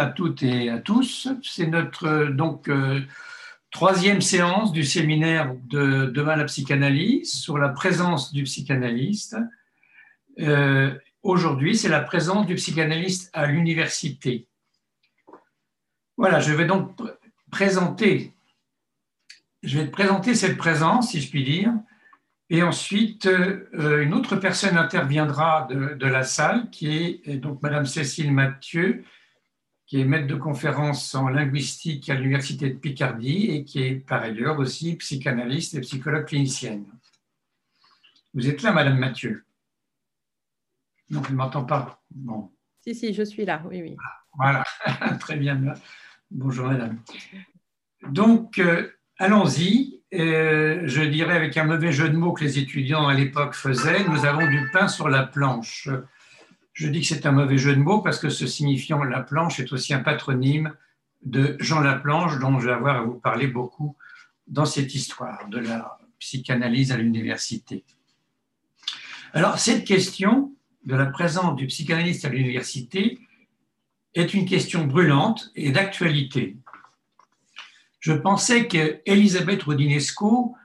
à toutes et à tous. C'est notre donc euh, troisième séance du séminaire de Demain la psychanalyse sur la présence du psychanalyste. Euh, aujourd'hui, c'est la présence du psychanalyste à l'université. Voilà, je vais donc présenter, je vais présenter cette présence, si je puis dire, et ensuite, euh, une autre personne interviendra de, la salle, qui est donc Madame Cécile Mathieu, qui est maître de conférence en linguistique à l'Université de Picardie et qui est par ailleurs aussi psychanalyste et psychologue clinicienne. Vous êtes là, Madame Mathieu? Non, je ne m'entends pas. Bon. Si, si, je suis là, oui, oui. Voilà, très bien. Bonjour, Madame. Donc, euh, allons-y. Euh, je dirais avec un mauvais jeu de mots que les étudiants à l'époque faisaient, nous avons du pain sur la planche. Je dis que c'est un mauvais jeu de mots parce que ce signifiant la planche est aussi un patronyme de Jean Laplanche, dont je vais avoir à vous parler beaucoup dans cette histoire de la psychanalyse à l'université. Alors, cette question de la présence du psychanalyste à l'université est une question brûlante et d'actualité je pensais qu'Elisabeth Rodinesco,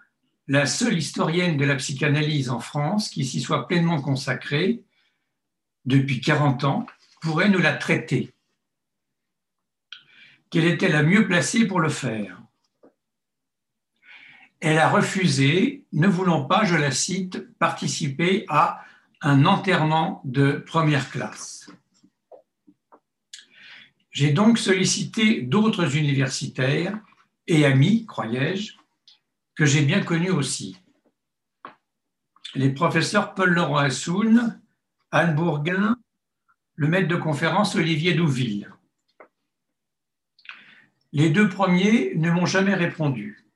la seule historienne de la psychanalyse en France qui s'y soit pleinement consacrée depuis 40 ans, pourrait nous la traiter. Qu'elle était la mieux placée pour le faire? Elle a refusé, ne voulant pas, je la cite, participer à un enterrement de première classe. J'ai donc sollicité d'autres universitaires et amis, croyais-je, que j'ai bien connus aussi. Les professeurs Paul Laurent Assoun, Anne Bourguin, le maître de conférence Olivier Douville. Les deux premiers ne m'ont jamais répondu.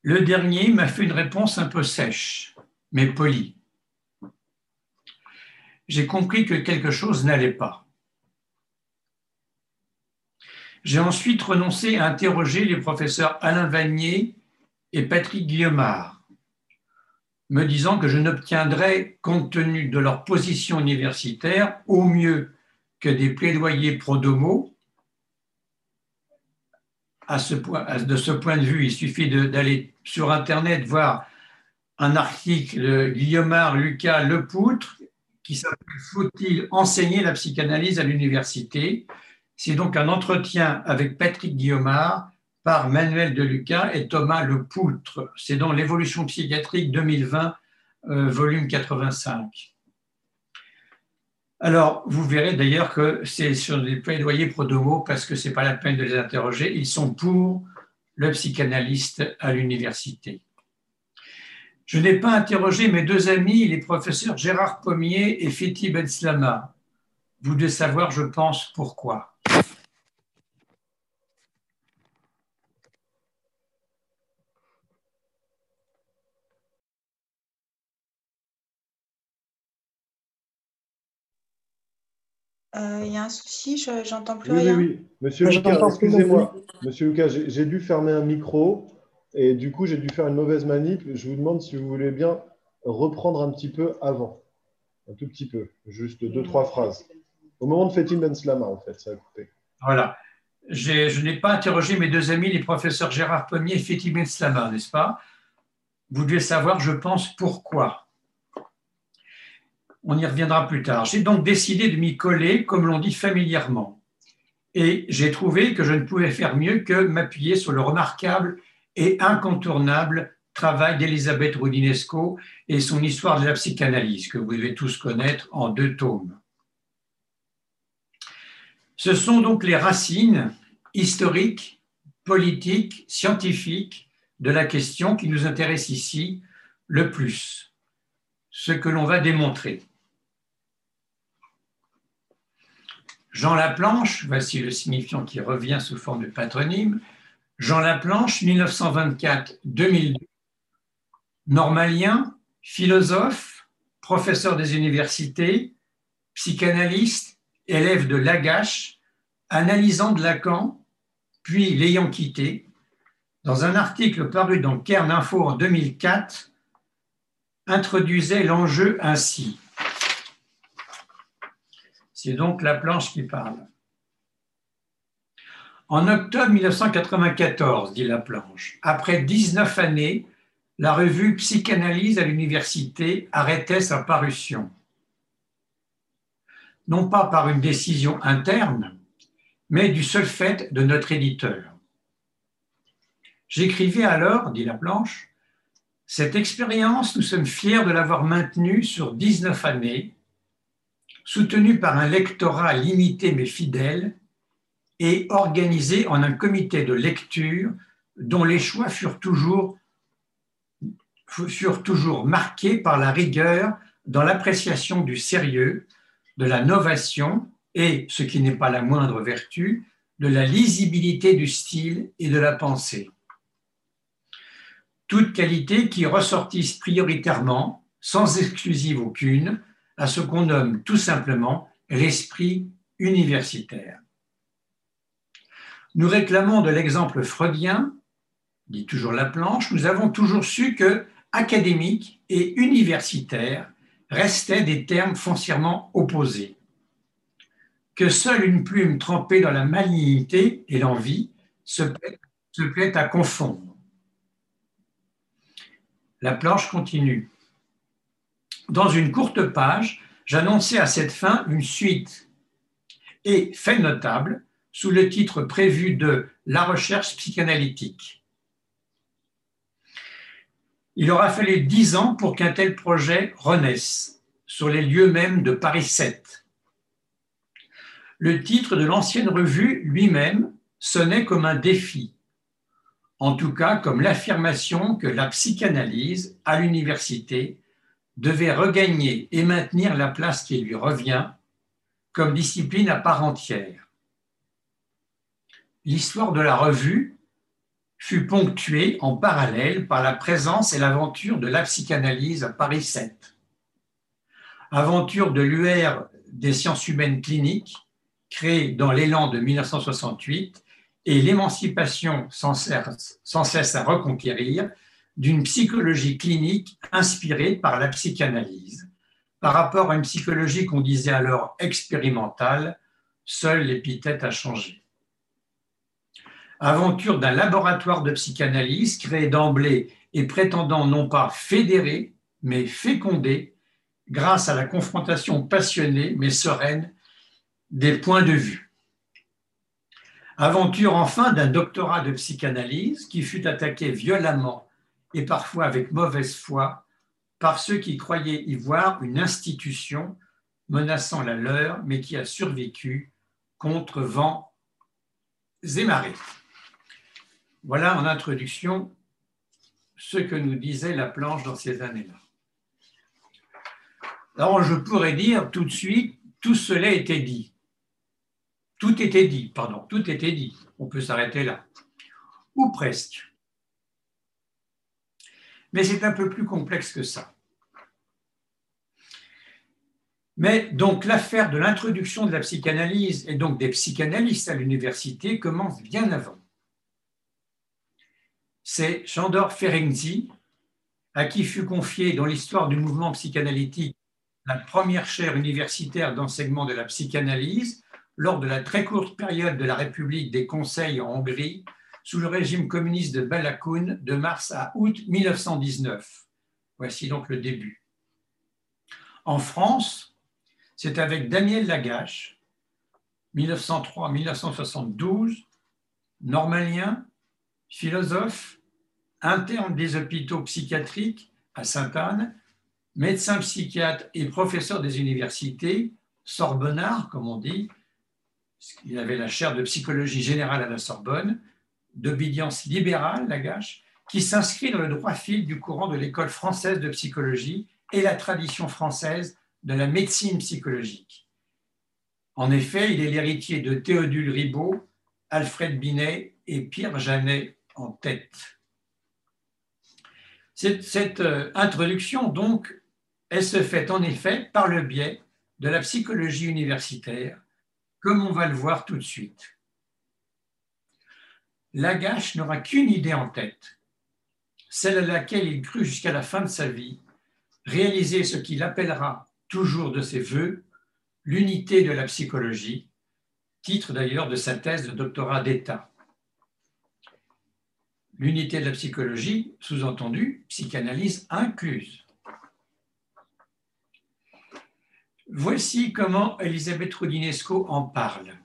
Le dernier m'a fait une réponse un peu sèche, mais polie. J'ai compris que quelque chose n'allait pas. J'ai ensuite renoncé à interroger les professeurs Alain Vanier et Patrick Guillemard, me disant que je n'obtiendrais, compte tenu de leur position universitaire, au mieux que des plaidoyers pro domo. À ce point, de ce point de vue, il suffit d'aller sur Internet voir un article de Guillemard, Lucas, Lepoutre qui s'appelle Faut-il enseigner la psychanalyse à l'université? C'est donc un entretien avec Patrick Guillaumard par Manuel Deluca et Thomas Lepoutre. C'est dans L'évolution psychiatrique 2020, euh, volume 85. Alors, vous verrez d'ailleurs que c'est sur des plaidoyers pro-domo parce que ce n'est pas la peine de les interroger. Ils sont pour le psychanalyste à l'université. Je n'ai pas interrogé mes deux amis, les professeurs Gérard Pommier et Fethi Benslama. Vous devez savoir, je pense, pourquoi. Euh, il y a un souci, je n'entends plus rien. Oui, oui. Monsieur Lucas, excusez-moi. Monsieur Lucas, j'ai dû fermer un micro et du coup, j'ai dû faire une mauvaise manip. Je vous demande si vous voulez bien reprendre un petit peu avant. Un tout petit peu, juste deux, trois phrases. Au moment de Fetim Ben Slama, en fait, ça a coupé. Voilà. Je n'ai pas interrogé mes deux amis, les professeurs Gérard Pommier et Fetim Ben Slama, n'est-ce pas? Vous devez savoir, je pense, pourquoi. On y reviendra plus tard. J'ai donc décidé de m'y coller, comme l'on dit familièrement. Et j'ai trouvé que je ne pouvais faire mieux que m'appuyer sur le remarquable et incontournable travail d'Elisabeth Rudinesco et son histoire de la psychanalyse, que vous devez tous connaître en deux tomes. Ce sont donc les racines historiques, politiques, scientifiques de la question qui nous intéresse ici le plus, ce que l'on va démontrer. Jean Laplanche, voici le signifiant qui revient sous forme de patronyme, Jean Laplanche, 1924-2002, normalien, philosophe, professeur des universités, psychanalyste, élève de Lagache, analysant de Lacan, puis l'ayant quitté, dans un article paru dans Kern Info en 2004, introduisait l'enjeu ainsi. C'est donc la planche qui parle. En octobre 1994, dit la planche, après 19 années, la revue Psychanalyse à l'université arrêtait sa parution. Non pas par une décision interne, mais du seul fait de notre éditeur. J'écrivais alors, dit la planche, cette expérience, nous sommes fiers de l'avoir maintenue sur 19 années, soutenue par un lectorat limité mais fidèle et organisée en un comité de lecture dont les choix furent toujours, furent toujours marqués par la rigueur dans l'appréciation du sérieux, de la novation et, ce qui n'est pas la moindre vertu, de la lisibilité du style et de la pensée. Toutes qualités qui ressortissent prioritairement, sans exclusive aucune, à ce qu'on nomme tout simplement l'esprit universitaire. Nous réclamons de l'exemple freudien, dit toujours la planche, nous avons toujours su que académique et universitaire restaient des termes foncièrement opposés, que seule une plume trempée dans la malignité et l'envie se plaît à confondre la planche continue. Dans une courte page, j'annonçais à cette fin une suite et, fait notable, sous le titre prévu de La recherche psychanalytique. Il aura fallu dix ans pour qu'un tel projet renaisse sur les lieux mêmes de Paris 7. Le titre de l'ancienne revue lui-même sonnait comme un défi en tout cas comme l'affirmation que la psychanalyse à l'université devait regagner et maintenir la place qui lui revient comme discipline à part entière. L'histoire de la revue fut ponctuée en parallèle par la présence et l'aventure de la psychanalyse à Paris 7. Aventure de l'UR des sciences humaines cliniques, créée dans l'élan de 1968 et l'émancipation sans cesse, à reconquérir d'une psychologie clinique inspirée par la psychanalyse. Par rapport à une psychologie qu'on disait alors expérimentale, seule l'épithète a changé. Aventure d'un laboratoire de psychanalyse créé d'emblée et prétendant non pas fédérer, mais féconder, grâce à la confrontation passionnée mais sereine des points de vue. Aventure enfin d'un doctorat de psychanalyse qui fut attaqué violemment et parfois avec mauvaise foi par ceux qui croyaient y voir une institution menaçant la leur, mais qui a survécu contre vents et marées. Voilà en introduction ce que nous disait la planche dans ces années-là. Alors je pourrais dire tout de suite, tout cela était dit. Tout était dit, pardon, tout était dit. On peut s'arrêter là. Ou presque. Mais c'est un peu plus complexe que ça. Mais donc l'affaire de l'introduction de la psychanalyse et donc des psychanalystes à l'université commence bien avant. C'est Chandor Ferenczi, à qui fut confiée dans l'histoire du mouvement psychanalytique la première chaire universitaire d'enseignement de la psychanalyse, lors de la très courte période de la République des Conseils en Hongrie, sous le régime communiste de Balakoun de mars à août 1919. Voici donc le début. En France, c'est avec Daniel Lagache, 1903-1972, normalien, philosophe, interne des hôpitaux psychiatriques à Sainte-Anne, médecin psychiatre et professeur des universités, Sorbonnard, comme on dit, il avait la chaire de psychologie générale à la Sorbonne, d'obédience libérale, Lagache, qui s'inscrit dans le droit fil du courant de l'école française de psychologie et la tradition française de la médecine psychologique. En effet, il est l'héritier de Théodule Ribaud, Alfred Binet et Pierre Janet en tête. Cette, cette euh, introduction, donc, elle se fait en effet par le biais de la psychologie universitaire comme on va le voir tout de suite. Lagache n'aura qu'une idée en tête, celle à laquelle il crut jusqu'à la fin de sa vie, réaliser ce qu'il appellera toujours de ses voeux, L'unité de la psychologie, titre d'ailleurs de sa thèse de doctorat d'État. L'unité de la psychologie, sous-entendu, psychanalyse incluse. Voici comment Elisabeth Roudinesco en parle.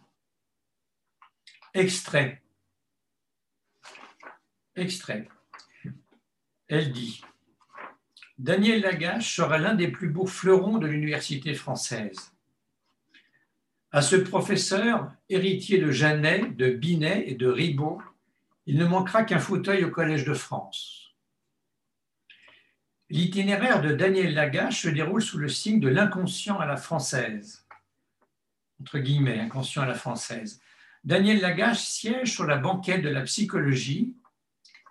Extrait. Extrait. Elle dit Daniel Lagache sera l'un des plus beaux fleurons de l'université française. À ce professeur, héritier de Janet, de Binet et de Ribot, il ne manquera qu'un fauteuil au Collège de France. L'itinéraire de Daniel Lagache se déroule sous le signe de l'inconscient à la française, à la française. Daniel Lagache siège sur la banquette de la psychologie,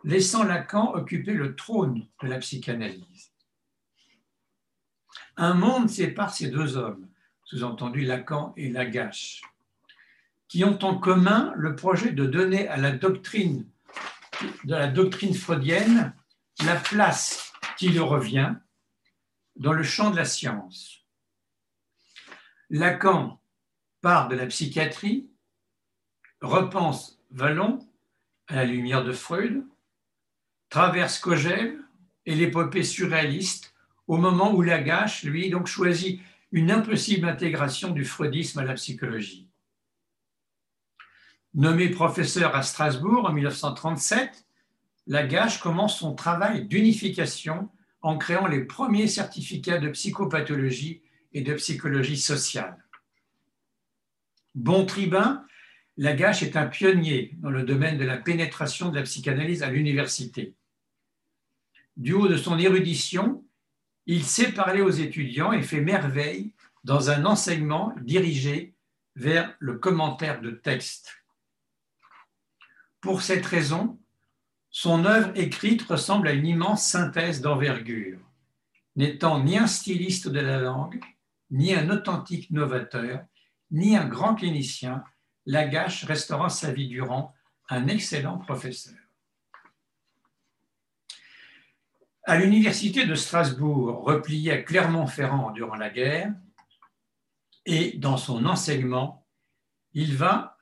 laissant Lacan occuper le trône de la psychanalyse. Un monde sépare ces deux hommes, sous-entendu Lacan et Lagache, qui ont en commun le projet de donner à la doctrine de la doctrine freudienne la place qui lui revient dans le champ de la science. Lacan part de la psychiatrie, repense Vallon à la lumière de Freud, traverse Kogel et l'épopée surréaliste au moment où Lagache, lui, donc choisit une impossible intégration du freudisme à la psychologie. Nommé professeur à Strasbourg en 1937, Lagache commence son travail d'unification en créant les premiers certificats de psychopathologie et de psychologie sociale. Bon tribun, Lagache est un pionnier dans le domaine de la pénétration de la psychanalyse à l'université. Du haut de son érudition, il sait parler aux étudiants et fait merveille dans un enseignement dirigé vers le commentaire de texte. Pour cette raison, son œuvre écrite ressemble à une immense synthèse d'envergure. N'étant ni un styliste de la langue, ni un authentique novateur, ni un grand clinicien, Lagache restera sa vie durant un excellent professeur. À l'université de Strasbourg, repliée à Clermont-Ferrand durant la guerre, et dans son enseignement, il va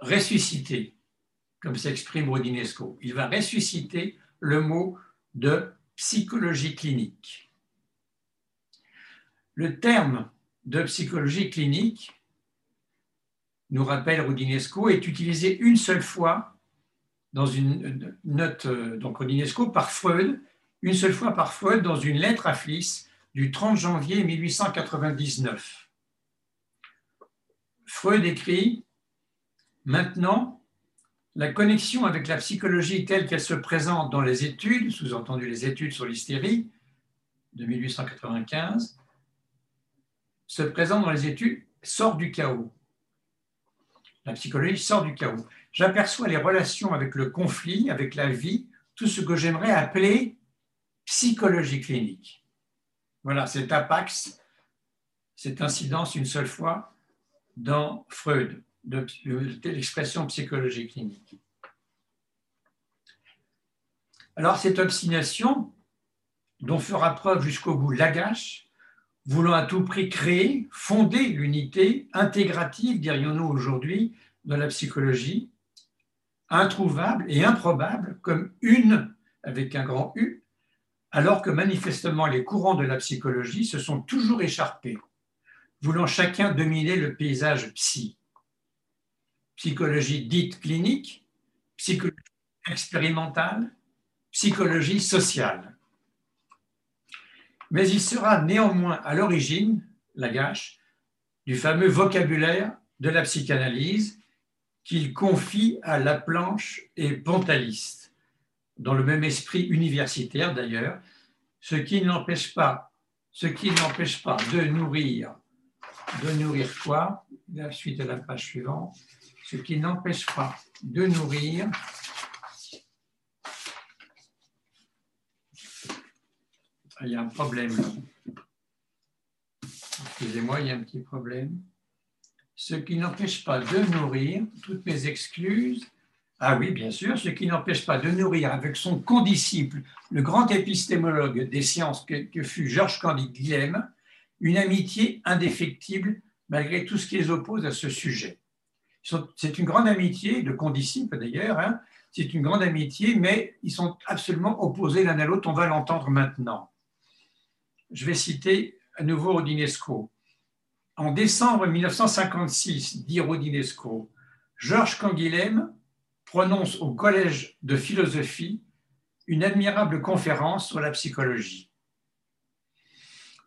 ressusciter, comme s'exprime Rodinesco, il va ressusciter le mot de psychologie clinique. Le terme de psychologie clinique, nous rappelle Rodinesco, est utilisé une seule fois dans une note, donc Rodinesco, par Freud une seule fois par Freud dans une lettre à Fliss du 30 janvier 1899. Freud écrit Maintenant, la connexion avec la psychologie telle qu'elle se présente dans les études, sous-entendu les études sur l'hystérie de 1895, se présente dans les études, sort du chaos. La psychologie sort du chaos. J'aperçois les relations avec le conflit, avec la vie, tout ce que j'aimerais appeler psychologie clinique. Voilà, c'est apax, cette incidence une seule fois dans Freud, de, l'expression psychologie clinique. Alors, cette obstination, dont fera preuve jusqu'au bout Lagache, voulant à tout prix créer, fonder l'unité intégrative, dirions-nous aujourd'hui, de la psychologie, introuvable et improbable comme une, avec un grand U, alors que manifestement les courants de la psychologie se sont toujours écharpés, voulant chacun dominer le paysage psy. Psychologie dite clinique, psychologie expérimentale, psychologie sociale. Mais il sera néanmoins à l'origine, la gâche, du fameux vocabulaire de la psychanalyse qu'il confie à Laplanche et Pontaliste dans le même esprit universitaire d'ailleurs, ce qui n'empêche pas, ce qui n'empêche pas de nourrir, de nourrir quoi? La suite de la page suivante. Ce qui n'empêche pas de nourrir ah, il y a un problème. Excusez-moi, il y a un petit problème. Ce qui n'empêche pas de nourrir, toutes mes excuses, ah oui, bien sûr, ce qui n'empêche pas de nourrir avec son condisciple, le grand épistémologue des sciences que, fut Georges Candide Guilhem, une amitié indéfectible malgré tout ce qui les oppose à ce sujet. C'est une grande amitié, de condisciples d'ailleurs, hein. c'est une grande amitié, mais ils sont absolument opposés l'un à l'autre, on va l'entendre maintenant. Je vais citer à nouveau Rodinesco. En décembre 1956, dit Rodinesco, Georges Canguilhem prononce au Collège de philosophie une admirable conférence sur la psychologie.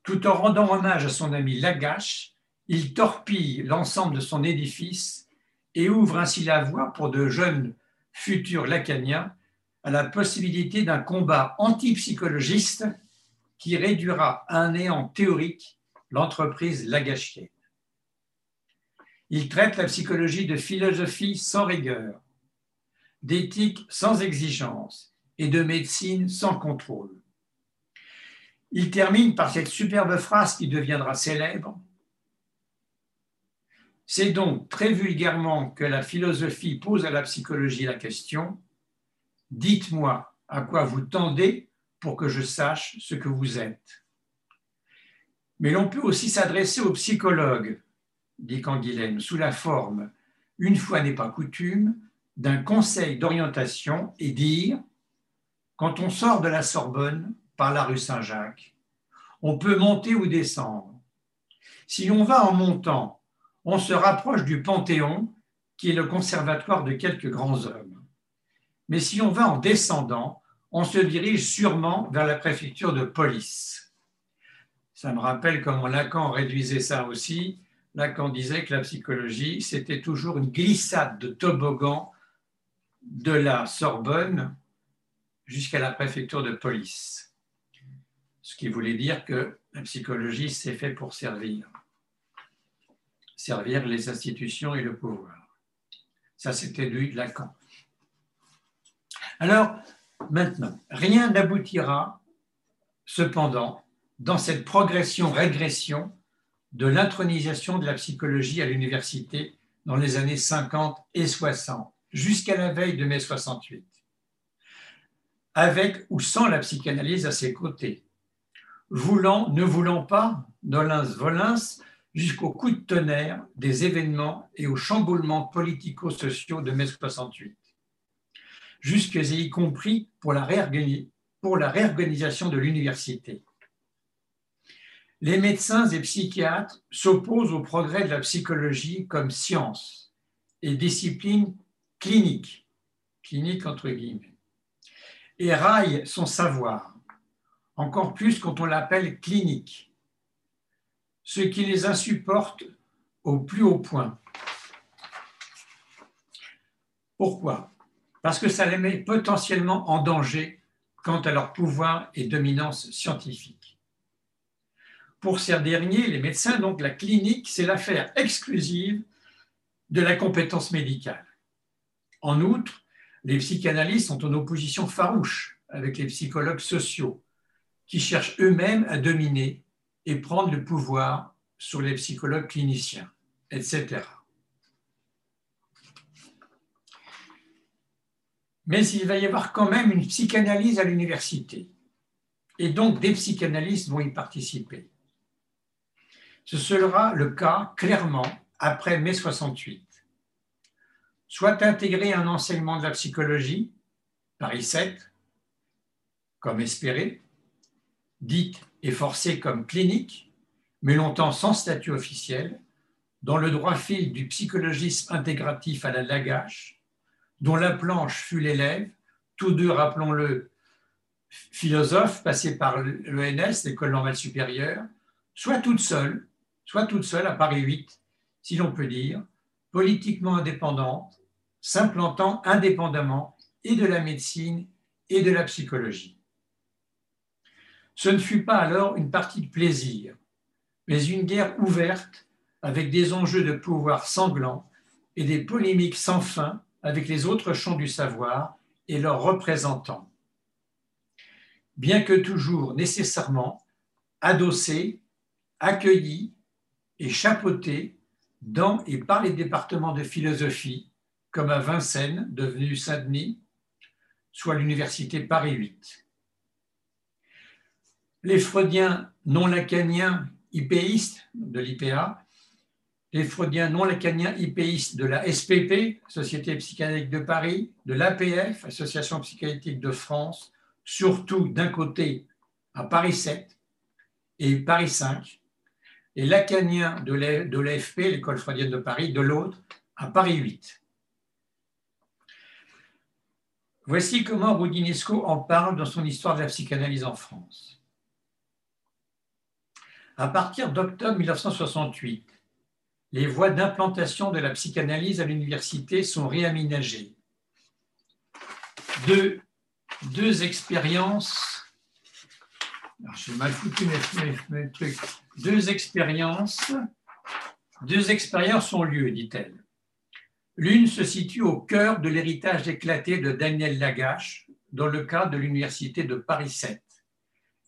Tout en rendant hommage à son ami Lagache, il torpille l'ensemble de son édifice et ouvre ainsi la voie pour de jeunes futurs lacaniens à la possibilité d'un combat antipsychologiste qui réduira à un néant théorique l'entreprise lagachienne. Il traite la psychologie de philosophie sans rigueur, d'éthique sans exigence et de médecine sans contrôle. Il termine par cette superbe phrase qui deviendra célèbre. C'est donc très vulgairement que la philosophie pose à la psychologie la question Dites-moi à quoi vous tendez pour que je sache ce que vous êtes. Mais l'on peut aussi s'adresser aux psychologues, dit Canguilhem, sous la forme, une fois n'est pas coutume, d'un conseil d'orientation et dire, quand on sort de la Sorbonne par la rue Saint-Jacques, on peut monter ou descendre. Si l'on va en montant, on se rapproche du Panthéon, qui est le conservatoire de quelques grands hommes. Mais si on va en descendant, on se dirige sûrement vers la préfecture de police. Ça me rappelle comment Lacan réduisait ça aussi. Lacan disait que la psychologie, c'était toujours une glissade de toboggan de la Sorbonne jusqu'à la préfecture de police. Ce qui voulait dire que la psychologie, c'est fait pour servir. Servir les institutions et le pouvoir. Ça, c'était lui Lacan. Alors, maintenant, rien n'aboutira, cependant, dans cette progression-régression de l'intronisation de la psychologie à l'université dans les années 50 et 60 jusqu'à la veille de mai 68, avec ou sans la psychanalyse à ses côtés, voulant, ne voulant pas, nolens volens, jusqu'au coup de tonnerre des événements et aux chamboulements politico-sociaux de mai 68, jusqu'à y compris pour la, pour la réorganisation de l'université. Les médecins et psychiatres s'opposent au progrès de la psychologie comme science et discipline clinique, clinique entre guillemets, et raille son savoir, encore plus quand on l'appelle clinique, ce qui les insupporte au plus haut point. Pourquoi? Parce que ça les met potentiellement en danger quant à leur pouvoir et dominance scientifique. Pour ces derniers, les médecins, donc la clinique, c'est l'affaire exclusive de la compétence médicale. En outre, les psychanalystes sont en opposition farouche avec les psychologues sociaux, qui cherchent eux-mêmes à dominer et prendre le pouvoir sur les psychologues cliniciens, etc. Mais il va y avoir quand même une psychanalyse à l'université, et donc des psychanalystes vont y participer. Ce sera le cas clairement après mai 68 soit intégrer un enseignement de la psychologie, Paris 7, comme espéré, dite et forcée comme clinique, mais longtemps sans statut officiel, dans le droit fil du psychologisme intégratif à la Lagache, dont la planche fut l'élève, tous deux, rappelons-le, philosophes passés par l'ENS, l'École normale supérieure, soit toute seule, soit toute seule à Paris 8, si l'on peut dire, politiquement indépendante, s'implantant indépendamment et de la médecine et de la psychologie. Ce ne fut pas alors une partie de plaisir, mais une guerre ouverte avec des enjeux de pouvoir sanglants et des polémiques sans fin avec les autres champs du savoir et leurs représentants. Bien que toujours nécessairement adossés, accueillis et chapeautés dans et par les départements de philosophie, comme à Vincennes, devenu Saint-Denis, soit l'université Paris 8. Les freudiens non lacaniens ipéistes de l'IPA les freudiens non lacaniens hypéistes de la SPP, Société psychanalytique de Paris, de l'APF, Association psychanalytique de France, surtout d'un côté à Paris 7 et Paris 5, et lacaniens de l'AFP, l'école freudienne de Paris, de l'autre à Paris 8. Voici comment Roudinesco en parle dans son histoire de la psychanalyse en France. À partir d'octobre 1968, les voies d'implantation de la psychanalyse à l'université sont réaménagées. Deux, expériences, deux expériences, deux expériences ont lieu, dit-elle. L'une se situe au cœur de l'héritage éclaté de Daniel Lagache dans le cadre de l'université de Paris 7,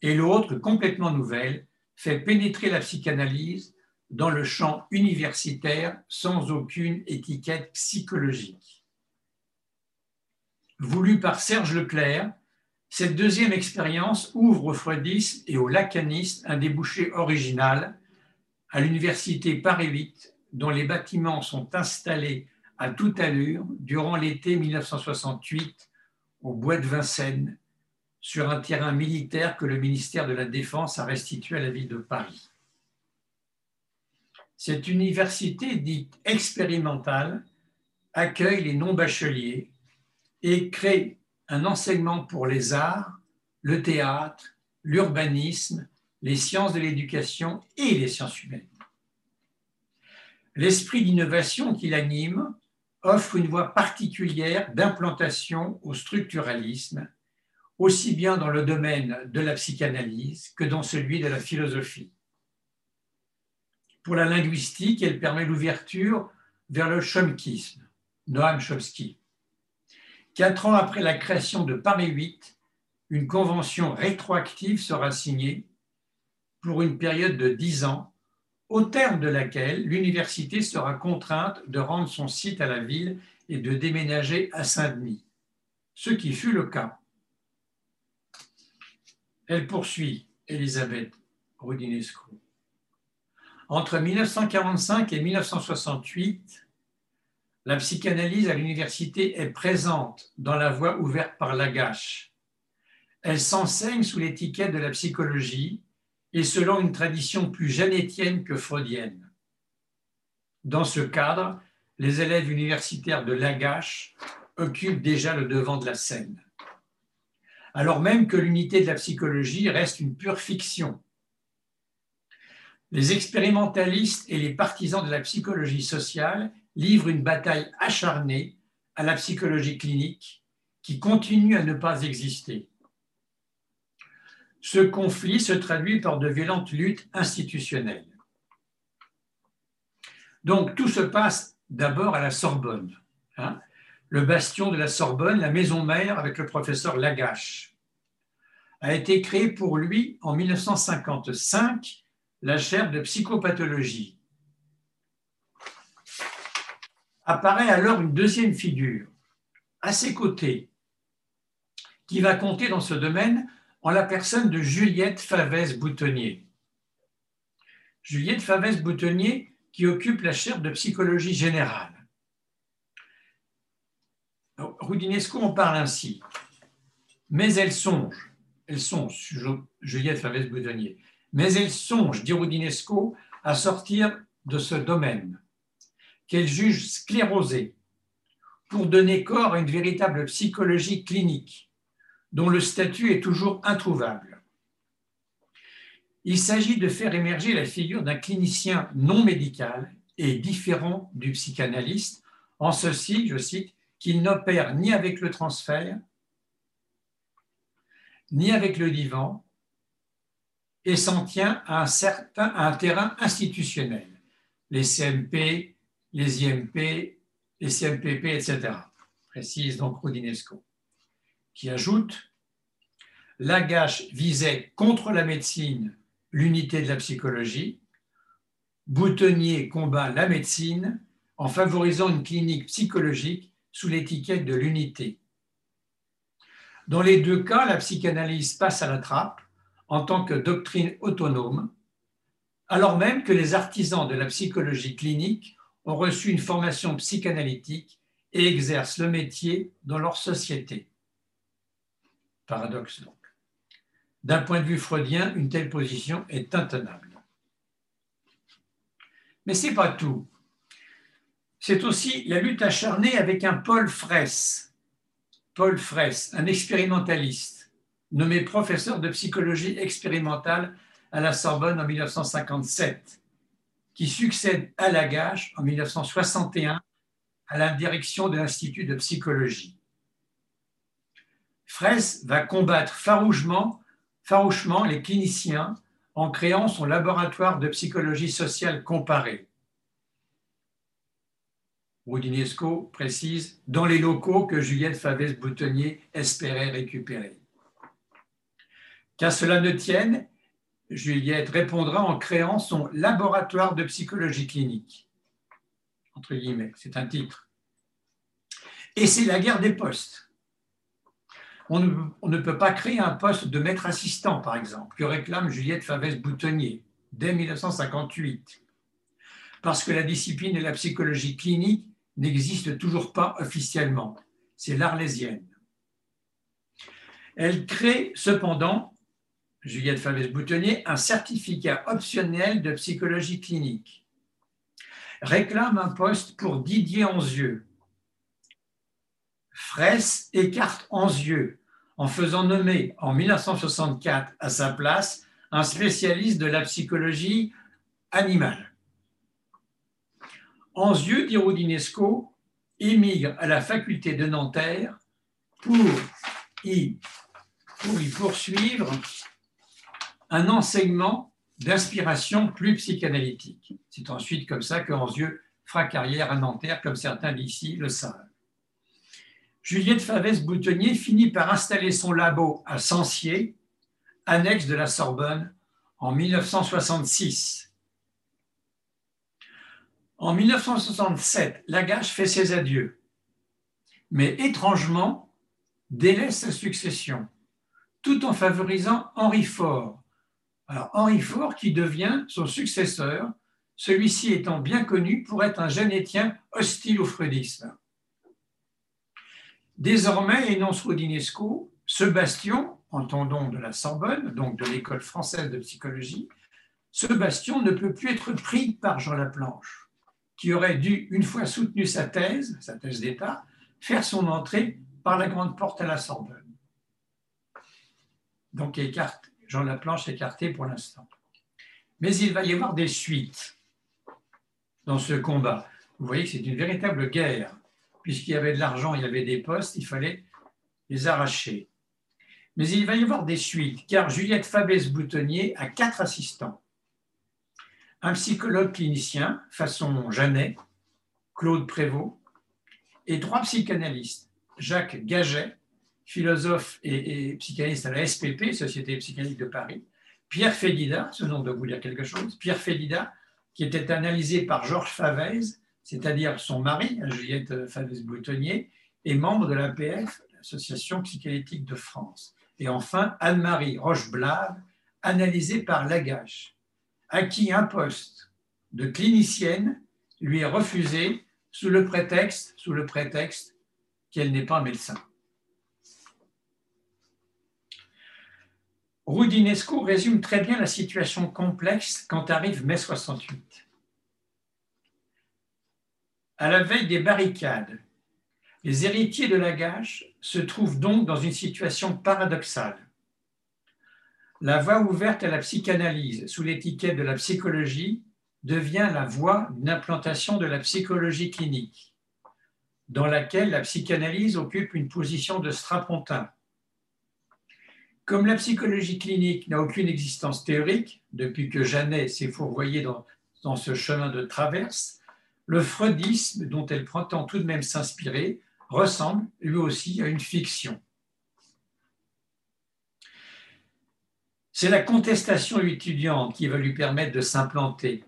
et l'autre, complètement nouvelle, fait pénétrer la psychanalyse dans le champ universitaire sans aucune étiquette psychologique. Voulue par Serge Leclerc, cette deuxième expérience ouvre au freudisme et aux lacanistes un débouché original à l'université Paris 8, dont les bâtiments sont installés à toute allure durant l'été 1968 au bois de Vincennes, sur un terrain militaire que le ministère de la Défense a restitué à la ville de Paris. Cette université dite expérimentale accueille les non-bacheliers et crée un enseignement pour les arts, le théâtre, l'urbanisme, les sciences de l'éducation et les sciences humaines. L'esprit d'innovation qui l'anime offre une voie particulière d'implantation au structuralisme, aussi bien dans le domaine de la psychanalyse que dans celui de la philosophie. Pour la linguistique, elle permet l'ouverture vers le chomkisme, Noam Chomsky. Quatre ans après la création de Paris 8, une convention rétroactive sera signée pour une période de dix ans, au terme de laquelle l'université sera contrainte de rendre son site à la ville et de déménager à Saint-Denis, ce qui fut le cas. Elle poursuit, Elisabeth Rudinesco. Entre 1945 et 1968, la psychanalyse à l'université est présente dans la voie ouverte par Lagache. Elle s'enseigne sous l'étiquette de la psychologie et selon une tradition plus janétienne que freudienne. Dans ce cadre, les élèves universitaires de Lagache occupent déjà le devant de la scène. Alors même que l'unité de la psychologie reste une pure fiction les expérimentalistes et les partisans de la psychologie sociale livrent une bataille acharnée à la psychologie clinique qui continue à ne pas exister. Ce conflit se traduit par de violentes luttes institutionnelles. Donc tout se passe d'abord à la Sorbonne, hein. le bastion de la Sorbonne, la maison mère avec le professeur Lagache, a été créé pour lui en 1955 la chaire de psychopathologie. Apparaît alors une deuxième figure, à ses côtés, qui va compter dans ce domaine en la personne de Juliette Favès-Boutonnier. Juliette Favès-Boutonnier qui occupe la chaire de psychologie générale. Roudinesco en parle ainsi. Mais elle songe, elle songe, Juliette Favès-Boutonnier, mais elle songe, dit Roudinesco, à sortir de ce domaine, qu'elle juge sclérosé, pour donner corps à une véritable psychologie clinique, dont le statut est toujours introuvable. Il s'agit de faire émerger la figure d'un clinicien non médical et différent du psychanalyste, en ceci, je cite, qu'il n'opère ni avec le transfert, ni avec le divan, et s'en tient à un, certain, un terrain institutionnel, les CMP, les IMP, les CMPP, etc., précise donc Rodinesco, qui ajoute Lagache visait contre la médecine l'unité de la psychologie, Boutonnier combat la médecine en favorisant une clinique psychologique sous l'étiquette de l'unité. Dans les deux cas, la psychanalyse passe à la trappe en tant que doctrine autonome, alors même que les artisans de la psychologie clinique ont reçu une formation psychanalytique et exercent le métier dans leur société. Paradoxe donc. D'un point de vue freudien, une telle position est intenable. Mais ce n'est pas tout. C'est aussi la lutte acharnée avec un Paul Fraisse. Paul Fraisse, un expérimentaliste, nommé professeur de psychologie expérimentale à la Sorbonne en 1957, qui succède à Lagache en 1961 à la direction de l'Institut de psychologie. Fraisse va combattre farouchement, les cliniciens en créant son laboratoire de psychologie sociale comparée. Roudinesco précise dans les locaux que Juliette Favès-Boutonnier espérait récupérer. Qu'à cela ne tienne, Juliette répondra en créant son laboratoire de psychologie clinique. Entre guillemets, c'est un titre. Et c'est la guerre des postes. On ne, peut pas créer un poste de maître assistant, par exemple, que réclame Juliette Favès-Boutonnier dès 1958, parce que la discipline de la psychologie clinique n'existe toujours pas officiellement. C'est l'arlésienne. Elle crée cependant, Juliette Favès-Boutonnier, un certificat optionnel de psychologie clinique. Réclame un poste pour Didier Anzieux, Fraisse écarte Anzieux en faisant nommer en 1964 à sa place un spécialiste de la psychologie animale. Anzieux, dit Roudinesco, émigre à la faculté de Nanterre pour y, pour y poursuivre un enseignement d'inspiration plus psychanalytique. C'est ensuite comme ça que Anzieux fera carrière à Nanterre, comme certains d'ici le savent. Juliette Favès-Boutonnier finit par installer son labo à Sancier, annexe de la Sorbonne, en 1966. En 1967, Lagache fait ses adieux, mais étrangement délaisse sa succession, tout en favorisant Henri Faure. Henri Faure qui devient son successeur, celui-ci étant bien connu pour être un génétien hostile au freudisme. Désormais, énonce Rodinesco, ce bastion, entendons de la Sorbonne, donc de l'école française de psychologie, ce bastion ne peut plus être pris par Jean Laplanche, qui aurait dû, une fois soutenu sa thèse, sa thèse d'État, faire son entrée par la grande porte à la Sorbonne. Donc Jean Laplanche écarté pour l'instant. Mais il va y avoir des suites dans ce combat. Vous voyez que c'est une véritable guerre puisqu'il y avait de l'argent, il y avait des postes, il fallait les arracher. Mais il va y avoir des suites, car Juliette Fabès-Boutonnier a quatre assistants. Un psychologue clinicien, façon Jeannet, Claude Prévost, et trois psychanalystes, Jacques Gaget, philosophe et, psychanalyste à la SPP, Société psychanalytique de Paris, Pierre Fédida, ce nom doit vous dire quelque chose, Pierre Fédida, qui était analysé par Georges Favès c'est-à-dire son mari, Juliette Favès-Boutonnier, est membre de l'APF, l'Association psychanalytique de France. Et enfin, Anne-Marie Rocheblave, analysée par Lagache, à qui un poste de clinicienne lui est refusé sous le prétexte, sous le prétexte qu'elle n'est pas médecin. Roudinesco résume très bien la situation complexe quand arrive mai 68 à la veille des barricades. Les héritiers de Lagache se trouvent donc dans une situation paradoxale. La voie ouverte à la psychanalyse sous l'étiquette de la psychologie devient la voie d'une implantation de la psychologie clinique, dans laquelle la psychanalyse occupe une position de strapontin. Comme la psychologie clinique n'a aucune existence théorique, depuis que Janet s'est fourvoyé dans, dans ce chemin de traverse, le freudisme, dont elle prétend tout de même s'inspirer, ressemble lui aussi à une fiction. C'est la contestation étudiante qui va lui permettre de s'implanter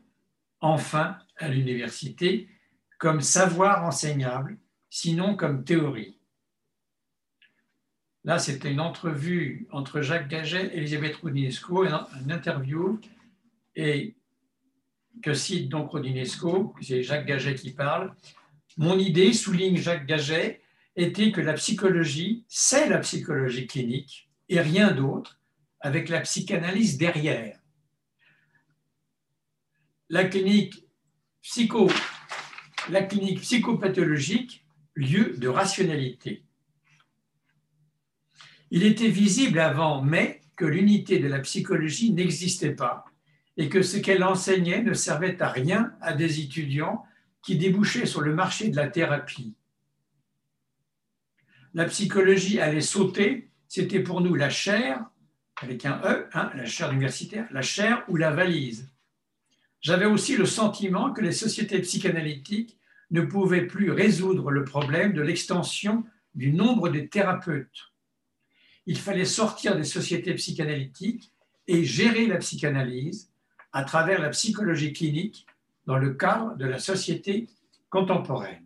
enfin à l'université comme savoir enseignable, sinon comme théorie. Là, c'était une entrevue entre Jacques Gaget et Elisabeth Roudinesco, une interview, et que cite donc Rodinesco, c'est Jacques Gaget qui parle. Mon idée, souligne Jacques Gaget, était que la psychologie, c'est la psychologie clinique et rien d'autre, avec la psychanalyse derrière. La clinique, la clinique psychopathologique, lieu de rationalité. Il était visible avant mai que l'unité de la psychologie n'existait pas et que ce qu'elle enseignait ne servait à rien à des étudiants qui débouchaient sur le marché de la thérapie. La psychologie allait sauter, c'était pour nous la chair, avec un E, hein, la chaire universitaire, la chair ou la valise. J'avais aussi le sentiment que les sociétés psychanalytiques ne pouvaient plus résoudre le problème de l'extension du nombre de thérapeutes. Il fallait sortir des sociétés psychanalytiques et gérer la psychanalyse à travers la psychologie clinique dans le cadre de la société contemporaine.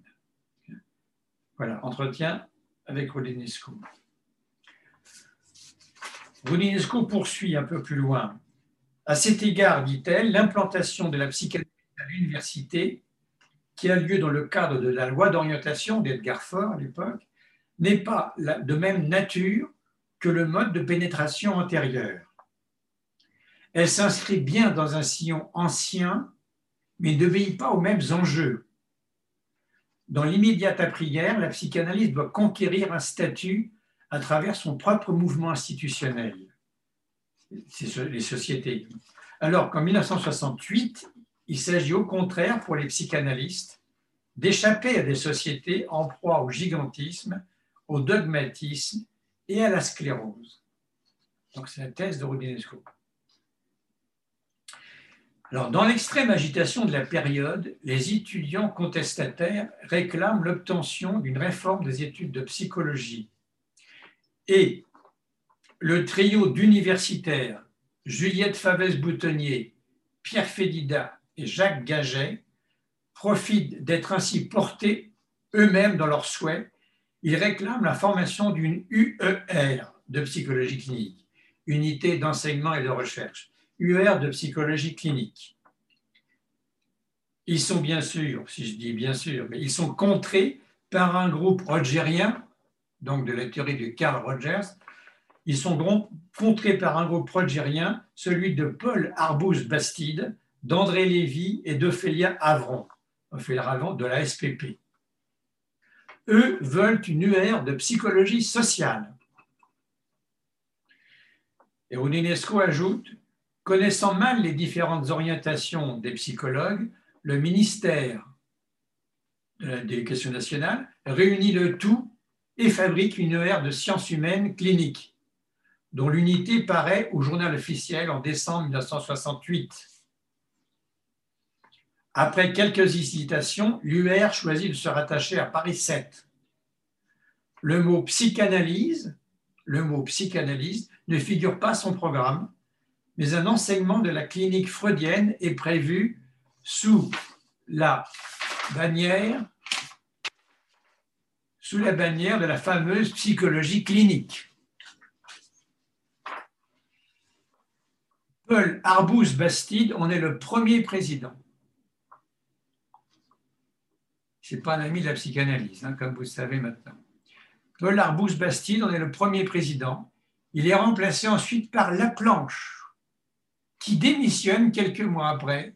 Voilà, entretien avec Rodinesco. Rodinesco poursuit un peu plus loin. À cet égard, dit-elle, l'implantation de la psychanalyse à l'université, qui a lieu dans le cadre de la loi d'orientation d'Edgar Faure à l'époque, n'est pas de même nature que le mode de pénétration antérieur. Elle s'inscrit bien dans un sillon ancien, mais n'obéit pas aux mêmes enjeux. Dans l'immédiate après-guerre, la psychanalyse doit conquérir un statut à travers son propre mouvement institutionnel, les sociétés. Alors qu'en 1968, il s'agit au contraire pour les psychanalystes d'échapper à des sociétés en proie au gigantisme, au dogmatisme et à la sclérose. Donc c'est la thèse de Rubinesco. Dans l'extrême agitation de la période, les étudiants contestataires réclament l'obtention d'une réforme des études de psychologie. Et le trio d'universitaires, Juliette Favès-Boutonnier, Pierre Fédida et Jacques Gaget, profitent d'être ainsi portés eux-mêmes dans leurs souhaits. Ils réclament la formation d'une UER de psychologie clinique, unité d'enseignement et de recherche UR de psychologie clinique. Ils sont bien sûr, si je dis bien sûr, mais ils sont contrés par un groupe rogerien, donc de la théorie de Carl Rogers. Ils sont contrés par un groupe rogerien, celui de Paul Arbus Bastide, d'André Lévy et d'Ophélia Avron, Ophélia Avron de la SPP. Eux veulent une UR de psychologie sociale. Et Oninesco ajoute Connaissant mal les différentes orientations des psychologues, le ministère de l'Éducation nationale réunit le tout et fabrique une ER de sciences humaines cliniques, dont l'unité paraît au journal officiel en décembre 1968. Après quelques hésitations, l'UR choisit de se rattacher à Paris 7. Le mot psychanalyse, le mot psychanalyse ne figure pas son programme mais un enseignement de la clinique freudienne est prévu sous la bannière sous la bannière de la fameuse psychologie clinique. Paul Arbus Bastide en est le premier président. Ce n'est pas un ami de la psychanalyse, hein, comme vous le savez maintenant. Paul Arbus Bastide en est le premier président. Il est remplacé ensuite par Laplanche, qui démissionne quelques mois après,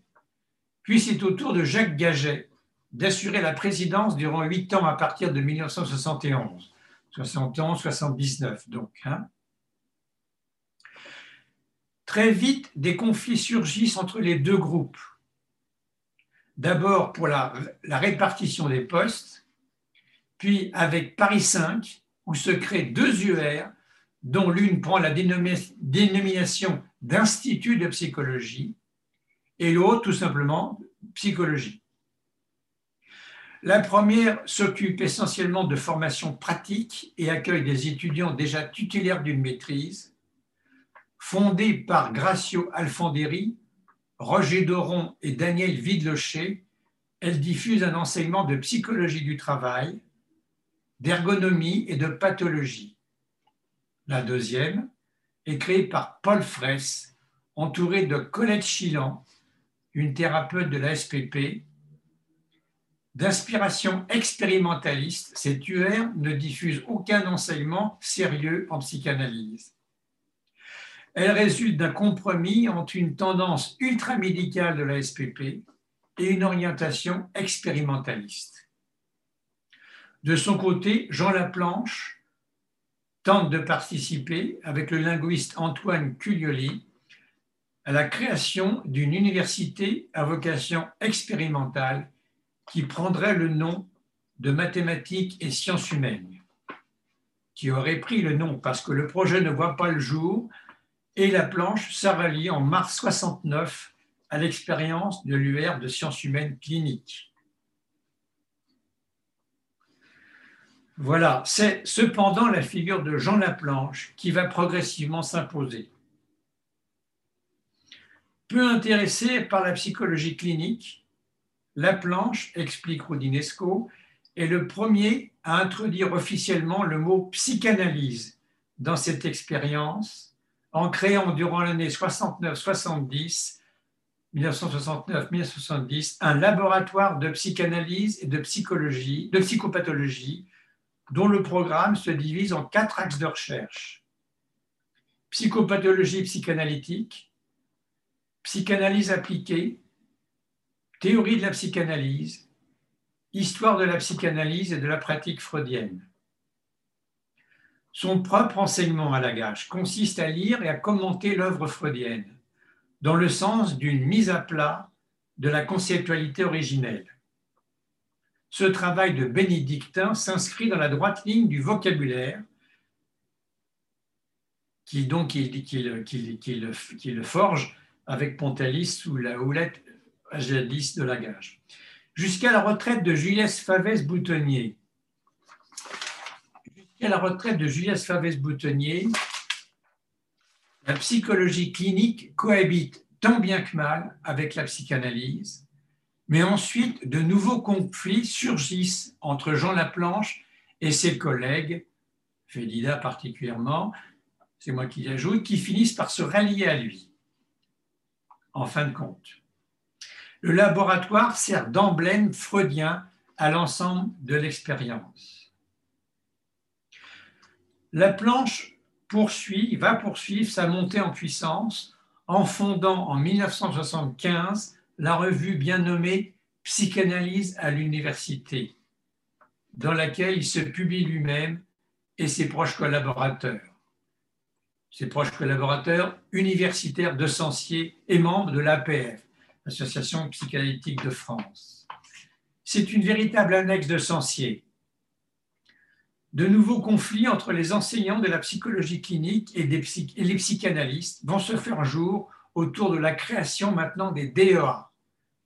puis c'est au tour de Jacques Gaget d'assurer la présidence durant huit ans à partir de 1971. 71-79 donc. Hein. Très vite, des conflits surgissent entre les deux groupes. D'abord pour la, la, répartition des postes, puis avec Paris 5, où se créent deux UR, dont l'une prend la dénomination d'institut de psychologie et l'autre tout simplement psychologie. La première s'occupe essentiellement de formation pratique et accueille des étudiants déjà tutélaires d'une maîtrise. Fondée par Gracio Alfanderi, Roger Doron et Daniel Vidlocher, elle diffuse un enseignement de psychologie du travail, d'ergonomie et de pathologie. La deuxième est créé par Paul Fraisse, entouré de Colette Chilan, une thérapeute de la SPP, d'inspiration expérimentaliste, cette UR ne diffuse aucun enseignement sérieux en psychanalyse. Elle résulte d'un compromis entre une tendance ultramédicale de la SPP et une orientation expérimentaliste. De son côté, Jean Laplanche tente de participer, avec le linguiste Antoine Culioli, à la création d'une université à vocation expérimentale qui prendrait le nom de mathématiques et sciences humaines, qui aurait pris le nom parce que le projet ne voit pas le jour et la planche s'arralie en mars 69 à l'expérience de l'UR de sciences humaines cliniques. Voilà, c'est cependant la figure de Jean Laplanche qui va progressivement s'imposer. Peu intéressé par la psychologie clinique, Laplanche, explique Roudinesco, est le premier à introduire officiellement le mot psychanalyse dans cette expérience en créant durant l'année 69-70 1969-1970 un laboratoire de psychanalyse et de psychopathologie, dont le programme se divise en quatre axes de recherche. Psychopathologie psychanalytique, psychanalyse appliquée, théorie de la psychanalyse, histoire de la psychanalyse et de la pratique freudienne. Son propre enseignement à la gage consiste à lire et à commenter l'œuvre freudienne dans le sens d'une mise à plat de la conceptualité originelle. Ce travail de bénédictin s'inscrit dans la droite ligne du vocabulaire qui le forge avec Pontalis sous la houlette jadis de la gage. Jusqu'à la retraite de Favès-Boutonnier. Jusqu'à la retraite de Juliès Favès-Boutonnier, la psychologie clinique cohabite tant bien que mal avec la psychanalyse, mais ensuite de nouveaux conflits surgissent entre Jean Laplanche et ses collègues, Félida particulièrement, c'est moi qui l'ajoute, qui finissent par se rallier à lui, en fin de compte. Le laboratoire sert d'emblème freudien à l'ensemble de l'expérience. Laplanche poursuit, va poursuivre sa montée en puissance en fondant en 1975 la revue bien nommée Psychanalyse à l'université, dans laquelle il se publie lui-même et ses proches collaborateurs. Ses proches collaborateurs universitaires de Sancier et membres de l'APF, l'Association psychanalytique de France. C'est une véritable annexe de Sancier de nouveaux conflits entre les enseignants de la psychologie clinique et, les psychanalystes vont se faire jour autour de la création maintenant des DEA,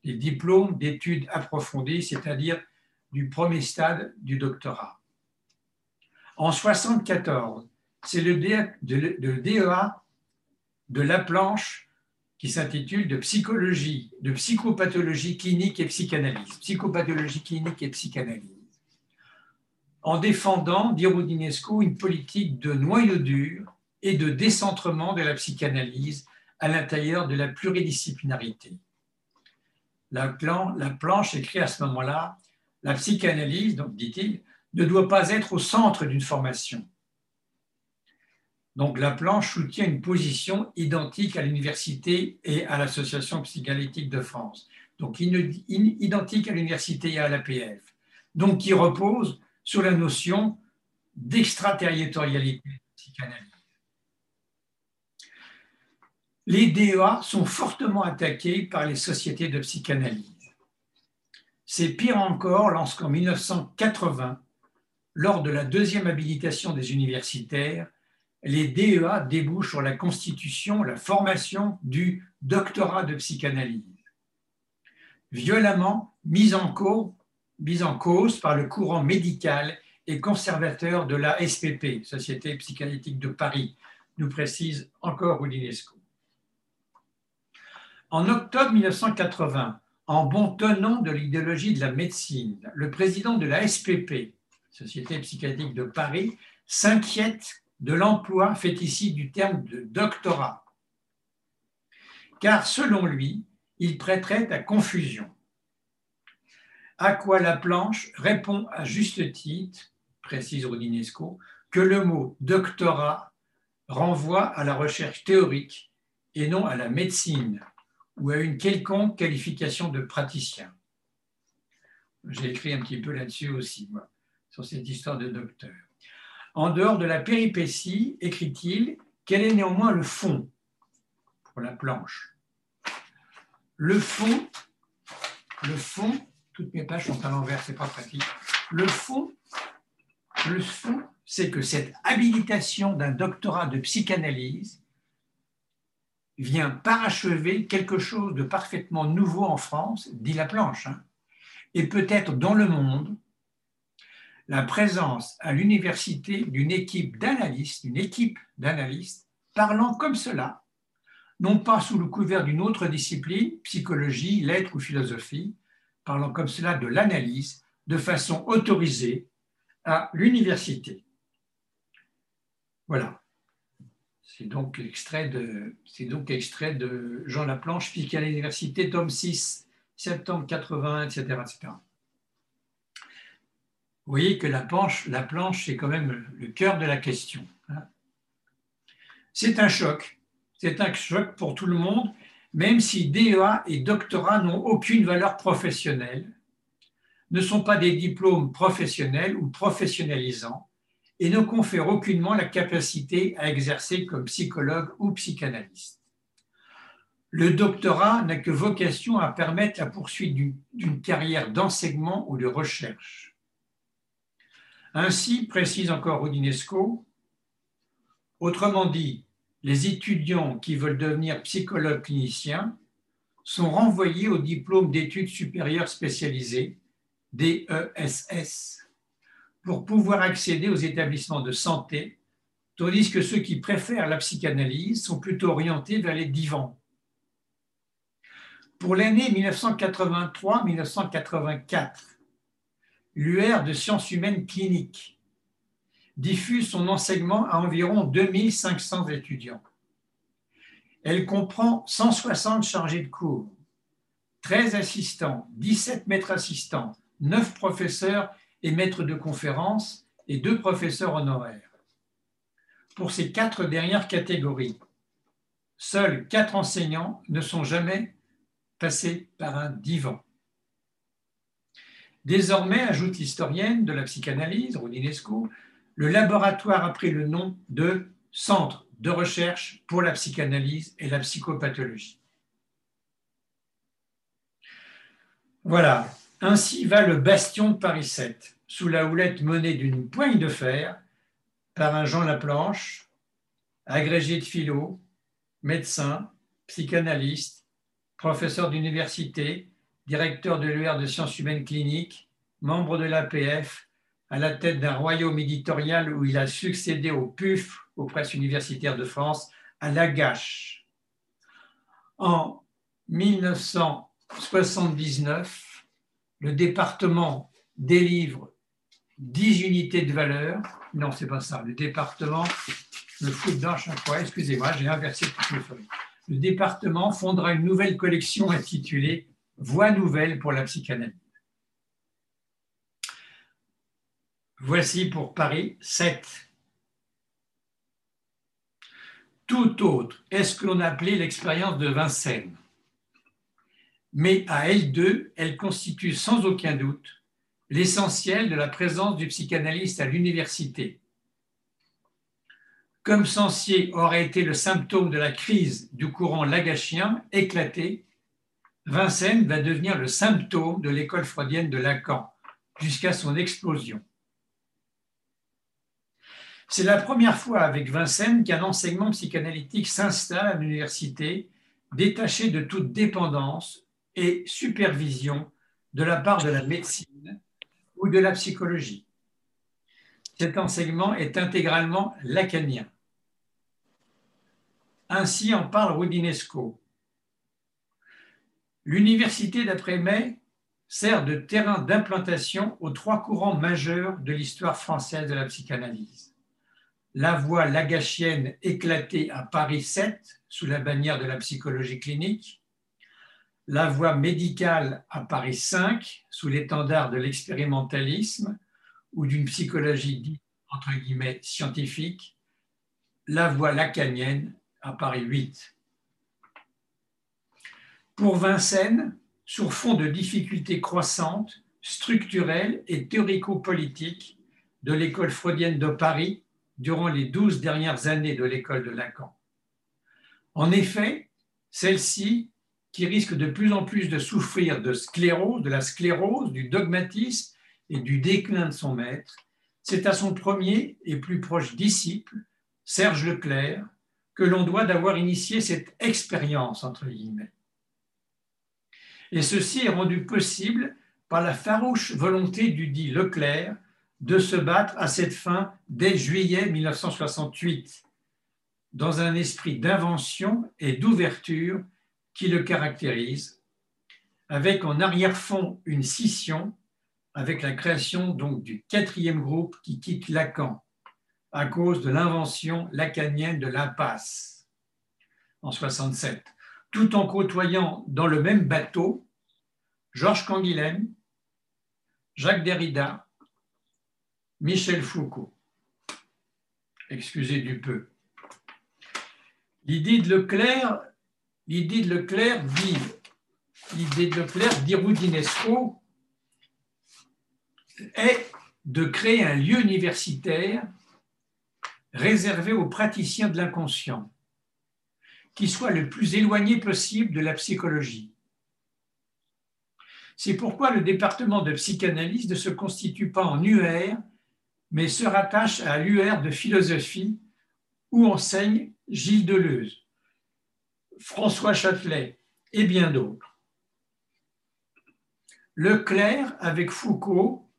les diplômes d'études approfondies, c'est-à-dire du premier stade du doctorat. En 1974, c'est le, DEA de la planche qui s'intitule de psychologie, de psychopathologie clinique et psychanalyse. Psychopathologie clinique et psychanalyse en défendant, dit Roudinesco, une politique de noyau dur et de décentrement de la psychanalyse à l'intérieur de la pluridisciplinarité. La, planche écrit à ce moment-là, la psychanalyse, donc dit-il, ne doit pas être au centre d'une formation. Donc la planche soutient une position identique à l'université et à l'Association psychanalytique de France, donc identique à l'université et à l'APF, donc qui repose sur la notion d'extraterritorialité psychanalyse. Les DEA sont fortement attaqués par les sociétés de psychanalyse. C'est pire encore lorsqu'en 1980, lors de la deuxième habilitation des universitaires, les DEA débouchent sur la constitution, la formation du doctorat de psychanalyse. Violemment mise en cause par le courant médical et conservateur de la SPP, Société psychanalytique de Paris, nous précise encore l'UNESCO. En octobre 1980, en bon tenant de l'idéologie de la médecine, le président de la SPP, Société psychanalytique de Paris, s'inquiète de l'emploi fait ici du terme de doctorat. Car selon lui, il prêterait à confusion. À quoi la planche répond à juste titre, précise Rodinesco, que le mot doctorat renvoie à la recherche théorique et non à la médecine ou à une quelconque qualification de praticien. J'ai écrit un petit peu là-dessus aussi, moi, sur cette histoire de docteur. En dehors de la péripétie, écrit-il, quel est néanmoins le fond pour la planche? Le fond, le fond, toutes mes pages sont à l'envers, c'est pas pratique. Le fond, le fond, c'est que cette habilitation d'un doctorat de psychanalyse vient parachever quelque chose de parfaitement nouveau en France, dit la planche, hein, et peut-être dans le monde, la présence à l'université d'une équipe d'analystes, une équipe d'analystes parlant comme cela, non pas sous le couvert d'une autre discipline, psychologie, lettres ou philosophie, parlant comme cela de l'analyse de façon autorisée à l'université. Voilà. C'est donc extrait de, Jean Laplanche, à l'université, tome 6, septembre 80, etc., etc. Vous voyez que la planche, la planche c'est quand même le cœur de la question. Hein. C'est un choc. C'est un choc pour tout le monde, même si DEA et doctorat n'ont aucune valeur professionnelle, ne sont pas des diplômes professionnels ou professionnalisants et ne confèrent aucunement la capacité à exercer comme psychologue ou psychanalyste. Le doctorat n'a que vocation à permettre la poursuite d'une carrière d'enseignement ou de recherche. Ainsi, précise encore Odinesco, autrement dit, les étudiants qui veulent devenir psychologues cliniciens sont renvoyés au diplôme d'études supérieures spécialisées, DESS, pour pouvoir accéder aux établissements de santé, tandis que ceux qui préfèrent la psychanalyse sont plutôt orientés vers les divans. Pour l'année 1983-1984, l'UR de sciences humaines cliniques diffuse son enseignement à environ 2500 étudiants. Elle comprend 160 chargés de cours, 13 assistants, 17 maîtres assistants, 9 professeurs et maîtres de conférences et 2 professeurs honoraires. Pour ces quatre dernières catégories, seuls 4 enseignants ne sont jamais passés par un divan. Désormais, ajoute l'historienne de la psychanalyse, Rodinesco, le laboratoire a pris le nom de Centre de recherche pour la psychanalyse et la psychopathologie. Voilà, ainsi va le bastion de Paris 7, sous la houlette menée d'une poigne de fer par un Jean Laplanche, agrégé de philo, médecin, psychanalyste, professeur d'université, directeur de l'UR de sciences humaines cliniques, membre de l'APF, à la tête d'un royaume éditorial où il a succédé au PUF, aux presses universitaires de France, à Lagache. En 1979, le département délivre 10 unités de valeur. Non, c'est pas ça. Le département, le fout dedans chaque fois. Excusez-moi, j'ai inversé toutes les feuilles. Le département fondera une nouvelle collection intitulée Voix nouvelle pour la psychanalyse. Voici pour Paris 7. Tout autre est ce que l'on appelait l'expérience de Vincennes. Mais à elle deux, elle constitue sans aucun doute l'essentiel de la présence du psychanalyste à l'université. Comme Sancier aurait été le symptôme de la crise du courant lagachien éclaté Vincennes va devenir le symptôme de l'école freudienne de Lacan jusqu'à son explosion. C'est la première fois avec Vincennes qu'un enseignement psychanalytique s'installe à l'université, détaché de toute dépendance et supervision de la part de la médecine ou de la psychologie. Cet enseignement est intégralement lacanien. Ainsi en parle Rudinesco. L'université d'après-mai sert de terrain d'implantation aux trois courants majeurs de l'histoire française de la psychanalyse. La voie lagachienne éclatée à Paris 7 sous la bannière de la psychologie clinique, la voie médicale apparaît 5 sous l'étendard de l'expérimentalisme ou d'une psychologie dite entre guillemets scientifique, la voie lacanienne apparaît 8. Pour Vincennes, sur fond de difficultés croissantes, structurelles et théorico-politiques de l'école freudienne de Paris durant les douze dernières années de l'école de Lacan. En effet, celle-ci qui risque de plus en plus de souffrir de sclérose, de la sclérose, du dogmatisme et du déclin de son maître, c'est à son premier et plus proche disciple, Serge Leclerc, que l'on doit d'avoir initié cette expérience, entre guillemets. Et ceci est rendu possible par la farouche volonté du dit Leclerc de se battre à cette fin dès juillet 1968, dans un esprit d'invention et d'ouverture qui le caractérise, avec en arrière-fond une scission avec la création donc du quatrième groupe qui quitte Lacan à cause de l'invention lacanienne de l'impasse en 67, tout en côtoyant dans le même bateau Georges Canguilhem, Jacques Derrida, Michel Foucault. Excusez du peu. L'idée de Leclerc L'idée de Leclerc dit, l'idée Roudinesco, est de créer un lieu universitaire réservé aux praticiens de l'inconscient, qui soit le plus éloigné possible de la psychologie. C'est pourquoi le département de psychanalyse ne se constitue pas en UR, mais se rattache à l'UR de philosophie où enseigne Gilles Deleuze. François Châtelet et bien d'autres. Leclerc, avec Foucault,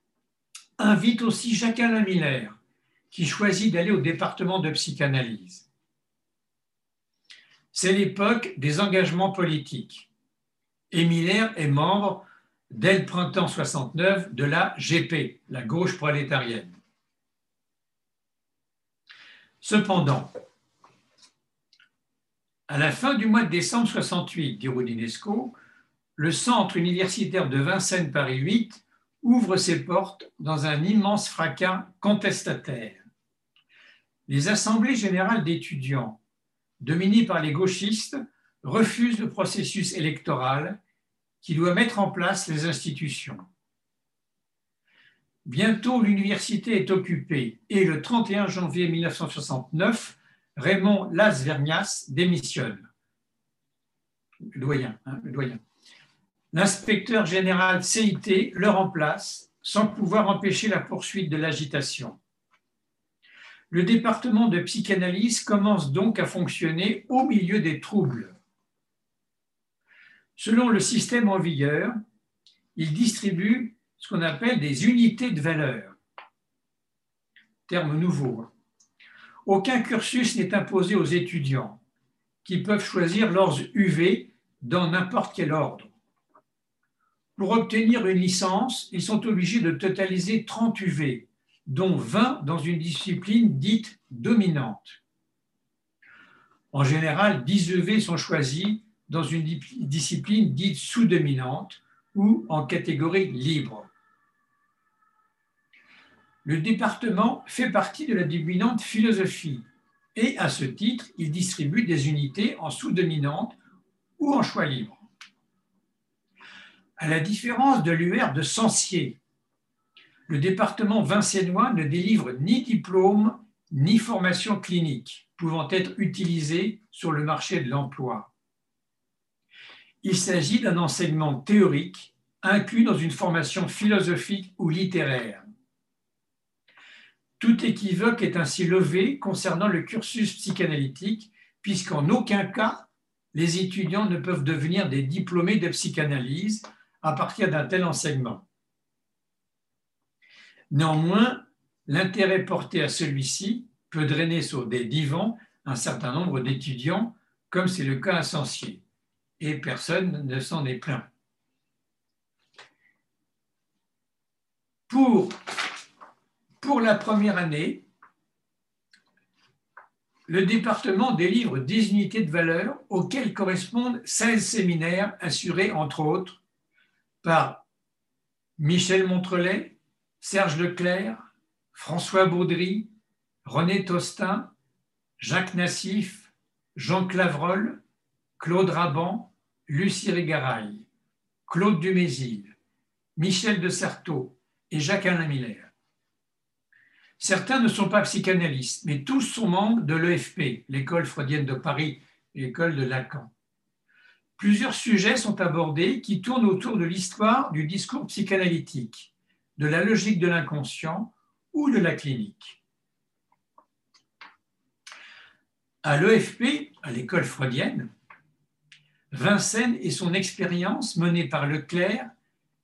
invite aussi Jacques-Alain Miller, qui choisit d'aller au département de psychanalyse. C'est l'époque des engagements politiques. Et Miller est membre, dès le printemps 69, de la GP, la gauche prolétarienne. Cependant, à la fin du mois de décembre 68, dit Roudinesco, le centre universitaire de Vincennes Paris 8 ouvre ses portes dans un immense fracas contestataire. Les assemblées générales d'étudiants, dominées par les gauchistes, refusent le processus électoral qui doit mettre en place les institutions. Bientôt, l'université est occupée et le 31 janvier 1969, Raymond Las démissionne. Le doyen, hein. L'inspecteur général CIT le remplace sans pouvoir empêcher la poursuite de l'agitation. Le département de psychanalyse commence donc à fonctionner au milieu des troubles. Selon le système en vigueur, il distribue ce qu'on appelle des unités de valeur. Terme nouveau. Aucun cursus n'est imposé aux étudiants, qui peuvent choisir leurs UV dans n'importe quel ordre. Pour obtenir une licence, ils sont obligés de totaliser 30 UV, dont 20 dans une discipline dite dominante. En général, 10 UV sont choisis dans une discipline dite sous-dominante ou en catégorie libre. Le département fait partie de la dominante philosophie et à ce titre, il distribue des unités en sous-dominante ou en choix libre. À la différence de l'UR de Sancier, le département vincennois ne délivre ni diplôme ni formation clinique pouvant être utilisée sur le marché de l'emploi. Il s'agit d'un enseignement théorique inclus dans une formation philosophique ou littéraire. Tout équivoque est ainsi levé concernant le cursus psychanalytique, puisqu'en aucun cas les étudiants ne peuvent devenir des diplômés de psychanalyse à partir d'un tel enseignement. Néanmoins, l'intérêt porté à celui-ci peut drainer sur des divans un certain nombre d'étudiants, comme c'est le cas à Sancier, et personne ne s'en est plaint. Pour pour la première année, le département délivre des unités de valeur auxquelles correspondent 16 séminaires assurés, entre autres, par Michel Montrelet, Serge Leclerc, François Baudry, René Tostin, Jacques Nassif, Jean Clavreul, Claude Raban, Lucie Régaraille, Claude Dumézil, Michel de Certeau et Jacques-Alain Miller. Certains ne sont pas psychanalystes, mais tous sont membres de l'EFP, l'école freudienne de Paris l'école de Lacan. Plusieurs sujets sont abordés qui tournent autour de l'histoire du discours psychanalytique, de la logique de l'inconscient ou de la clinique. À l'EFP, à l'école freudienne, Vincennes et son expérience menée par Leclerc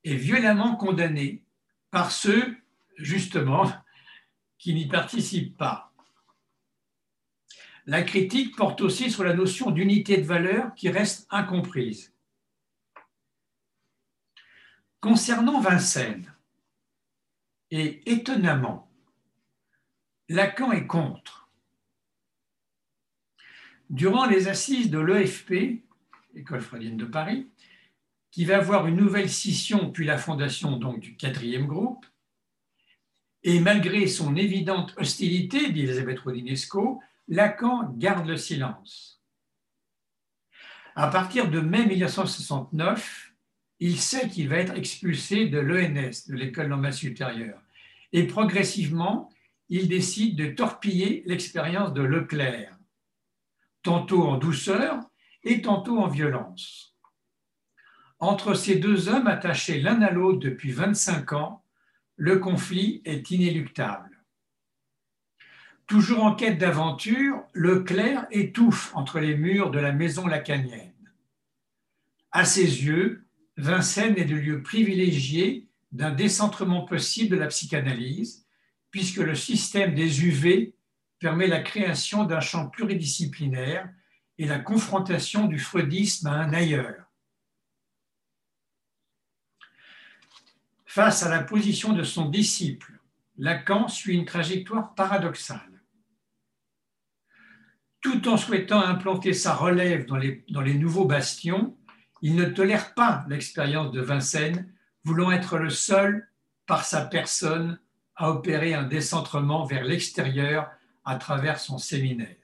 est violemment condamnée par ceux, justement, qui n'y participent pas. La critique porte aussi sur la notion d'unité de valeur qui reste incomprise. Concernant Vincennes, et étonnamment, Lacan est contre. Durant les assises de l'EFP, École freudienne de Paris, qui va voir une nouvelle scission puis la fondation du quatrième groupe, et malgré son évidente hostilité, dit Elisabeth Rodinesco, Lacan garde le silence. À partir de mai 1969, il sait qu'il va être expulsé de l'ENS, de l'École normale supérieure, et progressivement, il décide de torpiller l'expérience de Leclerc, tantôt en douceur et tantôt en violence. Entre ces deux hommes attachés l'un à l'autre depuis 25 ans, le conflit est inéluctable. Toujours en quête d'aventure, Leclerc étouffe entre les murs de la maison lacanienne. À ses yeux, Vincennes est le lieu privilégié d'un décentrement possible de la psychanalyse, puisque le système des UV permet la création d'un champ pluridisciplinaire et la confrontation du freudisme à un ailleurs. Face à la position de son disciple, Lacan suit une trajectoire paradoxale. Tout en souhaitant implanter sa relève dans les, nouveaux bastions, il ne tolère pas l'expérience de Vincennes, voulant être le seul, par sa personne, à opérer un décentrement vers l'extérieur à travers son séminaire.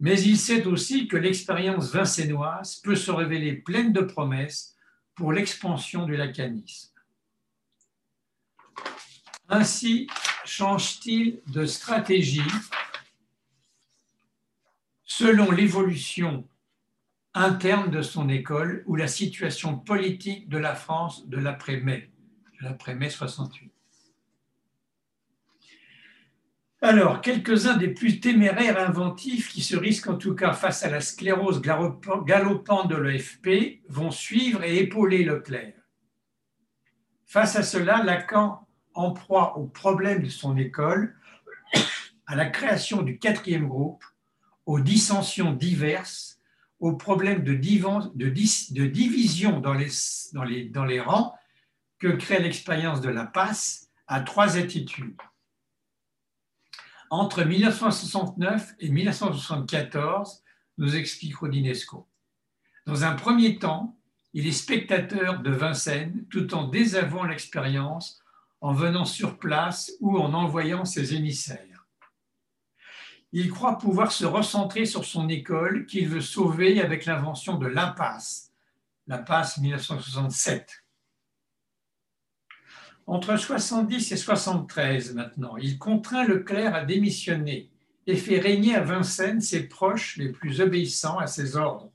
Mais il sait aussi que l'expérience vincennoise peut se révéler pleine de promesses pour l'expansion du lacanisme. Ainsi change-t-il de stratégie selon l'évolution interne de son école ou la situation politique de la France de l'après-mai, l'après-mai 68. Alors, quelques-uns des plus téméraires inventifs qui se risquent en tout cas face à la sclérose galopante de l'EFP vont suivre et épauler Leclerc. Face à cela, Lacan en proie aux problèmes de son école, à la création du quatrième groupe, aux dissensions diverses, aux problèmes de, division dans les, rangs que crée l'expérience de la passe, à trois attitudes. Entre 1969 et 1974, nous explique Rodinesco. Dans un premier temps, il est spectateur de Vincennes tout en désavouant l'expérience en venant sur place ou en envoyant ses émissaires. Il croit pouvoir se recentrer sur son école qu'il veut sauver avec l'invention de l'impasse, l'impasse 1967. Entre 70 et 73 maintenant, il contraint Leclerc à démissionner et fait régner à Vincennes ses proches les plus obéissants à ses ordres,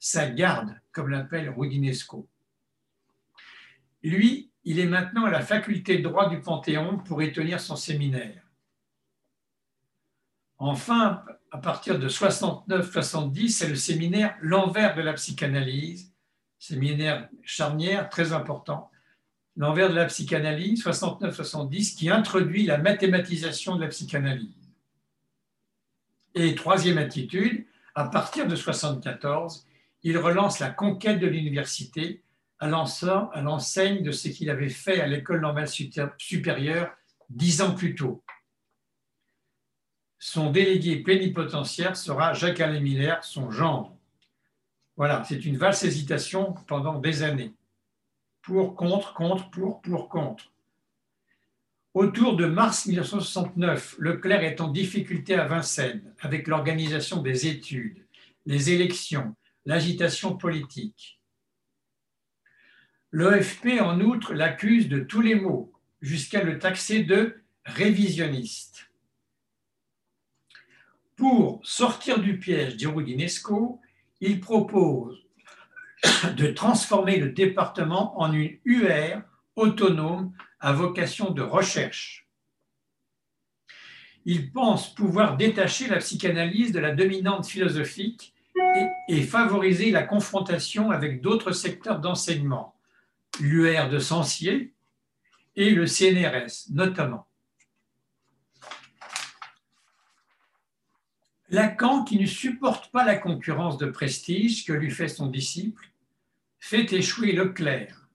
sa garde, comme l'appelle Roudinesco. Lui, il est maintenant à la faculté de droit du Panthéon pour y tenir son séminaire. Enfin, à partir de 69-70, c'est le séminaire L'envers de la psychanalyse, séminaire charnière très important, L'envers de la psychanalyse, 69-70, qui introduit la mathématisation de la psychanalyse. Et troisième attitude, à partir de 74, il relance la conquête de l'université à l'enseigne de ce qu'il avait fait à l'école normale supérieure dix ans plus tôt. Son délégué plénipotentiaire sera Jacques-Alain Miller, son gendre. Voilà, c'est une vaste hésitation pendant des années. Pour, contre, contre, pour, pour, contre. Autour de mars 1969, Leclerc est en difficulté à Vincennes avec l'organisation des études, les élections, l'agitation politique. L'OFP, en outre, l'accuse de tous les maux, jusqu'à le taxer de révisionniste. Pour sortir du piège d'Iroudinesco, il propose de transformer le département en une UR autonome à vocation de recherche. Il pense pouvoir détacher la psychanalyse de la dominante philosophique et, favoriser la confrontation avec d'autres secteurs d'enseignement, l'UR de Sancier et le CNRS notamment. Lacan, qui ne supporte pas la concurrence de prestige que lui fait son disciple, fait échouer Leclerc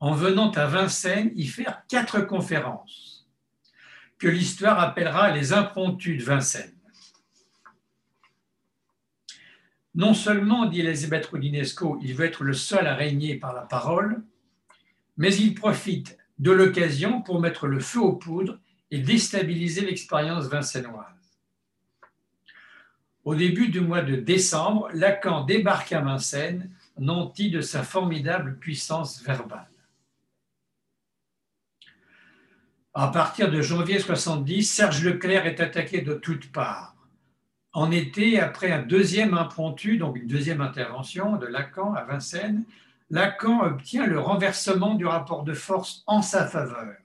en venant à Vincennes y faire quatre conférences que l'histoire appellera les impromptus de Vincennes. Non seulement, dit Elisabeth Roudinesco, il veut être le seul à régner par la parole, mais il profite de l'occasion pour mettre le feu aux poudres et déstabiliser l'expérience vincennoise. Au début du mois de décembre, Lacan débarque à Vincennes, nanti de sa formidable puissance verbale. À partir de janvier 70, Serge Leclerc est attaqué de toutes parts. En été, après un deuxième impromptu, donc une deuxième intervention de Lacan à Vincennes, Lacan obtient le renversement du rapport de force en sa faveur.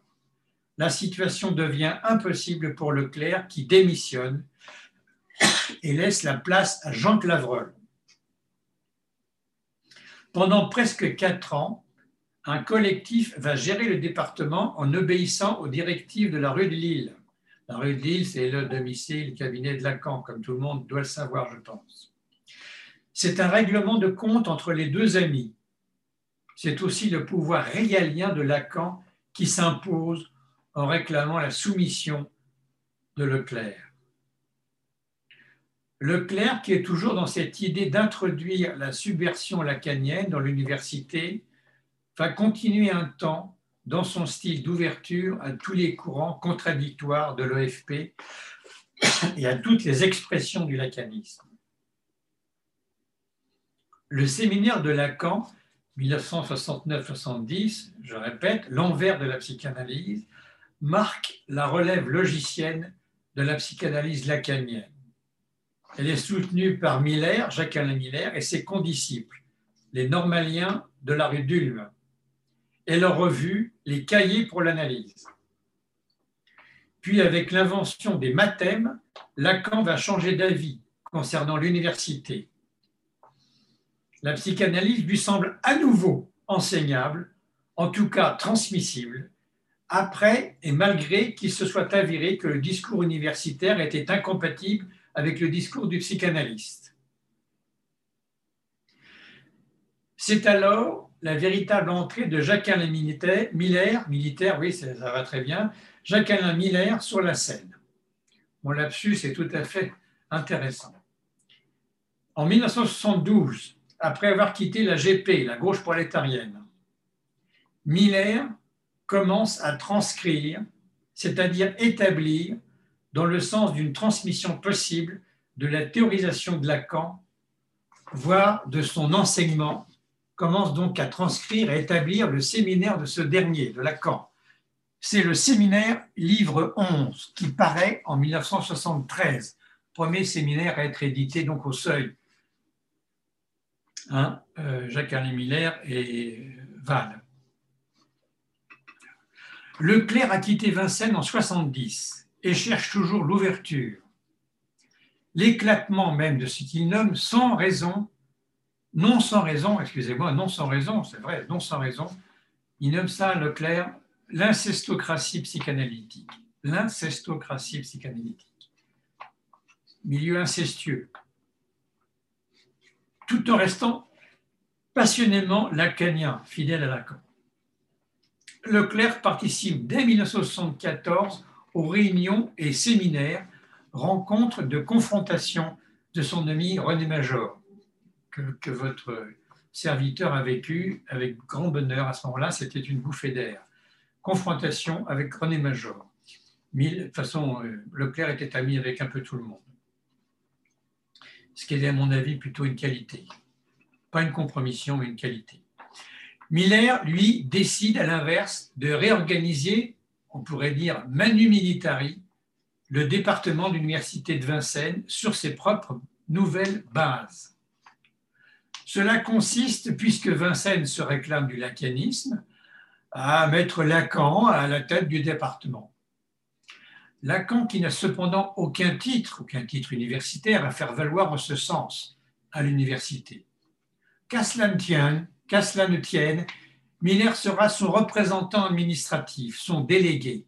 La situation devient impossible pour Leclerc qui démissionne et laisse la place à Jean Clavreul. Pendant presque quatre ans, un collectif va gérer le département en obéissant aux directives de la rue de Lille. La rue de c'est le domicile, le cabinet de Lacan, comme tout le monde doit le savoir, je pense. C'est un règlement de compte entre les deux amis. C'est aussi le pouvoir régalien de Lacan qui s'impose en réclamant la soumission de Leclerc. Leclerc, qui est toujours dans cette idée d'introduire la subversion lacanienne dans l'université, va continuer un temps dans son style d'ouverture à tous les courants contradictoires de l'OFP et à toutes les expressions du lacanisme. Le séminaire de Lacan, 1969-70, je répète, l'envers de la psychanalyse, marque la relève logicienne de la psychanalyse lacanienne. Elle est soutenue par Miller, Jacques-Alain Miller, et ses condisciples, les normaliens de la rue d'Ulm, et leur revue Les cahiers pour l'analyse. Puis, avec l'invention des mathèmes, Lacan va changer d'avis concernant l'université. La psychanalyse lui semble à nouveau enseignable, en tout cas transmissible, après et malgré qu'il se soit avéré que le discours universitaire était incompatible avec le discours du psychanalyste. C'est alors la véritable entrée de Jacques-Alain Miller, militaire, oui, ça, va très bien, Jacques-Alain Miller sur la scène. Mon lapsus est tout à fait intéressant. En 1972, après avoir quitté la GP, la gauche prolétarienne, Miller commence à transcrire, c'est-à-dire établir, dans le sens d'une transmission possible de la théorisation de Lacan, voire de son enseignement commence donc à transcrire et établir le séminaire de ce dernier, de Lacan. C'est le séminaire livre 11 qui paraît en 1973, premier séminaire à être édité donc au seuil. Hein, euh, Jacques-Alain Miller et Val. Leclerc a quitté Vincennes en 70 et cherche toujours l'ouverture, l'éclatement même de ce qu'il nomme sans raison non sans raison, excusez-moi, non sans raison, c'est vrai, non sans raison, il nomme ça, Leclerc, l'incestocratie psychanalytique. L'incestocratie psychanalytique. Milieu incestueux. Tout en restant passionnément lacanien, fidèle à Lacan. Leclerc participe dès 1974 aux réunions et séminaires rencontre de confrontation de son ami René Major, que, votre serviteur a vécu avec grand bonheur à ce moment-là, c'était une bouffée d'air. Confrontation avec René Major. De toute façon, euh, Leclerc était ami avec un peu tout le monde. Ce qui est, à mon avis, plutôt une qualité. Pas une compromission, mais une qualité. Miller, lui, décide à l'inverse de réorganiser, on pourrait dire manu militari, le département de l'Université de Vincennes sur ses propres nouvelles bases. Cela consiste, puisque Vincennes se réclame du lacanisme, à mettre Lacan à la tête du département. Lacan qui n'a cependant aucun titre, aucun titre universitaire à faire valoir en ce sens à l'université. Qu'à cela ne tienne, Miller sera son représentant administratif, son délégué.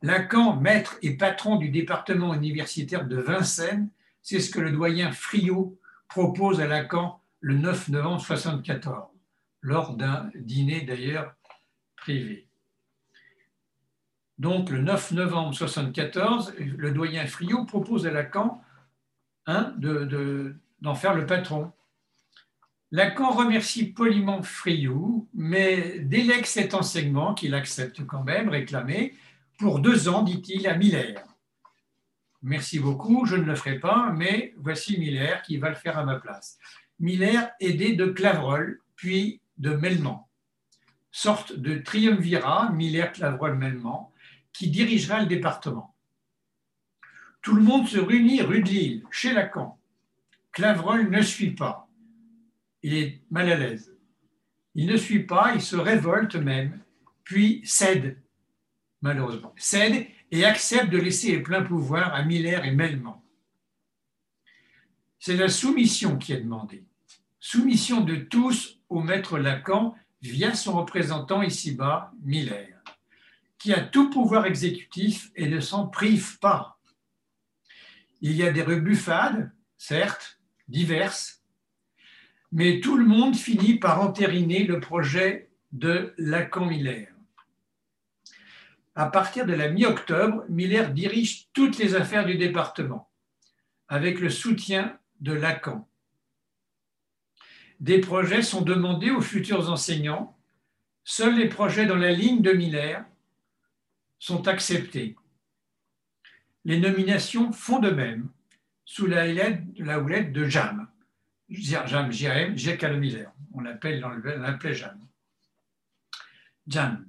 Lacan, maître et patron du département universitaire de Vincennes, c'est ce que le doyen Friot propose à Lacan le 9 novembre 1974, lors d'un dîner d'ailleurs privé. Donc le 9 novembre 1974, le doyen Friot propose à Lacan hein, d'en faire le patron. Lacan remercie poliment Friot, mais délègue cet enseignement qu'il accepte quand même, réclamé, pour deux ans, dit-il, à Miller. Merci beaucoup, je ne le ferai pas, mais voici Miller qui va le faire à ma place. Miller, aidé de Clavreul, puis de Melman. Sorte de triumvirat, Miller-Clavreul-Melman, qui dirigera le département. Tout le monde se réunit rue de Lille, chez Lacan. Clavreul ne suit pas. Il est mal à l'aise. Il ne suit pas, il se révolte même, puis cède, malheureusement. Cède et accepte de laisser les pleins pouvoirs à Miller et Melman. C'est la soumission qui est demandée. Soumission de tous au maître Lacan via son représentant ici-bas, Miller, qui a tout pouvoir exécutif et ne s'en prive pas. Il y a des rebuffades, certes, diverses, mais tout le monde finit par entériner le projet de Lacan-Miller. À partir de la mi-octobre, Miller dirige toutes les affaires du département, avec le soutien de Lacan. Des projets sont demandés aux futurs enseignants. Seuls les projets dans la ligne de Miller sont acceptés. Les nominations font de même, sous la houlette, de Jam. Jam, J.A.M.. Miller. On l'appelle, l'appelait Jam. Jam.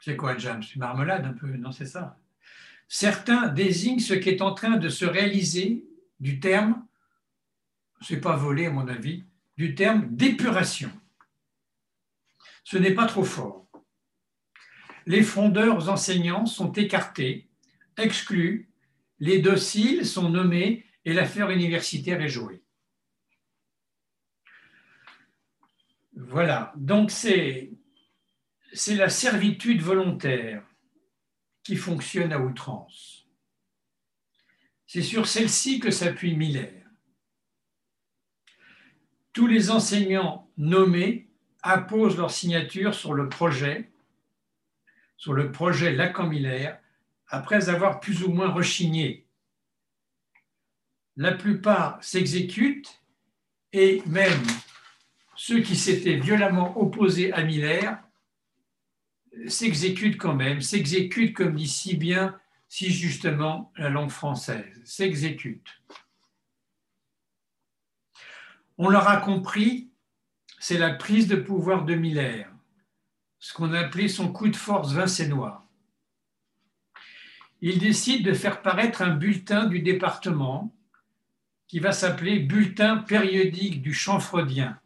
C'est quoi, Jam C'est marmelade un peu, non, c'est ça. Certains désignent ce qui est en train de se réaliser du terme, c'est pas volé à mon avis, du terme d'épuration. Ce n'est pas trop fort. Les frondeurs enseignants sont écartés, exclus, les dociles sont nommés et l'affaire universitaire est jouée. Voilà, donc c'est c'est la servitude volontaire qui fonctionne à outrance. C'est sur celle-ci que s'appuie Miller. Tous les enseignants nommés apposent leur signature sur le projet, sur le projet Lacan-Miller, après avoir plus ou moins rechigné. La plupart s'exécutent et même ceux qui s'étaient violemment opposés à Miller s'exécute quand même, s'exécute comme dit si bien, si justement la langue française, s'exécute. On l'aura compris, c'est la prise de pouvoir de Miller, ce qu'on appelait son coup de force vincénois. Il décide de faire paraître un bulletin du département qui va s'appeler Bulletin périodique du champ freudien.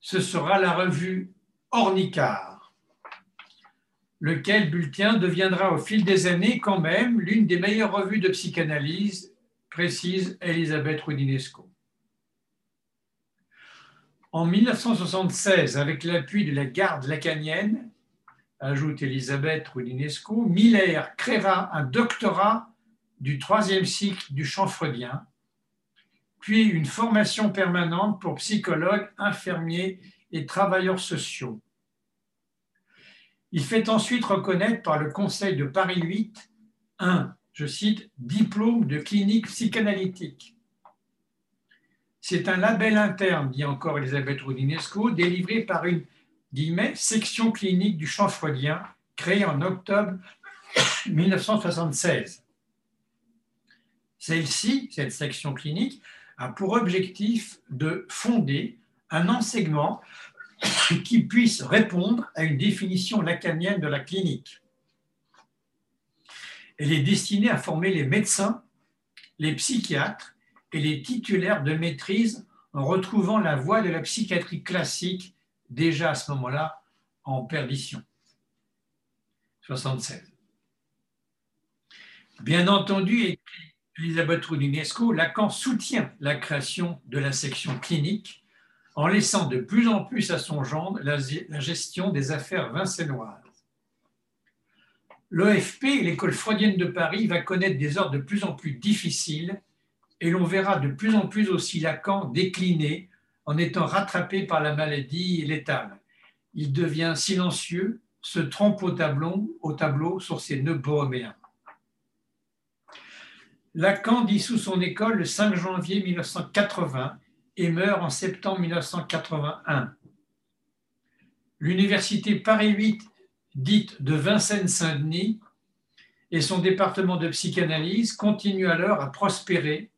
Ce sera la revue Ornicard lequel bulletin deviendra au fil des années quand même l'une des meilleures revues de psychanalyse, précise Elisabeth Rudinesco. En 1976, avec l'appui de la garde lacanienne, ajoute Elisabeth Rudinesco, Miller créera un doctorat du troisième cycle du champ freudien, puis une formation permanente pour psychologues, infirmiers et travailleurs sociaux il fait ensuite reconnaître par le Conseil de Paris 8 un, je cite, diplôme de clinique psychanalytique. C'est un label interne, dit encore Elisabeth Roudinesco, délivré par une section clinique du champ freudien, créée en octobre 1976. Celle-ci, cette section clinique, a pour objectif de fonder un enseignement qui puisse répondre à une définition lacanienne de la clinique. Elle est destinée à former les médecins, les psychiatres et les titulaires de maîtrise en retrouvant la voie de la psychiatrie classique, déjà à ce moment-là en perdition. 76. Bien entendu, écrit Elisabeth Roudinesco, Lacan soutient la création de la section clinique en laissant de plus en plus à son gendre la, gestion des affaires vincennoises. L'OFP, l'école freudienne de Paris, va connaître des ordres de plus en plus difficiles et l'on verra de plus en plus aussi Lacan décliner en étant rattrapé par la maladie létale. Il devient silencieux, se trompe au tableau, au tableau sur ses nœuds bohémiens. Lacan dissout son école le 5 janvier 1980 et meurt en septembre 1981. L'université Paris 8, dite de Vincennes-Saint-Denis, et son département de psychanalyse continuent alors à prospérer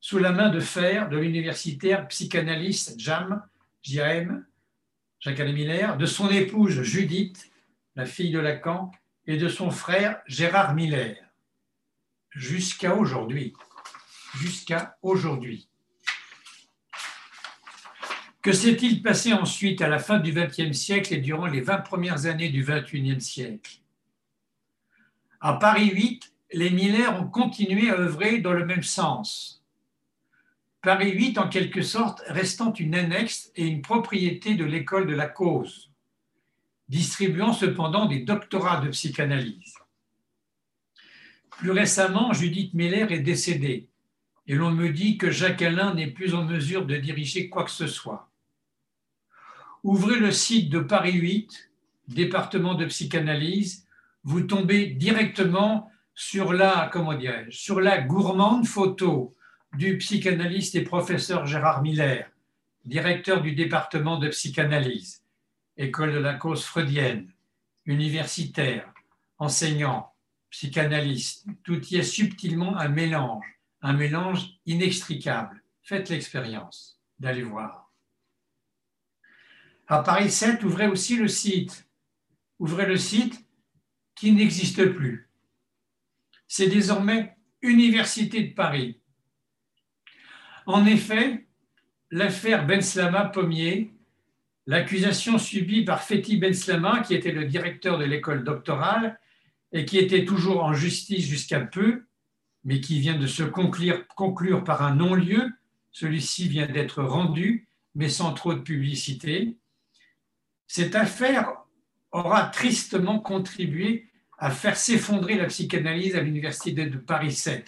sous la main de fer de l'universitaire psychanalyste Jam, JAM, Jacques Miller, de son épouse Judith, la fille de Lacan, et de son frère Gérard Miller. Jusqu'à aujourd'hui. Jusqu'à aujourd'hui. Que s'est-il passé ensuite à la fin du XXe siècle et durant les 20 premières années du XXIe siècle? À Paris 8, les Miller ont continué à œuvrer dans le même sens. Paris 8, en quelque sorte, restant une annexe et une propriété de l'école de la cause, distribuant cependant des doctorats de psychanalyse. Plus récemment, Judith Miller est décédée et l'on me dit que Jacques Alain n'est plus en mesure de diriger quoi que ce soit. Ouvrez le site de Paris 8, département de psychanalyse, vous tombez directement sur la, sur la gourmande photo du psychanalyste et professeur Gérard Miller, directeur du département de psychanalyse, école de la cause freudienne, universitaire, enseignant, psychanalyste. Tout y est subtilement un mélange, un mélange inextricable. Faites l'expérience d'aller voir. À Paris 7, ouvrez aussi le site. Ouvrez le site qui n'existe plus. C'est désormais Université de Paris. En effet, l'affaire Ben Slama Pommier, l'accusation subie par Fethi Ben Slama, qui était le directeur de l'école doctorale et qui était toujours en justice jusqu'à peu, mais qui vient de se conclure par un non-lieu, celui-ci vient d'être rendu, mais sans trop de publicité, cette affaire aura tristement contribué à faire s'effondrer la psychanalyse à l'université de Paris 7,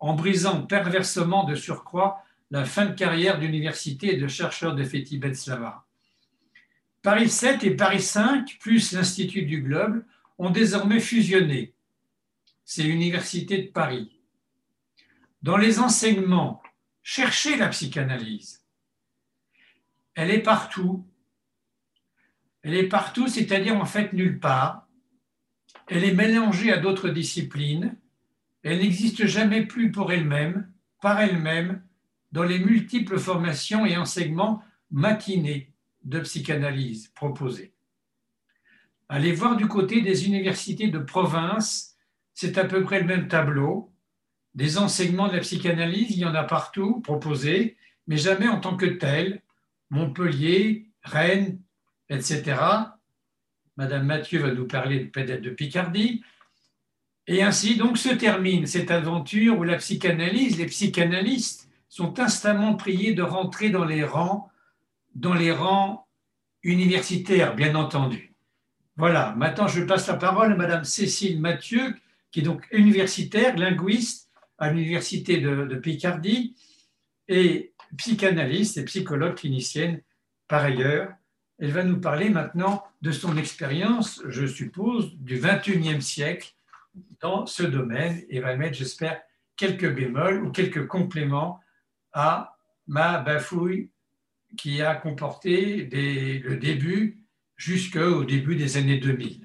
en brisant perversement de surcroît la fin de carrière d'université et de chercheur de Fethi Benslava. Paris 7 et Paris 5, plus l'Institut du Globe, ont désormais fusionné. C'est l'Université de Paris. Dans les enseignements, cherchez la psychanalyse. Elle est partout, elle est partout, c'est-à-dire en fait nulle part. Elle est mélangée à d'autres disciplines. Elle n'existe jamais plus pour elle-même, par elle-même, dans les multiples formations et enseignements matinés de psychanalyse proposés. Allez voir du côté des universités de province, c'est à peu près le même tableau. Des enseignements de la psychanalyse, il y en a partout proposés, mais jamais en tant que tel. Montpellier, Rennes, etc. Madame Mathieu va nous parler peut-être de Picardie. Et ainsi donc se termine cette aventure où la psychanalyse, les psychanalystes sont instamment priés de rentrer dans les rangs, dans les rangs universitaires, bien entendu. Voilà, maintenant je passe la parole à Madame Cécile Mathieu, qui est donc universitaire, linguiste à l'université de, de Picardie et psychanalyste et psychologue clinicienne par ailleurs. Elle va nous parler maintenant de son expérience, je suppose, du 21e siècle dans ce domaine et va mettre, j'espère, quelques bémols ou quelques compléments à ma bafouille qui a comporté le début jusqu'au début des années 2000.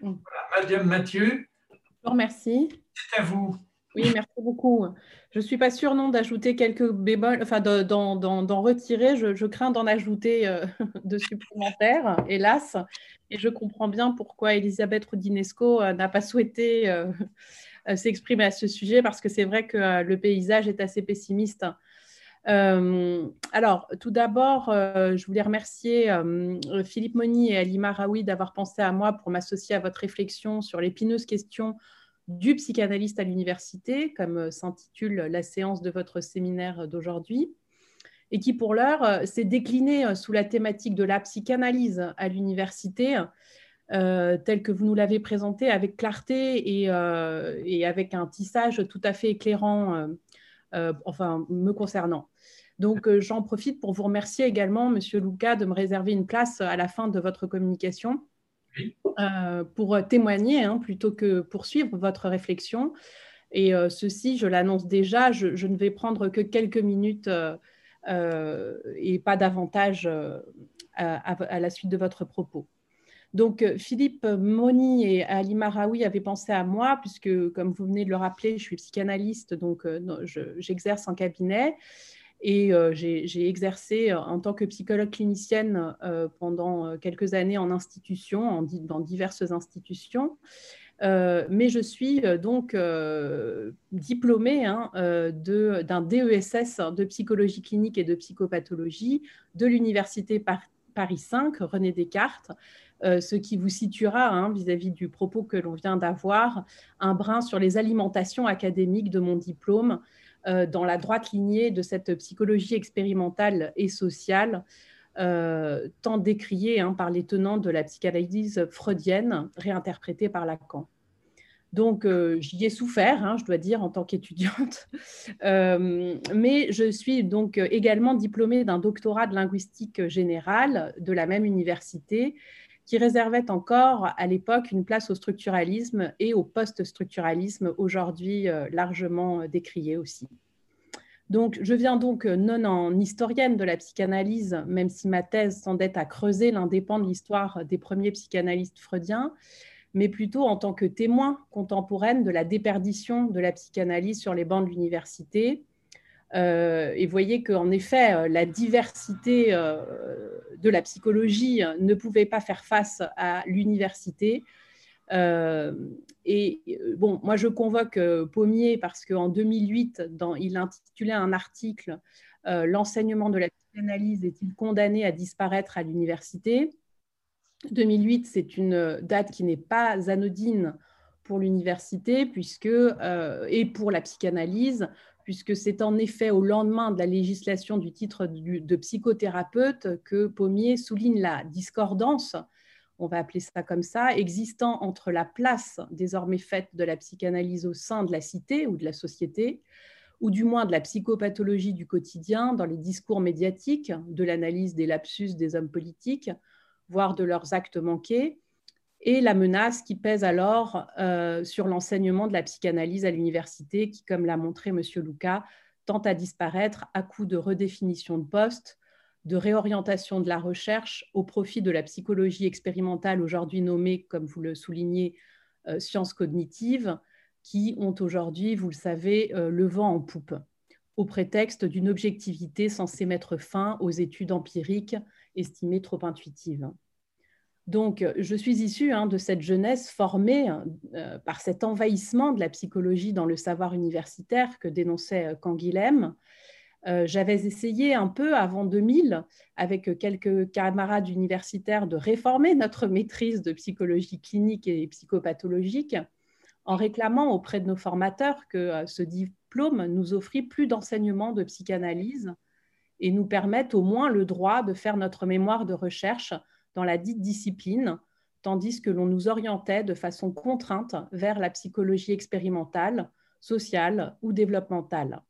Mm. Madame Mathieu. Je vous remercie. C'est à vous. Oui, merci beaucoup. Je ne suis pas sûre non d'ajouter quelques bémols, enfin d'en retirer. Je, crains d'en ajouter euh, de supplémentaires, hélas. Et je comprends bien pourquoi Elisabeth Rudinesco euh, n'a pas souhaité euh, s'exprimer à ce sujet, parce que c'est vrai que le paysage est assez pessimiste alors, tout d'abord, je voulais remercier Philippe Moni et Ali Maraoui d'avoir pensé à moi pour m'associer à votre réflexion sur l'épineuse question du psychanalyste à l'université, comme s'intitule la séance de votre séminaire d'aujourd'hui, et qui, pour l'heure, s'est déclinée sous la thématique de la psychanalyse à l'université, telle que vous nous l'avez présentée avec clarté et, avec un tissage tout à fait éclairant, enfin, me concernant. Donc, euh, j'en profite pour vous remercier également, Monsieur Luca, de me réserver une place à la fin de votre communication euh, pour témoigner hein, plutôt que poursuivre votre réflexion. Et euh, ceci, je l'annonce déjà, je, ne vais prendre que quelques minutes et pas davantage à, la suite de votre propos. Donc, Philippe Moni et Ali Maraoui avaient pensé à moi, puisque, comme vous venez de le rappeler, je suis psychanalyste, donc j'exerce en cabinet. Et euh, j'ai exercé euh, en tant que psychologue clinicienne euh, pendant quelques années en institution, dans diverses institutions. mais je suis donc diplômée hein, d'un DESS de psychologie clinique et de psychopathologie de l'Université Paris 5, René Descartes, ce qui vous situera, hein, vis-à-vis -vis du propos que l'on vient d'avoir, un brin sur les alimentations académiques de mon diplôme dans la droite lignée de cette psychologie expérimentale et sociale, euh, tant décriée hein, par les tenants de la psychanalyse freudienne, réinterprétée par Lacan. Donc, euh, j'y ai souffert, hein, je dois dire, en tant qu'étudiante. mais je suis donc également diplômée d'un doctorat de linguistique générale de la même université, qui réservait encore à l'époque une place au structuralisme et au post-structuralisme, aujourd'hui euh, largement euh, décrié aussi. Donc, je viens donc euh, non en historienne de la psychanalyse, même si ma thèse tendait à creuser l'indépendant de l'histoire des premiers psychanalystes freudiens, mais plutôt en tant que témoin contemporaine de la déperdition de la psychanalyse sur les bancs de l'université, euh, et voyez qu'en effet, euh, la diversité euh, de la psychologie ne pouvait pas faire face à l'université. et bon, moi, je convoque Pommier parce qu'en 2008, dans, il intitulait un article L'enseignement de la psychanalyse est-il condamné à disparaître à l'université? 2008, c'est une date qui n'est pas anodine pour l'université puisque et pour la psychanalyse puisque c'est en effet au lendemain de la législation du titre de psychothérapeute que Pommier souligne la discordance, on va appeler ça comme ça, existant entre la place désormais faite de la psychanalyse au sein de la cité ou de la société, ou du moins de la psychopathologie du quotidien dans les discours médiatiques, de l'analyse des lapsus des hommes politiques, voire de leurs actes manqués, et la menace qui pèse alors euh, sur l'enseignement de la psychanalyse à l'université, qui, comme l'a montré M. Luca, tente à disparaître à coup de redéfinition de poste, de réorientation de la recherche au profit de la psychologie expérimentale, aujourd'hui nommée, comme vous le soulignez, euh, sciences cognitives, qui ont aujourd'hui, vous le savez, euh, le vent en poupe, au prétexte d'une objectivité censée mettre fin aux études empiriques estimées trop intuitives. Donc, euh, je suis issue hein, de cette jeunesse formée euh, par cet envahissement de la psychologie dans le savoir universitaire que dénonçait euh, Canguilhem. J'avais essayé un peu avant 2000, avec quelques camarades universitaires, de réformer notre maîtrise de psychologie clinique et psychopathologique en réclamant auprès de nos formateurs que ce diplôme nous offrit plus d'enseignements de psychanalyse et nous permette au moins le droit de faire notre mémoire de recherche dans la dite discipline, tandis que l'on nous orientait de façon contrainte vers la psychologie expérimentale, sociale ou développementale.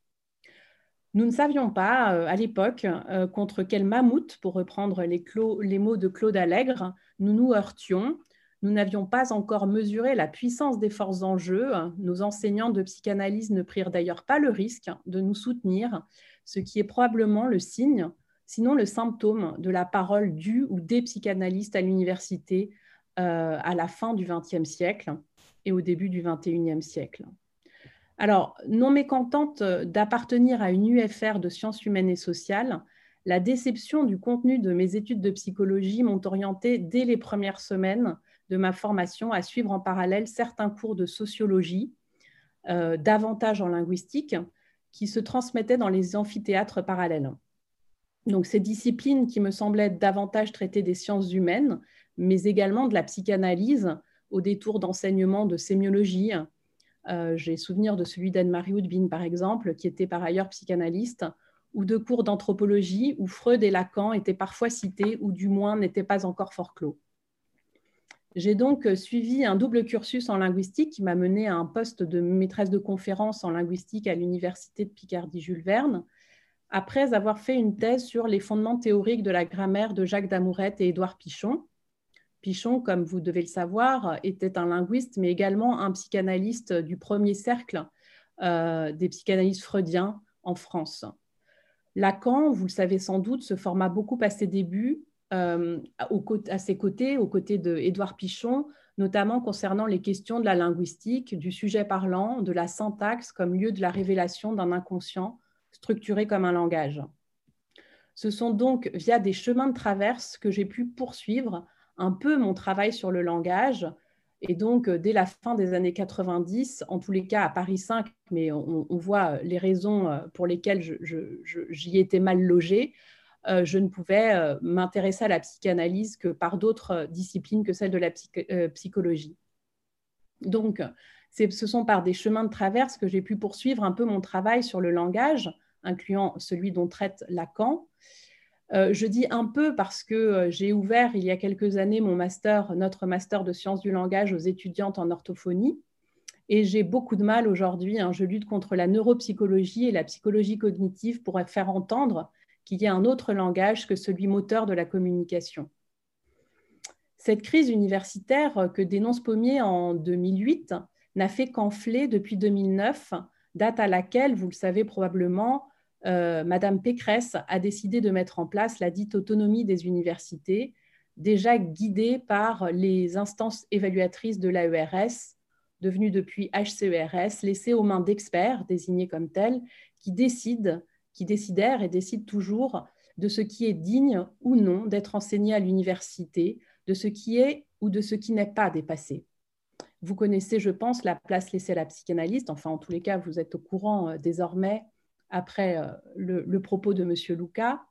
Nous ne savions pas, euh, à l'époque, euh, contre quel mammouth, pour reprendre les, mots de Claude Allègre, nous nous heurtions, nous n'avions pas encore mesuré la puissance des forces en jeu. Nos enseignants de psychanalyse ne prirent d'ailleurs pas le risque de nous soutenir, ce qui est probablement le signe, sinon le symptôme de la parole du ou des psychanalystes à l'université euh, à la fin du XXe siècle et au début du XXIe siècle. Alors, non mécontente d'appartenir à une UFR de sciences humaines et sociales, la déception du contenu de mes études de psychologie m'ont orienté dès les premières semaines de ma formation à suivre en parallèle certains cours de sociologie, euh, davantage en linguistique, qui se transmettaient dans les amphithéâtres parallèles. Donc ces disciplines qui me semblaient davantage traiter des sciences humaines, mais également de la psychanalyse au détour d'enseignements de sémiologie. Euh, j'ai souvenir de celui d'Anne-Marie Houdbin, par exemple, qui était par ailleurs psychanalyste, ou de cours d'anthropologie où Freud et Lacan étaient parfois cités, ou du moins n'étaient pas encore fort clos. J'ai donc suivi un double cursus en linguistique qui m'a mené à un poste de maîtresse de conférence en linguistique à l'Université de Picardie-Jules Verne, après avoir fait une thèse sur les fondements théoriques de la grammaire de Jacques Damourette et Édouard Pichon. Pichon, comme vous devez le savoir, était un linguiste, mais également un psychanalyste du premier cercle euh, des psychanalystes freudiens en France. Lacan, vous le savez sans doute, se forma beaucoup à ses débuts euh, à ses côtés, aux côtés d'Édouard Pichon, notamment concernant les questions de la linguistique, du sujet parlant, de la syntaxe comme lieu de la révélation d'un inconscient structuré comme un langage. Ce sont donc via des chemins de traverse que j'ai pu poursuivre un peu mon travail sur le langage. Et donc, dès la fin des années 90, en tous les cas à Paris 5, mais on, voit les raisons euh, pour lesquelles j'y étais mal logée, euh, je ne pouvais euh, m'intéresser à la psychanalyse que par d'autres euh, disciplines que celle de la psychologie. Donc, ce sont par des chemins de traverse que j'ai pu poursuivre un peu mon travail sur le langage, incluant celui dont traite Lacan. je dis un peu parce que j'ai ouvert il y a quelques années mon master, notre master de sciences du langage aux étudiantes en orthophonie. Et j'ai beaucoup de mal aujourd'hui. Hein, je lutte contre la neuropsychologie et la psychologie cognitive pour faire entendre qu'il y ait un autre langage que celui moteur de la communication. Cette crise universitaire que dénonce Pommier en 2008 n'a fait qu'enfler depuis 2009, date à laquelle, vous le savez probablement, euh, Madame Pécresse a décidé de mettre en place la dite autonomie des universités, déjà guidée par les instances évaluatrices de l'AERS, devenues depuis HCERS, laissées aux mains d'experts désignés comme tels, qui décident qui décidèrent et décident toujours de ce qui est digne ou non d'être enseigné à l'université, de ce qui est ou de ce qui n'est pas dépassé. Vous connaissez, je pense, la place laissée à la psychanalyste, enfin en tous les cas, vous êtes au courant euh, désormais, après euh, le, propos de M. Luca,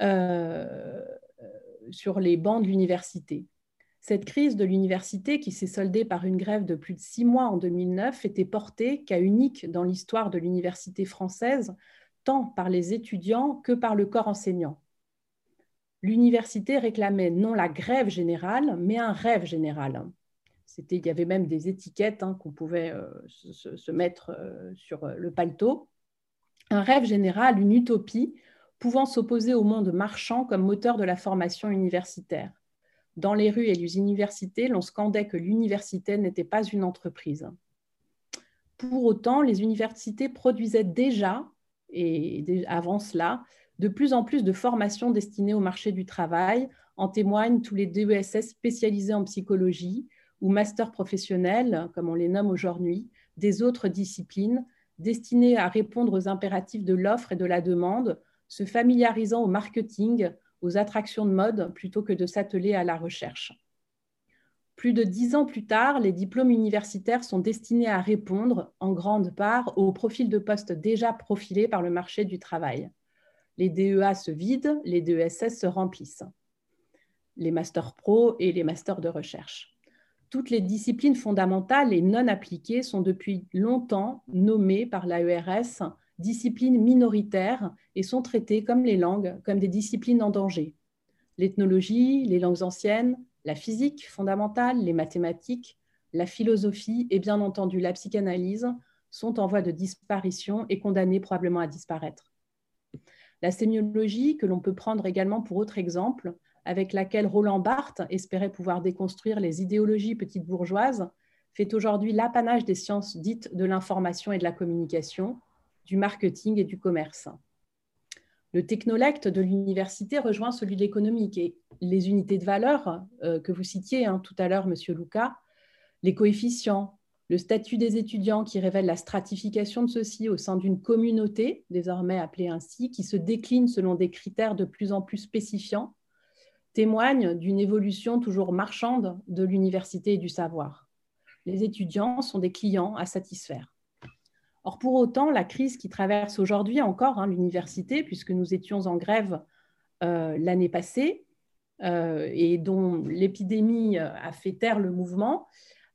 euh, sur les bancs de l'université. Cette crise de l'université, qui s'est soldée par une grève de plus de six mois en 2009, était portée, cas unique dans l'histoire de l'université française, tant par les étudiants que par le corps enseignant. L'université réclamait non la grève générale, mais un rêve général. Il y avait même des étiquettes hein, qu'on pouvait euh, se, mettre euh, sur euh, le paletot. Un rêve général, une utopie, pouvant s'opposer au monde marchand comme moteur de la formation universitaire. Dans les rues et les universités, l'on scandait que l'université n'était pas une entreprise. Pour autant, les universités produisaient déjà et avant cela, de plus en plus de formations destinées au marché du travail. En témoignent tous les DESS spécialisés en psychologie ou masters professionnels, comme on les nomme aujourd'hui, des autres disciplines destinées à répondre aux impératifs de l'offre et de la demande, se familiarisant au marketing, aux attractions de mode, plutôt que de s'atteler à la recherche. Plus de dix ans plus tard, les diplômes universitaires sont destinés à répondre en grande part aux profils de postes déjà profilés par le marché du travail. Les DEA se vident, les DESS se remplissent. Les masters pro et les masters de recherche. Toutes les disciplines fondamentales et non appliquées sont depuis longtemps nommées par l'AERS disciplines minoritaires et sont traitées comme les langues, comme des disciplines en danger. L'ethnologie, les langues anciennes, la physique fondamentale, les mathématiques, la philosophie et bien entendu la psychanalyse sont en voie de disparition et condamnées probablement à disparaître. La sémiologie, que l'on peut prendre également pour autre exemple, avec laquelle Roland Barthes espérait pouvoir déconstruire les idéologies petites bourgeoises, fait aujourd'hui l'apanage des sciences dites de l'information et de la communication, du marketing et du commerce. Le technolecte de l'université rejoint celui de l'économique et les unités de valeur euh, que vous citiez hein, tout à l'heure, Monsieur Luca, les coefficients, le statut des étudiants qui révèle la stratification de ceux-ci au sein d'une communauté, désormais appelée ainsi, qui se décline selon des critères de plus en plus spécifiants, témoignent d'une évolution toujours marchande de l'université et du savoir. Les étudiants sont des clients à satisfaire. Or, pour autant, la crise qui traverse aujourd'hui encore hein, l'université, puisque nous étions en grève euh, l'année passée euh, et dont l'épidémie euh, a fait taire le mouvement,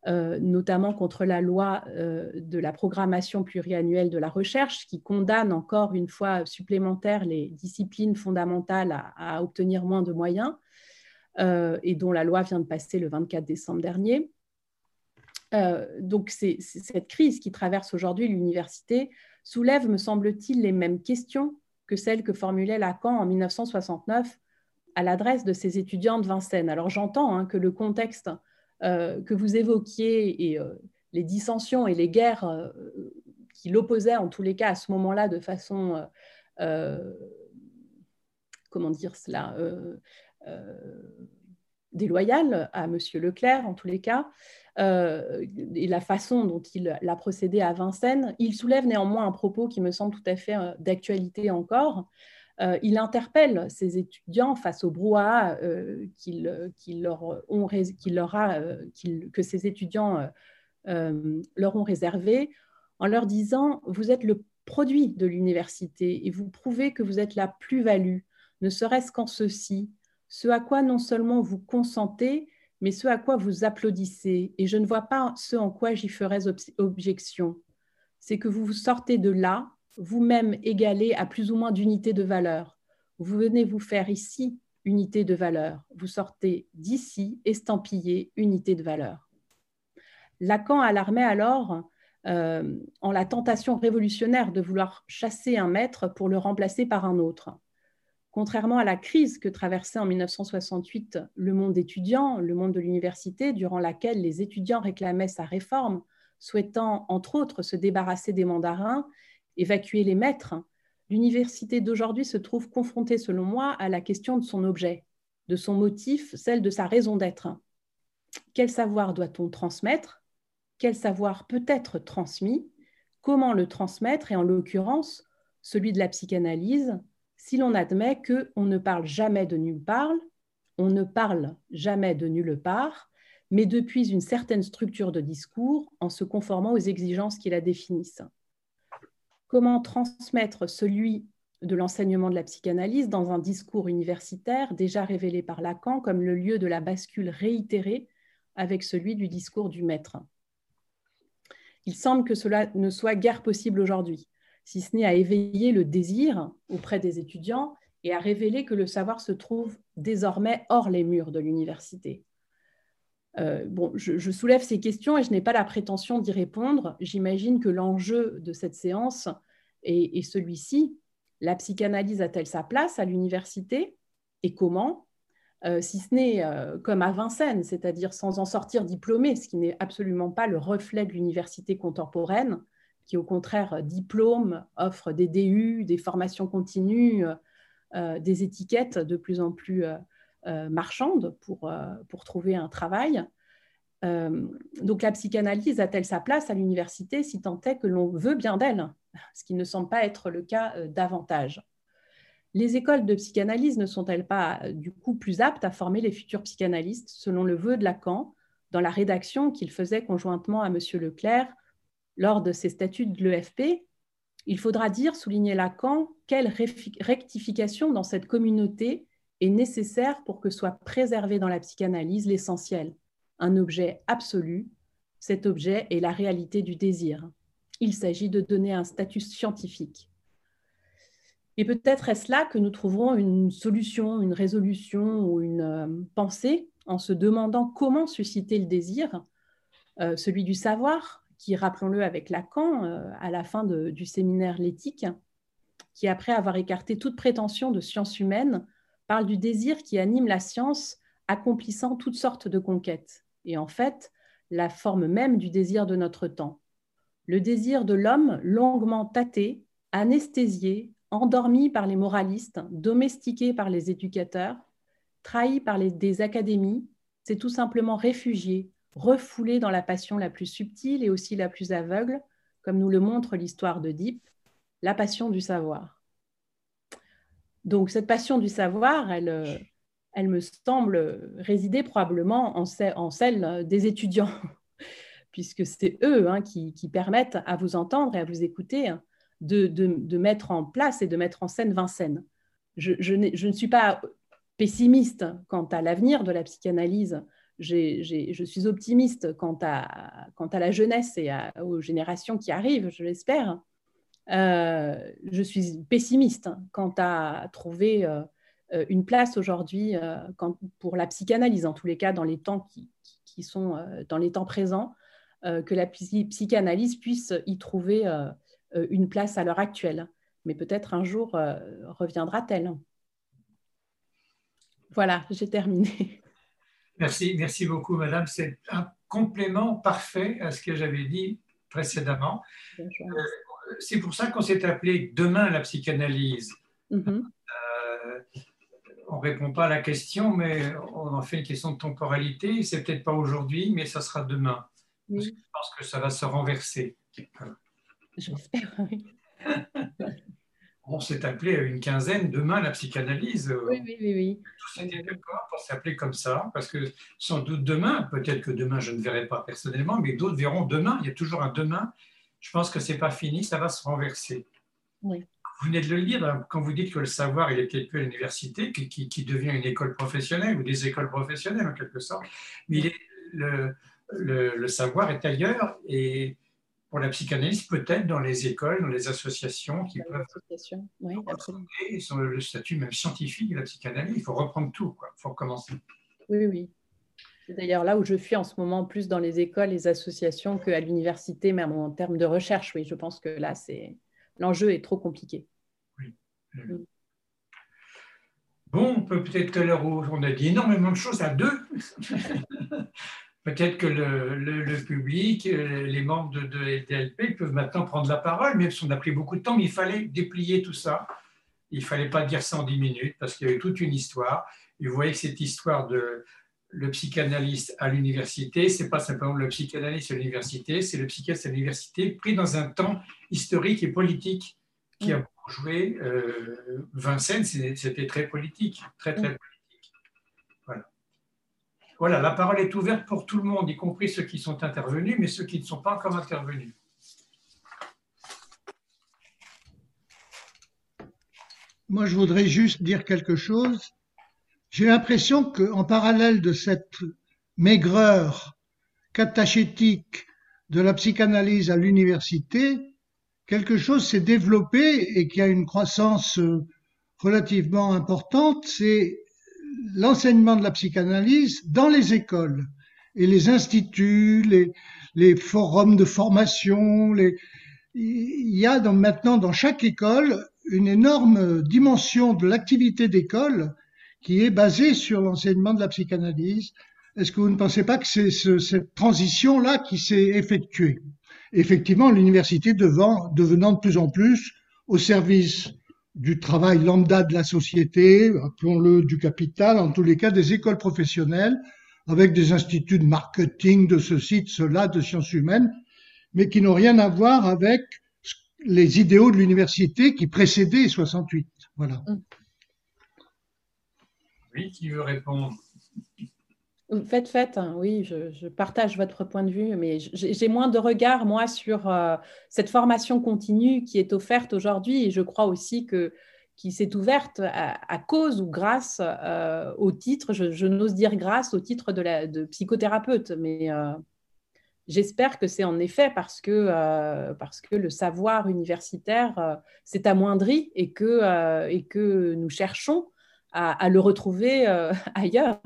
notamment contre la loi de la programmation pluriannuelle de la recherche, qui condamne encore une fois supplémentaire les disciplines fondamentales à obtenir moins de moyens, et dont la loi vient de passer le 24 décembre dernier. Euh, donc, c'est cette crise qui traverse aujourd'hui l'université soulève, me semble-t-il, les mêmes questions que celles que formulait Lacan en 1969 à l'adresse de ses étudiants de Vincennes. Alors, j'entends hein, que le contexte euh, que vous évoquiez et euh, les dissensions et les guerres qui l'opposaient, en tous les cas, à ce moment-là, de façon, comment dire cela, déloyale à M. Leclerc, en tous les cas, euh, et la façon dont il a procédé à Vincennes, il soulève néanmoins un propos qui me semble tout à fait euh, d'actualité encore. Euh, il interpelle ses étudiants face au brouhaha a, que ces étudiants leur ont réservé en leur disant Vous êtes le produit de l'université et vous prouvez que vous êtes la plus-value, ne serait-ce qu'en ceci, ce à quoi non seulement vous consentez, mais ce à quoi vous applaudissez, et je ne vois pas ce en quoi j'y ferais objection, c'est que vous vous sortez de là, vous-même égalé à plus ou moins d'unité de valeur. Vous venez vous faire ici unité de valeur. Vous sortez d'ici estampillé unité de valeur. Lacan alarmait alors euh, en la tentation révolutionnaire de vouloir chasser un maître pour le remplacer par un autre. Contrairement à la crise que traversait en 1968 le monde étudiant, le monde de l'université, durant laquelle les étudiants réclamaient sa réforme, souhaitant entre autres se débarrasser des mandarins, évacuer les maîtres, l'université d'aujourd'hui se trouve confrontée, selon moi, à la question de son objet, de son motif, celle de sa raison d'être. Quel savoir doit-on transmettre? Quel savoir peut être transmis? Comment le transmettre? Et en l'occurrence, celui de la psychanalyse, si l'on admet qu'on ne parle jamais de nulle part, on ne parle jamais de nulle part, mais depuis une certaine structure de discours en se conformant aux exigences qui la définissent. Comment transmettre celui de l'enseignement de la psychanalyse dans un discours universitaire déjà révélé par Lacan comme le lieu de la bascule réitérée avec celui du discours du maître? Il semble que cela ne soit guère possible aujourd'hui si ce n'est à éveiller le désir auprès des étudiants et à révéler que le savoir se trouve désormais hors les murs de l'université. Euh, je, soulève ces questions et je n'ai pas la prétention d'y répondre. J'imagine que l'enjeu de cette séance est, celui-ci. La psychanalyse a-t-elle sa place à l'université et comment? Euh, Si ce n'est euh, comme à Vincennes, c'est-à-dire sans en sortir diplômé, ce qui n'est absolument pas le reflet de l'université contemporaine, qui au contraire diplôme, offre des DU, des formations continues, euh, des étiquettes de plus en plus euh, euh, marchandes pour, pour trouver un travail. donc la psychanalyse a-t-elle sa place à l'université si tant est que l'on veut bien d'elle, ce qui ne semble pas être le cas davantage? Les écoles de psychanalyse ne sont-elles pas du coup plus aptes à former les futurs psychanalystes selon le vœu de Lacan dans la rédaction qu'il faisait conjointement à M. Leclerc lors de ces statuts de l'EFP, il faudra dire, souligner Lacan, quelle rectification dans cette communauté est nécessaire pour que soit préservé dans la psychanalyse l'essentiel, un objet absolu. Cet objet est la réalité du désir. Il s'agit de donner un statut scientifique. Et peut-être est-ce là que nous trouverons une solution, une résolution ou une euh, pensée en se demandant comment susciter le désir, euh, celui du savoir, qui, rappelons-le avec Lacan, euh, à la fin du séminaire L'éthique, qui, après avoir écarté toute prétention de science humaine, parle du désir qui anime la science accomplissant toutes sortes de conquêtes. Et en fait, la forme même du désir de notre temps. Le désir de l'homme longuement tâté, anesthésié, endormi par les moralistes, domestiqué par les éducateurs, trahi par les, des académies, c'est tout simplement réfugié, refoulé dans la passion la plus subtile et aussi la plus aveugle, comme nous le montre l'histoire d'Oedipe, la passion du savoir. Donc cette passion du savoir, elle, elle me semble résider probablement en, celle des étudiants, puisque c'est eux hein, qui, permettent à vous entendre et à vous écouter de, mettre en place et de mettre en scène Vincennes. Je, ne suis pas pessimiste quant à l'avenir de la psychanalyse. Je suis optimiste quant à, la jeunesse et aux générations qui arrivent, je l'espère. Euh, je suis pessimiste quant à trouver euh, une place aujourd'hui euh, pour la psychanalyse, en tous les cas dans les temps présents, que la psychanalyse puisse y trouver une place à l'heure actuelle. Mais peut-être un jour reviendra-t-elle. Voilà, j'ai terminé. Merci, merci beaucoup, Madame. C'est un complément parfait à ce que j'avais dit précédemment. Euh, c'est pour ça qu'on s'est appelé Demain la psychanalyse. Mm-hmm. Euh, on ne répond pas à la question, mais on en fait une question de temporalité. C'est peut-être pas aujourd'hui, mais ça sera demain. je pense que ça va se renverser. J'espère, oui. on s'est appelé à une quinzaine demain la psychanalyse. Oui, oui, oui. oui. Tous étaient d'accord pour s'appeler comme ça, parce que sans doute demain, peut-être que demain je ne verrai pas personnellement, mais d'autres verront demain. Il y a toujours un demain. Je pense que ce n'est pas fini, ça va se renverser. Oui. Vous venez de le lire hein, quand vous dites que le savoir il est quelque peu à l'université, qui, devient une école professionnelle ou des écoles professionnelles en quelque sorte, mais le, le, savoir est ailleurs et pour la psychanalyse, peut-être dans les écoles, dans les associations qui peuvent oui, et sur le statut même scientifique de la psychanalyse. Il faut reprendre tout, il faut recommencer. Oui, oui. C'est d'ailleurs là où je suis en ce moment, plus dans les écoles, les associations qu'à l'université, même en termes de recherche. Oui, je pense que là, c'est l'enjeu est trop compliqué. Oui. Bon, on peut peut-être l'heure où on a dit énormément de choses à deux. Peut-être que le, public, euh, les membres de, de LDLP peuvent maintenant prendre la parole, même si on a pris beaucoup de temps, mais il fallait déplier tout ça. Il ne fallait pas dire ça en 10 minutes parce qu'il y avait toute une histoire. Et vous voyez que cette histoire de le psychanalyste à l'université, ce n'est pas simplement le psychanalyste à l'université, c'est le psychiatre à l'université pris dans un temps historique et politique qui a beaucoup joué. Euh, Vincennes, c'était très politique, très très politique. Voilà, la parole est ouverte pour tout le monde, y compris ceux qui sont intervenus, mais ceux qui ne sont pas encore intervenus. Moi, je voudrais juste dire quelque chose. J'ai l'impression qu'en parallèle de cette maigreur catachétique de la psychanalyse à l'université, quelque chose s'est développé et qui a une croissance relativement importante, c'est l'enseignement de la psychanalyse dans les écoles et les instituts, les, les forums de formation. Les... Il y a donc maintenant dans chaque école une énorme dimension de l'activité d'école qui est basée sur l'enseignement de la psychanalyse. Est-ce que vous ne pensez pas que c'est ce, cette transition-là qui s'est effectuée? Effectivement, l'université devenant de plus en plus au service du travail lambda de la société, appelons-le du capital, en tous les cas des écoles professionnelles, avec des instituts de marketing, de ceci, de cela, de sciences humaines, mais qui n'ont rien à voir avec les idéaux de l'université qui précédaient 68. Voilà. Oui, qui veut répondre? Faites, faites, hein. oui, je, partage votre point de vue, mais j'ai moins de regard, moi, sur euh, cette formation continue qui est offerte aujourd'hui, et je crois aussi que qui s'est ouverte à, cause ou grâce euh, au titre, je, n'ose dire grâce au titre de psychothérapeute, mais euh, j'espère que c'est en effet parce que, parce que le savoir universitaire s'est amoindri et que, et que nous cherchons à le retrouver ailleurs.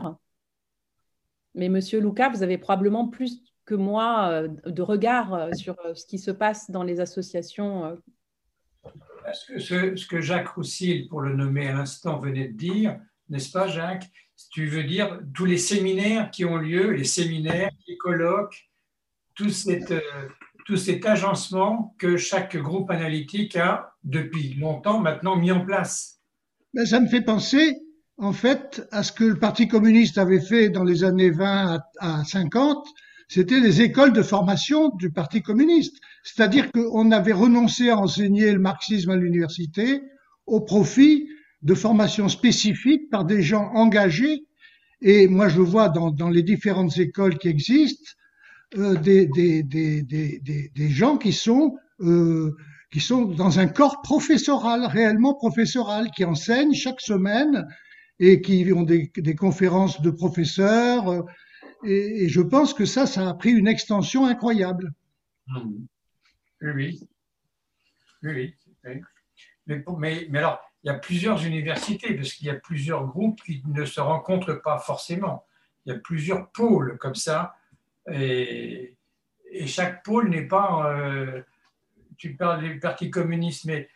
Mais Monsieur Lucas, vous avez probablement plus que moi euh, de regard euh, sur euh, ce qui se passe dans les associations. Ce que, Jacques Roussil, pour le nommer à l'instant, venait de dire, n'est-ce pas, Jacques? Tu veux dire tous les séminaires qui ont lieu, les séminaires, les colloques, tout, euh, cet agencement que chaque groupe analytique a depuis longtemps maintenant mis en place. Ben, ça me fait penser, en fait, à ce que le Parti communiste avait fait dans les années 20 à 50, c'était les écoles de formation du Parti communiste. C'est-à-dire qu'on avait renoncé à enseigner le marxisme à l'université au profit de formations spécifiques par des gens engagés. Et moi, je vois dans, dans les différentes écoles qui existent euh, des, des, des, des, gens qui sont, euh, qui sont dans un corps professoral, réellement professoral, qui enseignent chaque semaine et qui ont des, conférences de professeurs. Et, et, je pense que ça, ça a pris une extension incroyable. Mmh. Oui, oui. Mais, mais, alors, il y a plusieurs universités, parce qu'il y a plusieurs groupes qui ne se rencontrent pas forcément. Il y a plusieurs pôles comme ça. Et, chaque pôle n'est pas. Euh, tu parles du Parti communiste, mais,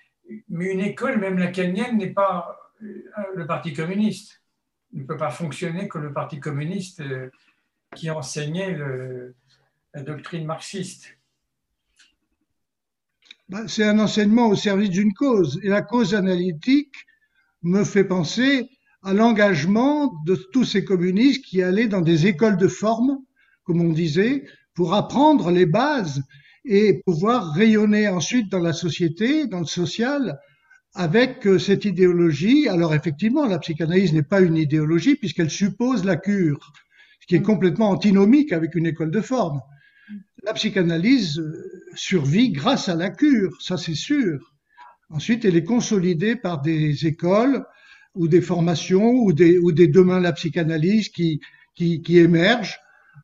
mais une école, même la kenyenne, n'est pas euh, le Parti communiste. Ne peut pas fonctionner que le Parti communiste euh, qui enseignait la doctrine marxiste. Ben, c'est un enseignement au service d'une cause. Et la cause analytique me fait penser à l'engagement de tous ces communistes qui allaient dans des écoles de forme, comme on disait, pour apprendre les bases et pouvoir rayonner ensuite dans la société, dans le social, avec euh, cette idéologie. Alors effectivement, la psychanalyse n'est pas une idéologie puisqu'elle suppose la cure, ce qui est complètement antinomique avec une école de forme la psychanalyse euh, survit grâce à la cure, ça c'est sûr. Ensuite, elle est consolidée par des écoles ou des formations ou des, ou des demain la psychanalyse qui, qui, qui émergent.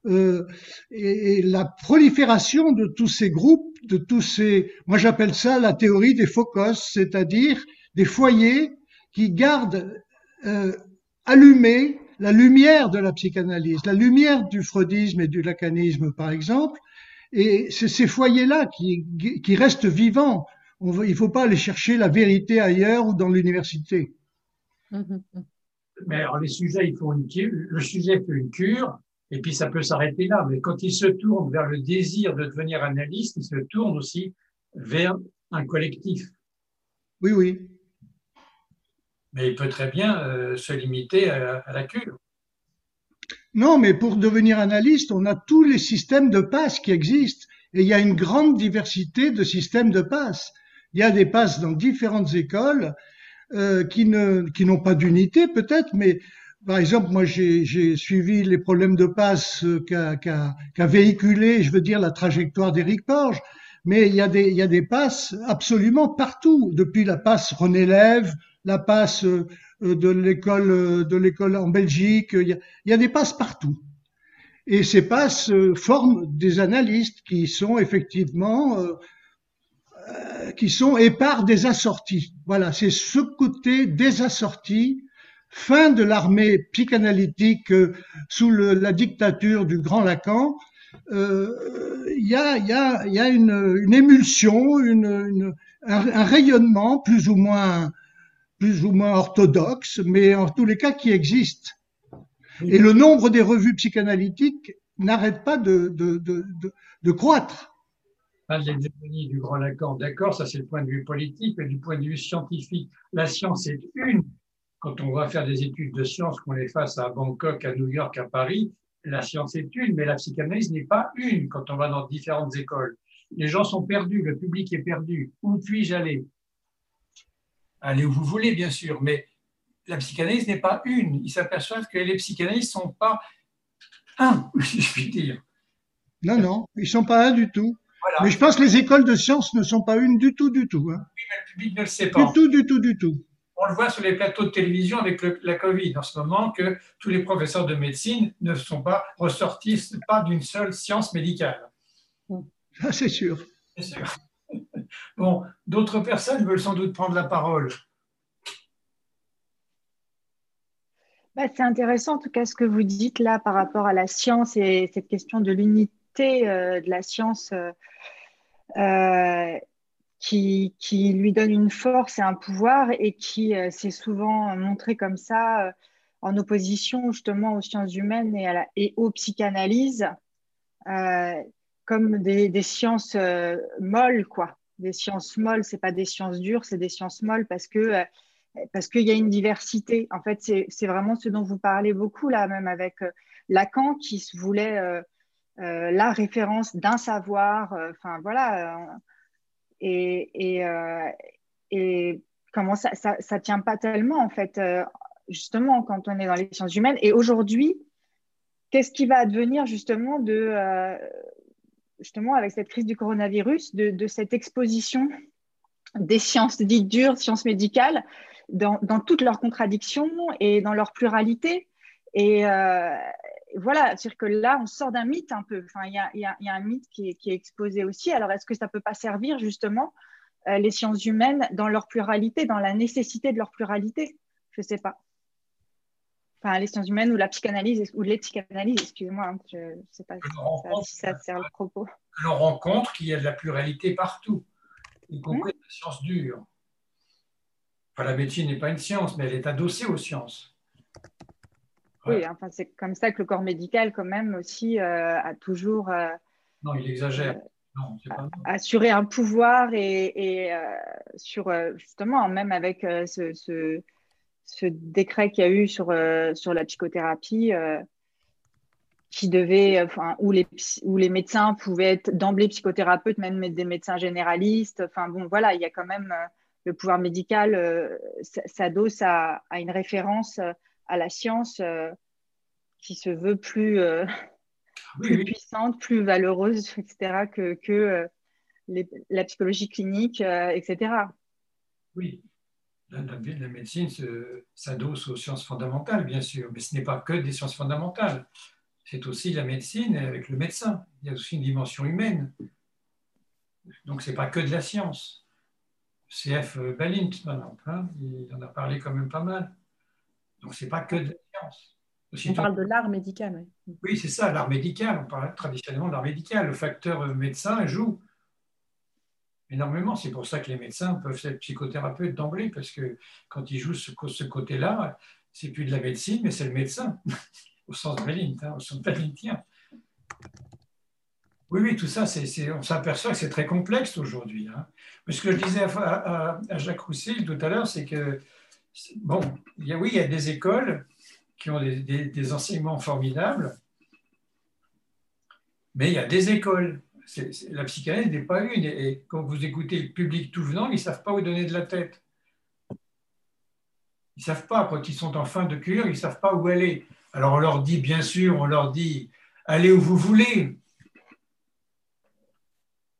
Euh, et, la prolifération de tous ces groupes, de tous ces, moi j'appelle ça la théorie des focos, c'est-à-dire des foyers qui gardent euh, allumée la lumière de la psychanalyse, la lumière du freudisme et du lacanisme par exemple, et c'est ces foyers-là qui, qui, restent vivants. On il ne faut pas aller chercher la vérité ailleurs ou dans l'université. Mais alors, les sujets, il faut une le sujet fait une cure, et puis ça peut s'arrêter là. Mais quand il se tourne vers le désir de devenir analyste, il se tourne aussi vers un collectif. Oui, oui. Mais il peut très bien euh, se limiter à la cure. Non, mais pour devenir analyste, on a tous les systèmes de passe qui existent. Et il y a une grande diversité de systèmes de passe. Il y a des passes dans différentes écoles euh, qui n'ont pas d'unité peut-être, mais par exemple, moi j'ai suivi les problèmes de passe qu'a qu véhiculé, je veux dire, la trajectoire d'Éric Porge. Mais il y, a des, il y a des passes absolument partout, depuis la passe René Lève, la passe euh, euh, de l'école euh, de l'école en Belgique. Il y, a, il y, a, des passes partout. Et ces passes euh, forment des analystes qui sont effectivement euh, qui sont épars des assortis. Voilà, c'est ce côté des assortis, fin de l'armée psychanalytique sous le, la dictature du grand Lacan. Il y, a, une, émulsion, un, rayonnement plus ou moins orthodoxes, mais en tous les cas qui existent. Et le nombre des revues psychanalytiques n'arrête pas de, croître. Pas l'hégémonie du grand Lacan, d'accord, ça c'est le point de vue politique, mais du point de vue scientifique, la science est une. Quand on va faire des études de science, qu'on les fasse à Bangkok, à New York, à Paris, la science est une, mais la psychanalyse n'est pas une quand on va dans différentes écoles. Les gens sont perdus, le public est perdu. Où puis-je aller? Allez où vous voulez, bien sûr, mais la psychanalyse n'est pas une. Ils s'aperçoivent que les psychanalystes ne sont pas un, si je puis dire. Non, non, ils ne sont pas un du tout. Mais je pense que les écoles de sciences ne sont pas une du tout, du tout. Hein. Oui, mais le public ne le sait pas. Du tout, du tout, du tout. On le voit sur les plateaux de télévision avec la Covid en ce moment, que tous les professeurs de médecine ne sont pas ressortis pas d'une seule science médicale. Ah, c'est sûr. C'est sûr. Bon, d'autres personnes veulent sans doute prendre la parole. Bah, c'est intéressant en tout cas ce que vous dites là par rapport à la science et cette question de l'unité euh, de la science euh, euh, qui, qui, lui donne une force et un pouvoir et qui s'est souvent montré comme ça en opposition justement aux sciences humaines et, à la, et aux psychanalyses comme des, des sciences molles, quoi. Des sciences molles, c'est pas des sciences dures, c'est des sciences molles parce que parce qu'il y a une diversité. En fait, c'est vraiment ce dont vous parlez beaucoup là, même avec Lacan qui se voulait euh, la référence d'un savoir, euh, enfin voilà, euh, et, et, comment ça, ça, tient pas tellement en fait, justement quand on est dans les sciences humaines. Et aujourd'hui, qu'est-ce qui va advenir justement de justement avec cette crise du coronavirus, de, cette exposition des sciences dites dures, sciences médicales, dans, dans, toutes leurs contradictions et dans leur pluralité? Et, voilà, c'est-à-dire que là, on sort d'un mythe un peu. Enfin, il y a, un mythe qui est, exposé aussi. Alors, est-ce que ça ne peut pas servir justement euh, les sciences humaines dans leur pluralité, dans la nécessité de leur pluralité? Je ne sais pas. Enfin, les sciences humaines ou la psychanalyse, ou les psychanalyses, excusez-moi, hein, je ne sais pas si ça, sert le propos. On rencontre qu'il y a de la pluralité partout, y compris mmh. la science dure. Enfin, la médecine n'est pas une science, mais elle est adossée aux sciences. Oui, enfin, c'est comme ça que le corps médical, quand même, aussi, euh, a toujours. Euh, non, il exagère. Euh, assurer un pouvoir et, sur justement même avec ce, ce, décret qu'il y a eu sur, sur la psychothérapie qui devait enfin où les où les médecins pouvaient être d'emblée psychothérapeutes même des médecins généralistes enfin bon voilà il y a quand même le pouvoir médical s'adosse à, à, une référence à la science euh, qui se veut plus, euh, puissante, plus valeureuse, etc., que, que euh, la psychologie clinique, etc. Oui, la, médecine s'adosse aux sciences fondamentales, bien sûr, mais ce n'est pas que des sciences fondamentales. C'est aussi la médecine avec le médecin. Il y a aussi une dimension humaine. Donc, ce n'est pas que de la science. CF Balint, par exemple, hein, il en a parlé quand même pas mal. Donc, ce n'est pas que de la science. on parle de l'art médical. Oui, oui c'est ça, l'art médical. On parle traditionnellement de l'art médical. Le facteur médecin joue énormément. C'est pour ça que les médecins peuvent être psychothérapeutes d'emblée, parce que quand ils jouent ce, ce côté-là, c'est plus de la médecine, mais c'est le médecin, au sens Brélin, hein, au sens. Oui, oui, tout ça, on s'aperçoit que c'est très complexe aujourd'hui. Hein. Mais ce que je disais à, à Jacques Roussel tout à l'heure, c'est que bon, il y a, oui, il y a des écoles qui ont des, enseignements formidables, mais il y a des écoles. la psychanalyse n'est pas une. Et quand vous écoutez le public tout venant, ils ne savent pas où donner de la tête. Ils ne savent pas, quand ils sont en fin de cure, ils ne savent pas où aller. Alors on leur dit, bien sûr, on leur dit, allez où vous voulez.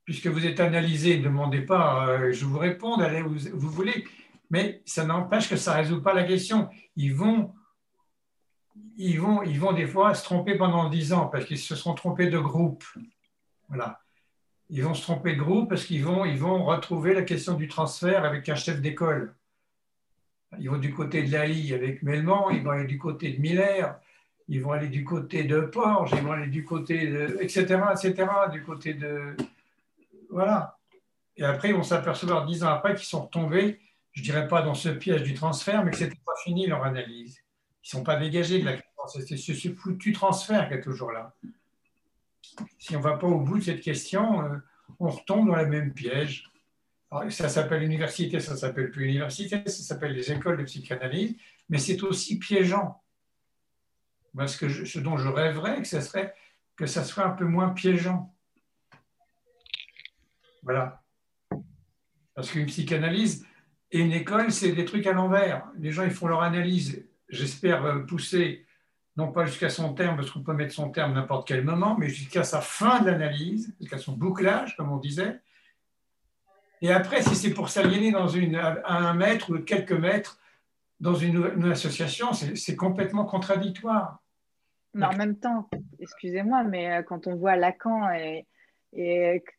Puisque vous êtes analysé, ne demandez pas, euh, je vous réponds, allez où vous voulez mais ça n'empêche que ça ne résout pas la question. Ils vont, ils, vont, ils vont des fois se tromper pendant dix ans parce qu'ils se sont trompés de groupe. Voilà. Ils vont se tromper de groupe parce qu'ils vont, ils vont retrouver la question du transfert avec un chef d'école. Ils vont du côté de l'AI avec Melman, ils vont aller du côté de Miller, ils vont aller du côté de Porge, ils vont aller du côté de. etc., etc., du côté de. Voilà. Et après, ils vont s'apercevoir dix ans après qu'ils sont retombés je dirais pas dans ce piège du transfert, mais que c'était pas fini leur analyse. Ils ne sont pas dégagés de la question. C'est ce foutu transfert qui est toujours là. Si on ne va pas au bout de cette question, euh, on retombe dans le même piège. ça s'appelle université, ça ne s'appelle plus université, ça s'appelle les écoles de psychanalyse, mais c'est aussi piégeant. Parce que ce dont je rêverais, que ce serait que ça soit un peu moins piégeant. Voilà. Parce qu'une psychanalyse, et une école, c'est des trucs à l'envers. Les gens, ils font leur analyse, j'espère euh, pousser, non pas jusqu'à son terme, parce qu'on peut mettre son terme n'importe quel moment, mais jusqu'à sa fin d'analyse, jusqu'à son bouclage, comme on disait. Et après, si c'est pour s'aliéner une, à un mètre ou quelques mètres dans une, association, c'est complètement contradictoire. Mais en même temps, excusez-moi, mais euh, quand on voit Lacan et,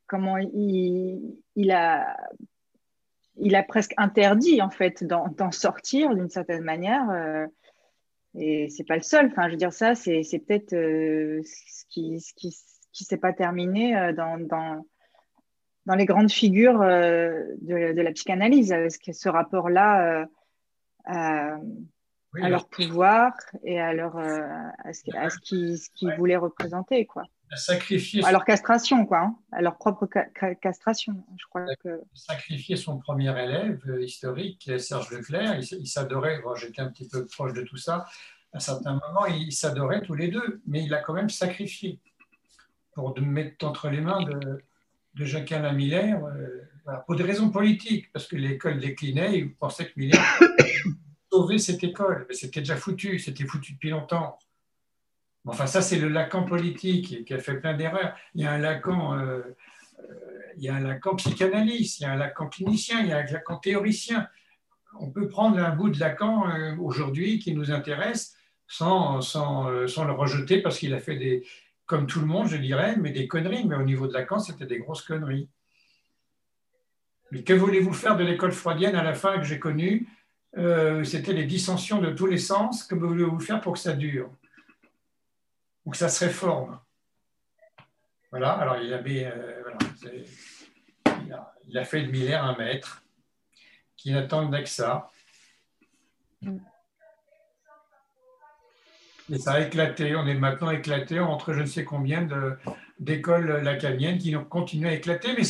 comment il, a il a presque interdit en fait d'en sortir d'une certaine manière. Euh, et c'est pas le seul. Enfin, je veux dire ça, c'est peut-être euh, ce qui ce qui, qui s'est pas terminé euh, dans, dans, dans les grandes figures de, de, la psychanalyse. Ce, ce rapport-là à leur pouvoir et à, leur, euh, à ce, qu'ils voulaient représenter. Quoi. À, sacrifier à leur castration, quoi, hein, à leur propre castration. Je crois que... Sacrifier son premier élève euh, historique, Serge Leclerc, il, s'adorait, j'étais un petit peu proche de tout ça, à un certain moment, ils s'adoraient tous les deux, mais il a quand même sacrifié pour mettre entre les mains de, de Jacques-Alain Miller, euh, pour des raisons politiques, parce que l'école déclinait, il pensait que Miller sauver cette école. Mais c'était déjà foutu, c'était foutu depuis longtemps. Enfin, ça, c'est le Lacan politique qui a fait plein d'erreurs. Il y a un Lacan, euh, euh, il y a un Lacan psychanalyste, il y a un Lacan clinicien, il y a un Lacan théoricien. On peut prendre un bout de Lacan euh, aujourd'hui qui nous intéresse sans, sans, le rejeter parce qu'il a fait des, comme tout le monde, je dirais, mais des conneries. Mais au niveau de Lacan, c'était des grosses conneries. Mais que voulez-vous faire de l'école freudienne à la fin que j'ai connue? C'était les dissensions de tous les sens. Que voulez-vous faire pour que ça dure? Ou que ça se réforme Voilà, alors il, avait, euh, il, a, fait de Miller un maître qui n'attendait que ça. Et ça a éclaté. On est maintenant éclaté entre je ne sais combien d'écoles lacaniennes qui ont continué à éclater. Mais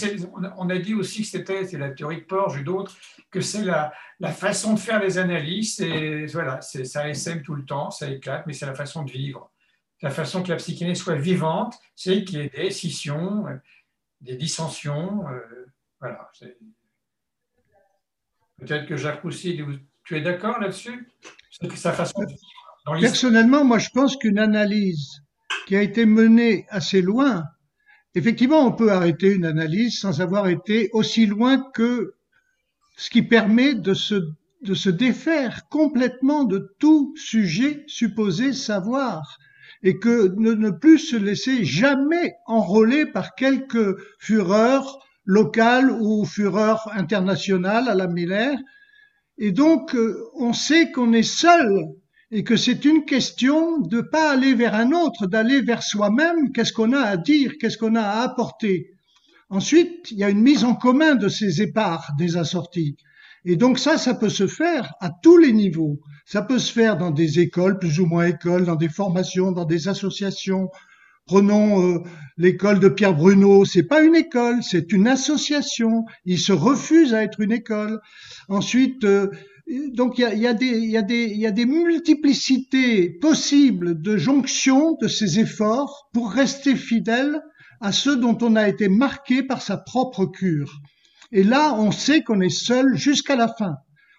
on a dit aussi que c'était, c'est la théorie de Porges et d'autres, que c'est la, la, façon de faire les analyses. Et voilà, ça essaime tout le temps, ça éclate, mais c'est la façon de vivre. La façon que la psychanalyse soit vivante, c'est qu'il y ait des scissions, des dissensions. Euh, voilà. Peut-être que Jacques Roussy, tu es d'accord là-dessus? Personnellement, moi, je pense qu'une analyse qui a été menée assez loin, effectivement, on peut arrêter une analyse sans avoir été aussi loin que ce qui permet de se défaire complètement de tout sujet supposé savoir et que ne, ne plus se laisser jamais enrôler par quelque fureur locale ou fureur internationale à la Miller. Et donc, euh, on sait qu'on est seul et que c'est une question de pas aller vers un autre, d'aller vers soi-même. Qu'est-ce qu'on a à dire? Qu'est-ce qu'on a à apporter? Ensuite, il y a une mise en commun de ces éparts des assortis. Et donc ça, ça peut se faire à tous les niveaux. Ça peut se faire dans des écoles, plus ou moins écoles, dans des formations, dans des associations. Prenons euh, l'école de Pierre Bruno, c'est pas une école, c'est une association. Il se refuse à être une école. Ensuite, euh, donc il y a, y, a y, y a, des multiplicités possibles de jonction de ces efforts pour rester fidèle à ceux dont on a été marqué par sa propre cure. Et là, on sait qu'on est seul jusqu'à la fin.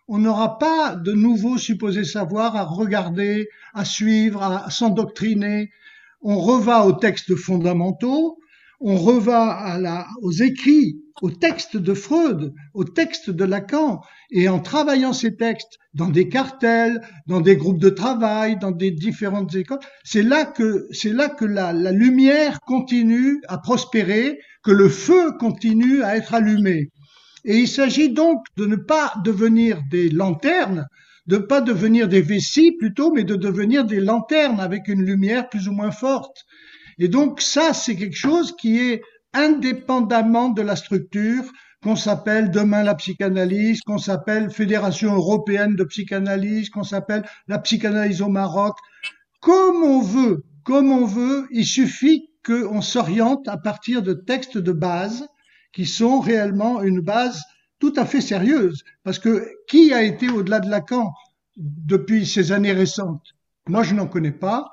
On n'aura pas de nouveaux supposés savoirs à regarder, à suivre, à s'endoctriner. On reva aux textes fondamentaux, on reva aux écrits, aux textes de Freud, aux textes de Lacan, et en travaillant ces textes dans des cartels, dans des groupes de travail, dans des différentes écoles, c'est là que c'est là que la lumière continue à prospérer, que le feu continue à être allumé. Et il s'agit donc de ne pas devenir des lanternes, de ne pas devenir des vessies plutôt, mais de devenir des lanternes avec une lumière plus ou moins forte. Et donc ça, c'est quelque chose qui est indépendamment de la structure qu'on s'appelle demain la psychanalyse, qu'on s'appelle Fédération européenne de psychanalyse, qu'on s'appelle la psychanalyse au Maroc. Comme on veut, comme on veut, il suffit qu'on s'oriente à partir de textes de base qui sont réellement une base tout à fait sérieuse. Parce que qui a été au-delà de Lacan depuis ces années récentes? Moi, je n'en connais pas.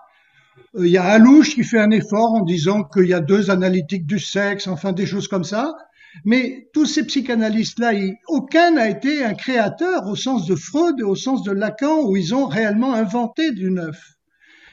Euh, il y a Alouche qui fait un effort en disant qu'il y a deux analytiques du sexe, enfin des choses comme ça. Mais tous ces psychanalystes-là, aucun n'a été un créateur au sens de Freud et au sens de Lacan où ils ont réellement inventé du neuf.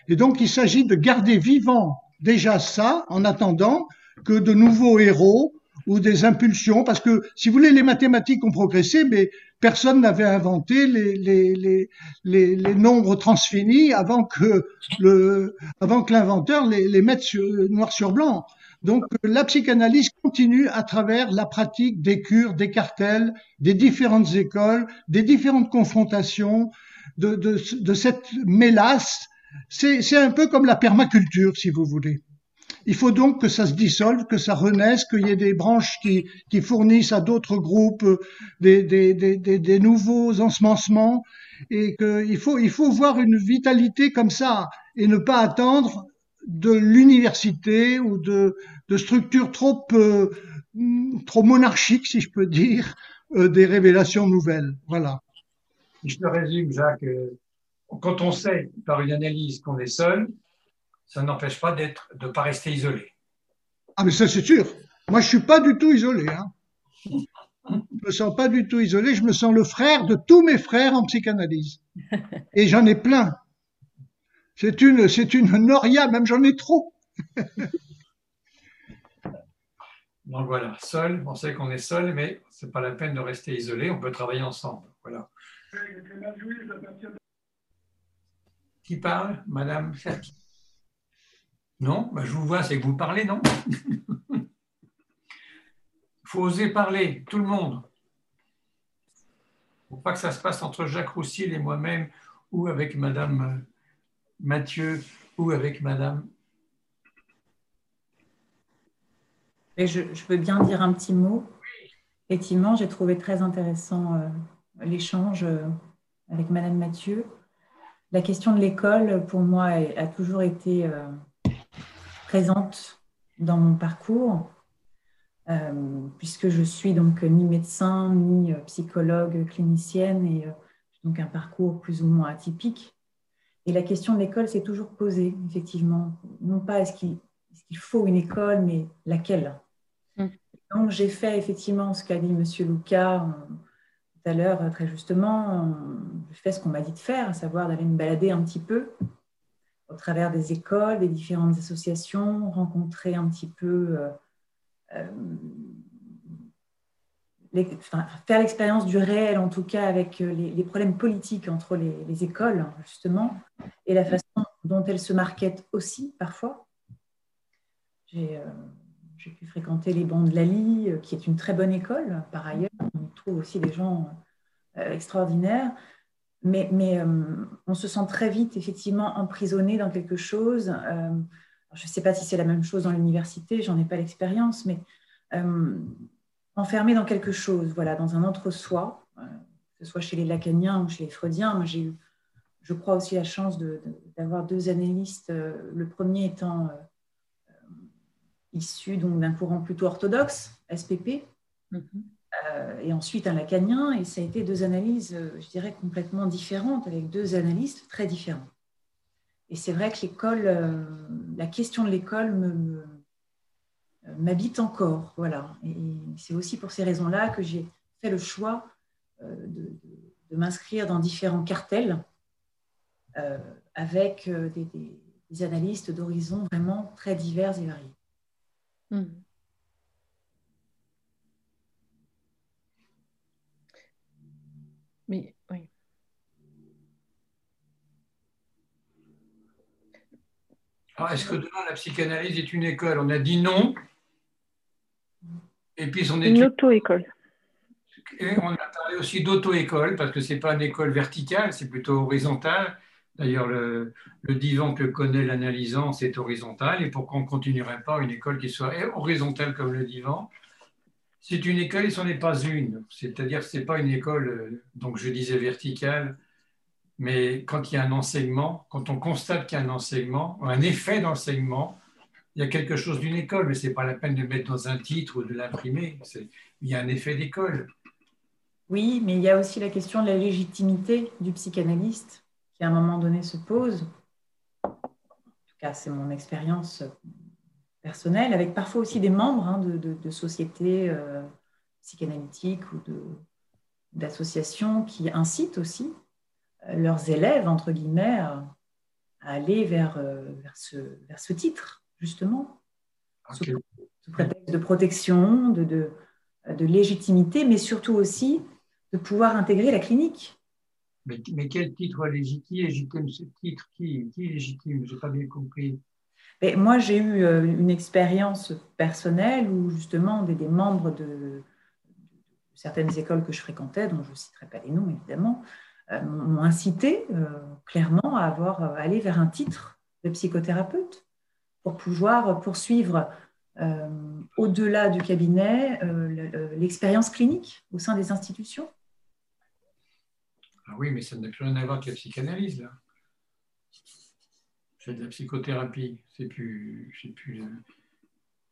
Et donc il s'agit de garder vivant déjà ça en attendant que de nouveaux héros ou des impulsions, parce que si vous voulez, les mathématiques ont progressé, mais personne n'avait inventé les, les, les, les, nombres transfinis avant que le, avant que l'inventeur les, les mette sur, noir sur blanc. Donc la psychanalyse continue à travers la pratique des cures, des cartels, des différentes écoles, des différentes confrontations, de, de, de cette mélasse. C'est un peu comme la permaculture, si vous voulez. Il faut donc que ça se dissolve, que ça renaisse, qu'il y ait des branches qui, fournissent à d'autres groupes euh, des, nouveaux ensemencements et qu'il faut, il faut voir une vitalité comme ça et ne pas attendre de l'université ou de, structures trop, euh, trop monarchiques, si je peux dire, euh, des révélations nouvelles. Voilà. Je te résume, Jacques. Quand on sait par une analyse qu'on est seul, ça n'empêche pas d'être, de ne pas rester isolé. Ah, mais ça, c'est sûr. Moi, je suis pas du tout isolé. Hein. Je me sens pas du tout isolé. Je me sens le frère de tous mes frères en psychanalyse. Et j'en ai plein. C'est une, c'est une noria, même j'en ai trop. Donc voilà, seul, on sait qu'on est seul, mais c'est pas la peine de rester isolé, on peut travailler ensemble. Voilà. Qui parle Madame Non ben, Je vous vois, c'est que vous parlez, non Il faut oser parler, tout le monde. Il ne faut pas que ça se passe entre Jacques Roussel et moi-même, ou avec Madame euh, Mathieu, ou avec Madame. Et je, je, veux bien dire un petit mot? Effectivement, j'ai trouvé très intéressant euh, l'échange euh, avec Madame Mathieu. La question de l'école, pour moi, a toujours été euh, présente dans mon parcours, euh, puisque je suis donc ni médecin, ni psychologue clinicienne, et donc un parcours plus ou moins atypique. Et la question de l'école s'est toujours posée, effectivement. Non pas est-ce qu'il faut une école, mais laquelle? Mm. Donc j'ai fait effectivement ce qu'a dit M. Lucas à l'heure, euh, très justement, je fais ce qu'on m'a dit de faire, à savoir d'aller me balader un petit peu au travers des écoles, des différentes associations, rencontrer un petit peu, euh, euh, faire l'expérience du réel, en tout cas avec les, problèmes politiques entre les, écoles, justement, et la façon dont elles se marquettent aussi parfois. J'ai pu fréquenter les bancs de Lali, euh, qui est une très bonne école par ailleurs. On trouve aussi des gens euh, extraordinaires. Mais, euh, on se sent très vite effectivement emprisonné dans quelque chose. je ne sais pas si c'est la même chose dans l'université, j'en ai pas l'expérience, mais enfermé dans quelque chose, voilà, dans un entre-soi, que ce soit chez les lacaniens ou chez les freudiens. Moi, j'ai eu, je crois aussi la chance d'avoir deux analystes, le premier étant issu d'un courant plutôt orthodoxe, SPP. Euh, et ensuite un lacanien, et ça a été deux analyses, euh, je dirais, complètement différentes, avec deux analystes très différents. Et c'est vrai que l'école, euh, la question de l'école me, m'habite encore, voilà. Et c'est aussi pour ces raisons-là que j'ai fait le choix de, m'inscrire dans différents cartels avec des, analystes d'horizons vraiment très divers et variés. Hmm. Mais oui. Alors, est-ce que demain la psychanalyse est une école? On a dit non. Et puis on est une auto-école. Et on a parlé aussi d'auto-école parce que ce n'est pas une école verticale, c'est plutôt horizontal. D'ailleurs, le, divan que connaît l'analysant, c'est horizontal. Et pourquoi on ne continuerait pas une école qui soit horizontale comme le divan? C'est une école et ce n'est pas une. C'est-à-dire que ce n'est pas une école, euh, donc je disais verticale, mais quand il y a un enseignement, quand on constate qu'il y a un enseignement, un effet d'enseignement, il y a quelque chose d'une école, mais ce n'est pas la peine de mettre dans un titre ou de l'imprimer. Il y a un effet d'école. Oui, mais il y a aussi la question de la légitimité du psychanalyste qui à un moment donné se pose. En tout cas, c'est mon expérience personnelle, avec parfois aussi des membres hein, de, sociétés euh, psychanalytiques ou d'associations qui incitent aussi leurs élèves, entre guillemets, à, aller vers, euh, vers, ce, vers, ce, titre, justement, sous, prétexte de protection, de, de, de légitimité, mais surtout aussi de pouvoir intégrer la clinique. Mais, quel titre légitime ce titre Qui, qui est légitime? Je n'ai pas bien compris. Mais moi, j'ai eu euh, une expérience personnelle où justement des, membres de, certaines écoles que je fréquentais, dont je ne citerai pas les noms évidemment, m'ont incité euh, clairement à avoir aller vers un titre de psychothérapeute pour pouvoir poursuivre au-delà du cabinet l'expérience clinique au sein des institutions ah oui, mais ça n'a plus rien à voir avec la psychanalyse, là. C'est de la psychothérapie. C'est plus, plus,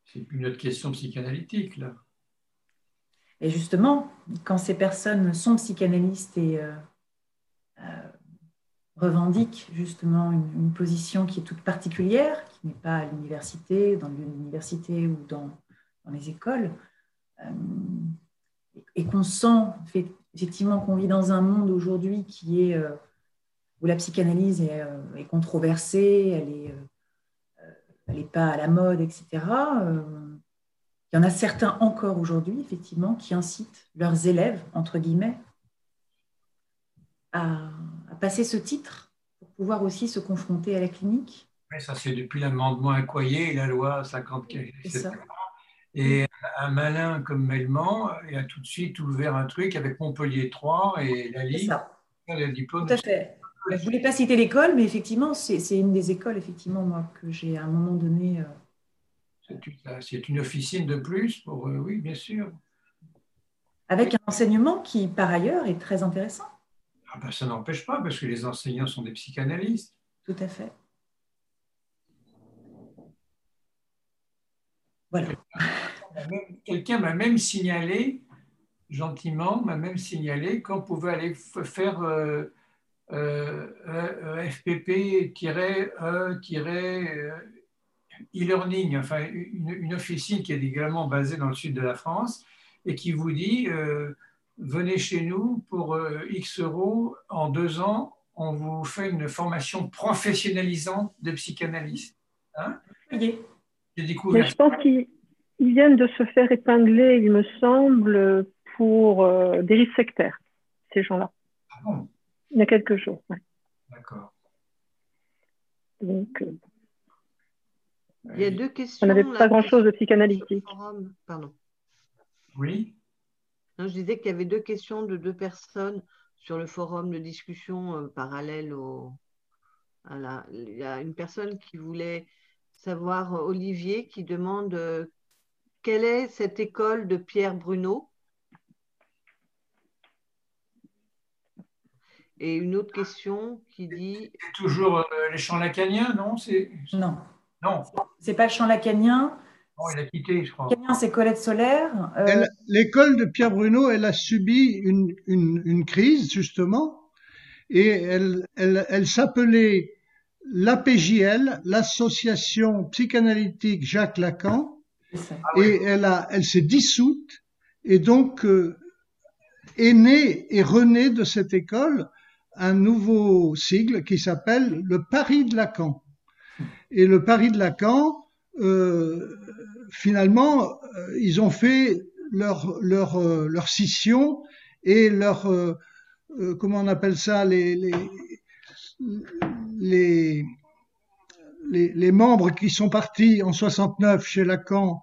c'est plus notre question psychanalytique, là. Et justement, quand ces personnes sont psychanalystes et euh, euh, revendiquent justement une, position qui est toute particulière, qui n'est pas à l'université, dans l'université ou dans, dans, les écoles, euh, et qu'on sent effectivement qu'on vit dans un monde aujourd'hui qui est où la psychanalyse est, est controversée, elle est, elle n'est pas à la mode, etc. Il y en a certains encore aujourd'hui, effectivement, qui incitent leurs élèves, entre guillemets, à, passer ce titre pour pouvoir aussi se confronter à la clinique. Oui, ça c'est depuis l'amendement Accoyer et la loi 54. Et un malin comme Melman a tout de suite ouvert un truc avec Montpellier 3 et la Ligue. Le diplôme. Tout à fait. Je ne voulais pas citer l'école, mais effectivement, c'est une des écoles, effectivement, moi, que j'ai à un moment donné euh, c'est une officine de plus pour, euh, oui, bien sûr. Avec un enseignement qui, par ailleurs, est très intéressant. Ah ben, ça n'empêche pas, parce que les enseignants sont des psychanalystes. Tout à fait. Voilà. Quelqu'un m'a même signalé, gentiment, m'a même signalé qu'on pouvait aller faire euh, euh, euh FPP-E- e-learning, enfin une, officine qui est également basée dans le sud de la France et qui vous dit euh, venez chez nous pour euh, X euros en deux ans, on vous fait une formation professionnalisante de psychanalyste. Hein J'ai découvert. je pense qu'ils viennent de se faire épingler, il me semble, pour euh, dérive sectaire, ces gens-là. Ah bon? Il y a quelques jours. D'accord. Donc, il y a deux questions. On n'avait pas grand-chose de psychanalytique. Pardon. Oui. Je disais qu'il y avait deux questions de deux personnes sur le forum de discussion euh, parallèle au. Il y a une personne qui voulait savoir, euh, Olivier, qui demande euh, quelle est cette école de Pierre Bruno? Et une autre question qui dit. Toujours les champs lacaniens, non? Non. Non. C'est pas le champ lacanien. Non, il a quitté, je crois. C'est Colette Solaire. Euh, l'école de Pierre Bruno, elle a subi une, une, crise, justement, et elle, elle, elle s'appelait l'APJL, l'Association psychanalytique Jacques Lacan, ah et elle, a, elle s'est dissoute, et donc euh, est né et rené de cette école un nouveau sigle qui s'appelle le Paris de Lacan. Et le Paris de Lacan, euh, finalement, euh, ils ont fait leur, leur, euh, leur scission et leur, euh, comment on appelle ça, les, les, les, les, membres qui sont partis en 69 chez Lacan,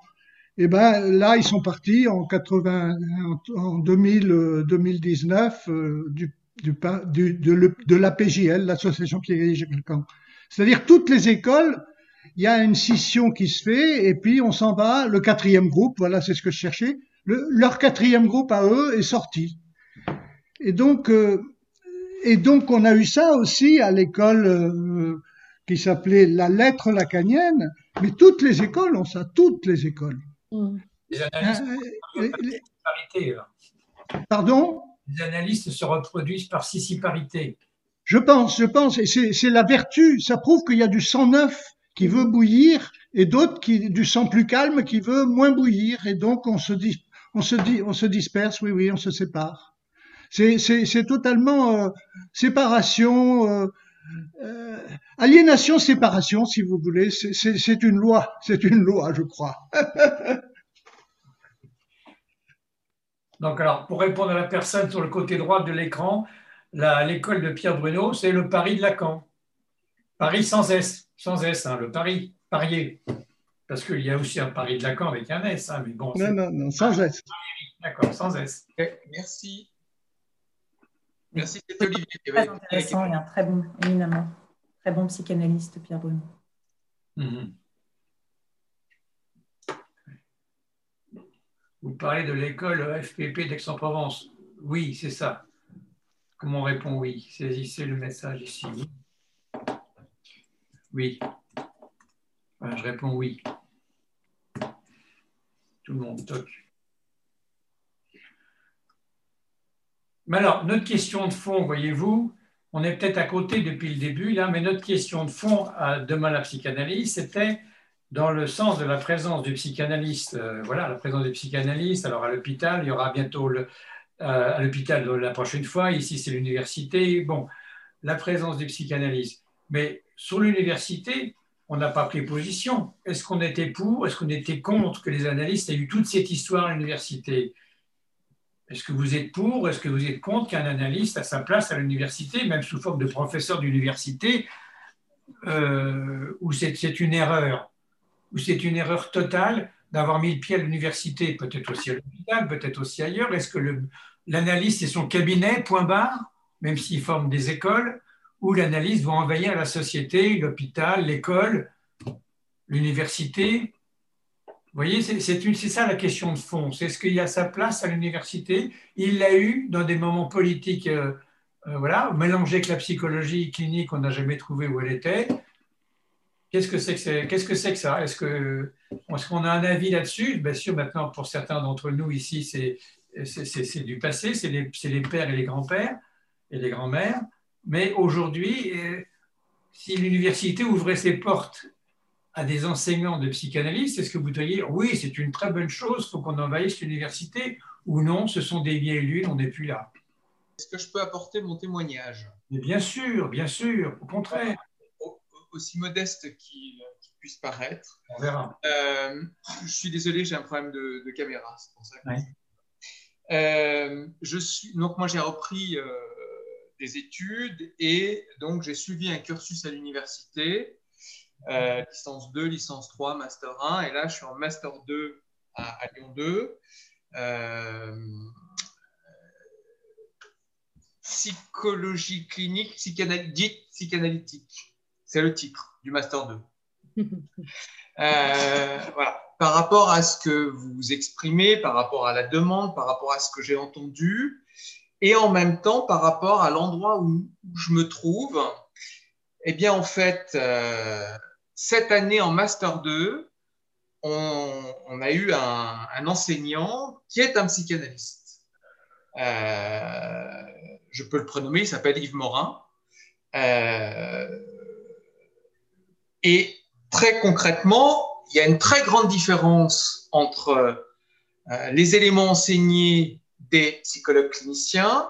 et eh ben là, ils sont partis en 80, en 2000, 2019 du, du, du, de, de l'APJL, l'association qui dirige Lacan. C'est-à-dire toutes les écoles, il y a une scission qui se fait et puis on s'en va. Le quatrième groupe, voilà, c'est ce que je cherchais. Le, leur quatrième groupe à eux est sorti. Et donc, euh, et donc on a eu ça aussi à l'école euh, qui s'appelait la lettre lacanienne. Mais toutes les écoles ont ça, toutes les écoles. Mm. Les analystes, euh, Pardon? Les analystes se reproduisent par sissiparité. Je pense, je pense, et c'est la vertu. Ça prouve qu'il y a du sang neuf qui veut bouillir et d'autres qui du sang plus calme qui veut moins bouillir et donc on se dit, on se dit, on se disperse. Oui, oui, on se sépare. C'est totalement euh, séparation. Euh, euh, aliénation, séparation, si vous voulez, c'est une loi, c'est une loi, je crois. Donc, alors, pour répondre à la personne sur le côté droit de l'écran, l'école de Pierre Bruno, c'est le Paris de Lacan. Paris sans S, sans S, hein, le pari, parier. Parce qu'il y a aussi un pari de Lacan avec un S, hein, mais bon. Non, non, non, sans S. Ah, d'accord, sans S. Eh, merci. Merci, c'est Olivier. Très intéressant et un très bon, éminemment, très bon psychanalyste, Pierre Bruno. Mhm. Vous parlez de l'école FPP d'Aix-en-Provence. Oui, c'est ça. Comment on répond oui? Saisissez le message ici. Oui. je réponds oui. Tout le monde toque. Mais alors, notre question de fond, voyez-vous, on est peut-être à côté depuis le début, là, mais notre question de fond à Demain la psychanalyse, c'était dans le sens de la présence du psychanalyste. Euh, voilà, la présence du psychanalyste. Alors, à l'hôpital, il y aura bientôt euh, à l'hôpital la prochaine fois. Ici, c'est l'université. Bon, la présence du psychanalyste. Mais sur l'université, on n'a pas pris position. Est-ce qu'on était pour Est-ce qu'on était contre que les analystes aient eu toute cette histoire à l'université? Est-ce que vous êtes pour Est-ce que vous êtes contre qu'un analyste a sa place à l'université, même sous forme de professeur d'université, euh, où c'est une erreur? Ou c'est une erreur totale d'avoir mis le pied à l'université, peut-être aussi à l'hôpital, peut-être aussi ailleurs? Est-ce que l'analyste est son cabinet, point barre, même s'il forme des écoles, où l'analyste va envahir la société, l'hôpital, l'école, l'université. Vous voyez, c'est ça la question de fond. C'est est-ce qu'il y a sa place à l'université Il l'a eu dans des moments politiques, euh, euh, voilà, mélangé avec la psychologie clinique, on n'a jamais trouvé où elle était. Qu'est-ce que c'est que, ça? Est-ce qu'on a un avis là-dessus? Bien sûr, maintenant, pour certains d'entre nous ici, c'est du passé, c'est les, pères et les grands-pères et les grands-mères. Mais aujourd'hui, euh, si l'université ouvrait ses portes à des enseignants de psychanalyse, est-ce que vous diriez oui, c'est une très bonne chose, il faut qu'on envahisse l'université Ou non, ce sont des vieilles lunes, on n'est plus là? Est-ce que je peux apporter mon témoignage? Mais Bien sûr, bien sûr, au contraire. Aussi modeste qu'il puisse paraître. On verra. Euh, je suis désolé, j'ai un problème de, caméra, c'est pour ça que euh, je suis, donc moi j'ai repris euh, des études et donc j'ai suivi un cursus à l'université, euh, licence 2, licence 3, master 1 et là je suis en master 2 à, Lyon 2. psychologie clinique psychanalytique, psychanalytique. C'est le titre du master 2. voilà par rapport à ce que vous exprimez, par rapport à la demande, par rapport à ce que j'ai entendu, et en même temps par rapport à l'endroit où, je me trouve. Eh bien, en fait, euh, cette année en Master 2, on, a eu un, enseignant qui est un psychanalyste. Euh, je peux le prénommer, il s'appelle Yves Morin. Euh, et très concrètement, il y a une très grande différence entre les éléments enseignés des psychologues cliniciens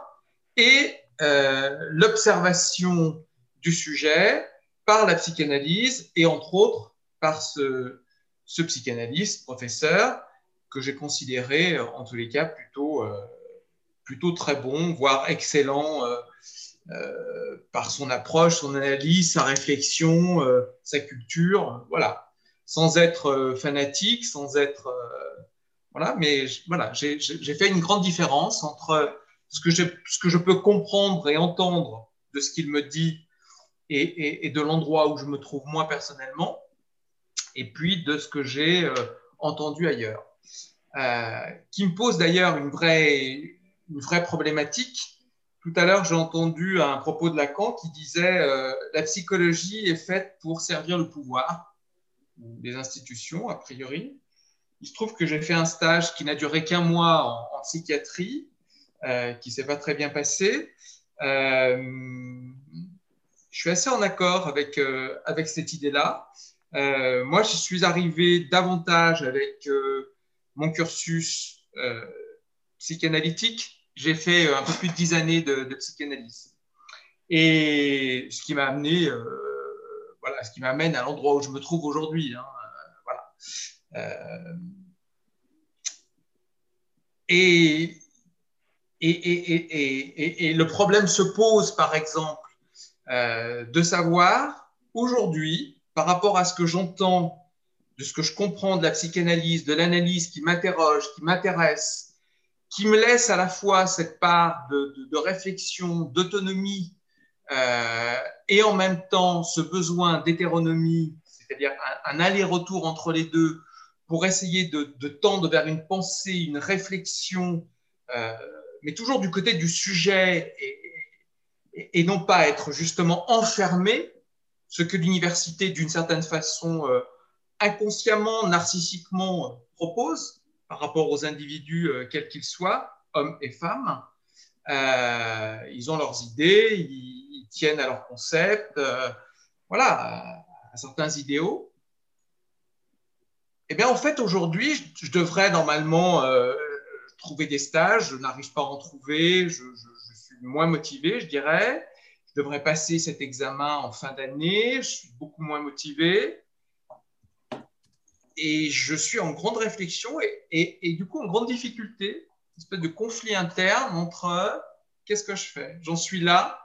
et euh, l'observation du sujet par la psychanalyse et entre autres par ce, psychanalyste, professeur, que j'ai considéré en tous les cas plutôt, euh, plutôt très bon, voire excellent par son approche, son analyse, sa réflexion, sa culture. Voilà sans être euh, fanatique, sans être euh, voilà, mais voilà, j'ai fait une grande différence entre ce que, je, peux comprendre et entendre de ce qu'il me dit et, de l'endroit où je me trouve moi personnellement, et puis de ce que j'ai euh, entendu ailleurs, qui me pose d'ailleurs une vraie, problématique. Tout à l'heure, j'ai entendu un propos de Lacan qui disait la psychologie est faite pour servir le pouvoir des institutions, a priori. Il se trouve que j'ai fait un stage qui n'a duré qu'un mois en, psychiatrie, euh, qui s'est pas très bien passé. Euh, je suis assez en accord avec, euh, avec cette idée-là. moi, je suis arrivé davantage avec mon cursus psychanalytique. J'ai fait un peu plus de dix années de, psychanalyse. Et ce qui m'a amené voilà, ce qui m'amène à l'endroit où je me trouve aujourd'hui. Hein, euh, voilà. Euh, et, et, et, et, le problème se pose, par exemple, euh, de savoir aujourd'hui, par rapport à ce que j'entends, de ce que je comprends de la psychanalyse, de l'analyse qui m'interroge, qui m'intéresse, qui me laisse à la fois cette part de, de, réflexion, d'autonomie euh, et en même temps ce besoin d'hétéronomie, c'est-à-dire un, aller-retour entre les deux pour essayer de, tendre vers une pensée, une réflexion, euh, mais toujours du côté du sujet et, non pas être justement enfermé, ce que l'université, d'une certaine façon, euh, inconsciemment, narcissiquement propose par rapport aux individus, quels qu'ils soient, hommes et femmes. ils ont leurs idées, ils, tiennent à leurs concepts, voilà, à certains idéaux. Eh bien, en fait, aujourd'hui, je, devrais normalement euh, trouver des stages. Je n'arrive pas à en trouver. Je, suis moins motivé, je dirais. Je devrais passer cet examen en fin d'année. Je suis beaucoup moins motivé. Et je suis en grande réflexion et, du coup en grande difficulté, une espèce de conflit interne entre qu'est-ce que je fais? J'en suis là,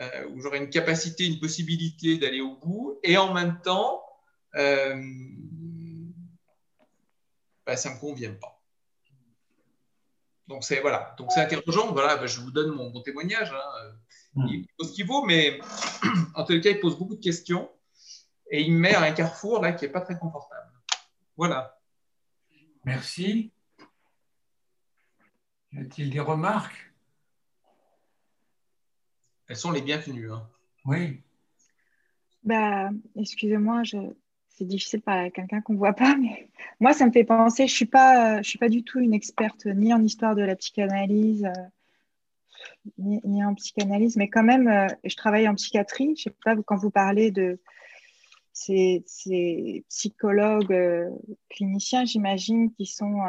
euh, où j'aurai une capacité, une possibilité d'aller au bout, et en même temps, euh, ben, ça ne me convient pas. Donc c'est voilà, donc c'est interrogeant. Voilà, ben, je vous donne mon, témoignage. Hein. Hmm. Il pose ce qu'il vaut, mais en tout cas, il pose beaucoup de questions et il me met à un carrefour là qui n'est pas très confortable. Voilà. Merci. Y a-t-il des remarques? Elles sont les bienvenues. Hein. Oui. Bah, excusez-moi, je, c'est difficile à quelqu'un qu'on ne voit pas, mais moi, ça me fait penser, je ne suis, pas, je suis pas du tout une experte ni en histoire de la psychanalyse, euh, ni, en psychanalyse, mais quand même, euh, je travaille en psychiatrie. Je ne sais pas, quand vous parlez de ces, psychologues euh, cliniciens, j'imagine, qui sont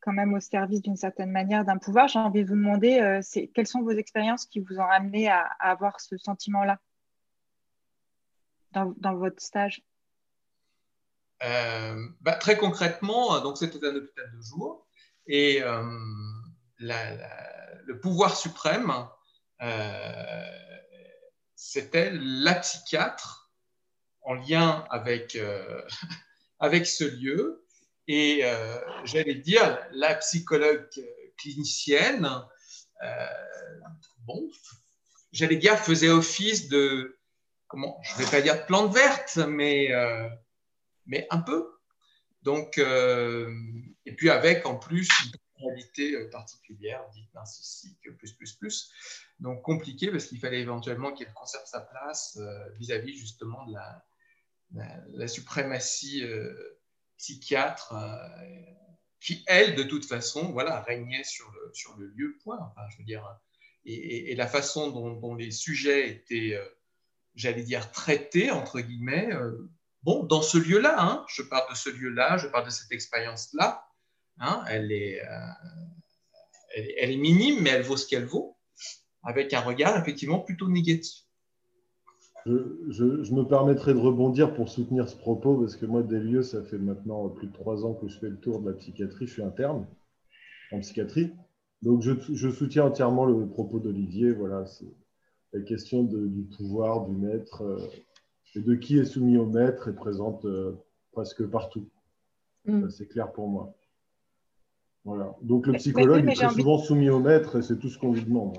quand même au service d'une certaine manière d'un pouvoir, j'ai envie de vous demander quelles sont vos expériences qui vous ont amené à, avoir ce sentiment-là dans votre stage? euh, bah, très concrètement, donc c'était un hôpital de jour et euh, le pouvoir suprême, euh, c'était la psychiatre en lien avec, avec ce lieu et j'allais dire la psychologue clinicienne, bon, j'allais dire faisait office de, comment, je ne vais pas dire de plante verte, mais mais un peu. Donc, euh, et puis avec en plus une personnalité euh, particulière, dite narcissique, plus, plus, plus. Donc compliqué parce qu'il fallait éventuellement qu'elle conserve sa place euh, vis-à-vis justement de la, la, suprématie psychiatre qui, elle, de toute façon, voilà, régnait sur le, sur le lieu, point. Je veux dire, et, la façon dont, les sujets étaient, j'allais dire, traités, entre guillemets, Bon, dans ce lieu-là, hein, je parle de ce lieu-là, je parle de cette expérience-là, hein, elle, est, euh, elle, est minime, mais elle vaut ce qu'elle vaut, avec un regard effectivement plutôt négatif. Je, me permettrai de rebondir pour soutenir ce propos, parce que moi, des lieux, ça fait maintenant plus de trois ans que je fais le tour de la psychiatrie, je suis interne en psychiatrie. Donc, je, soutiens entièrement le propos d'Olivier. Voilà, c'est la question du pouvoir, du maître. Euh, et de qui est soumis au maître est présente euh, presque partout. Mm. C'est clair pour moi. Voilà. Donc le psychologue est très souvent soumis au maître et c'est tout ce qu'on lui demande.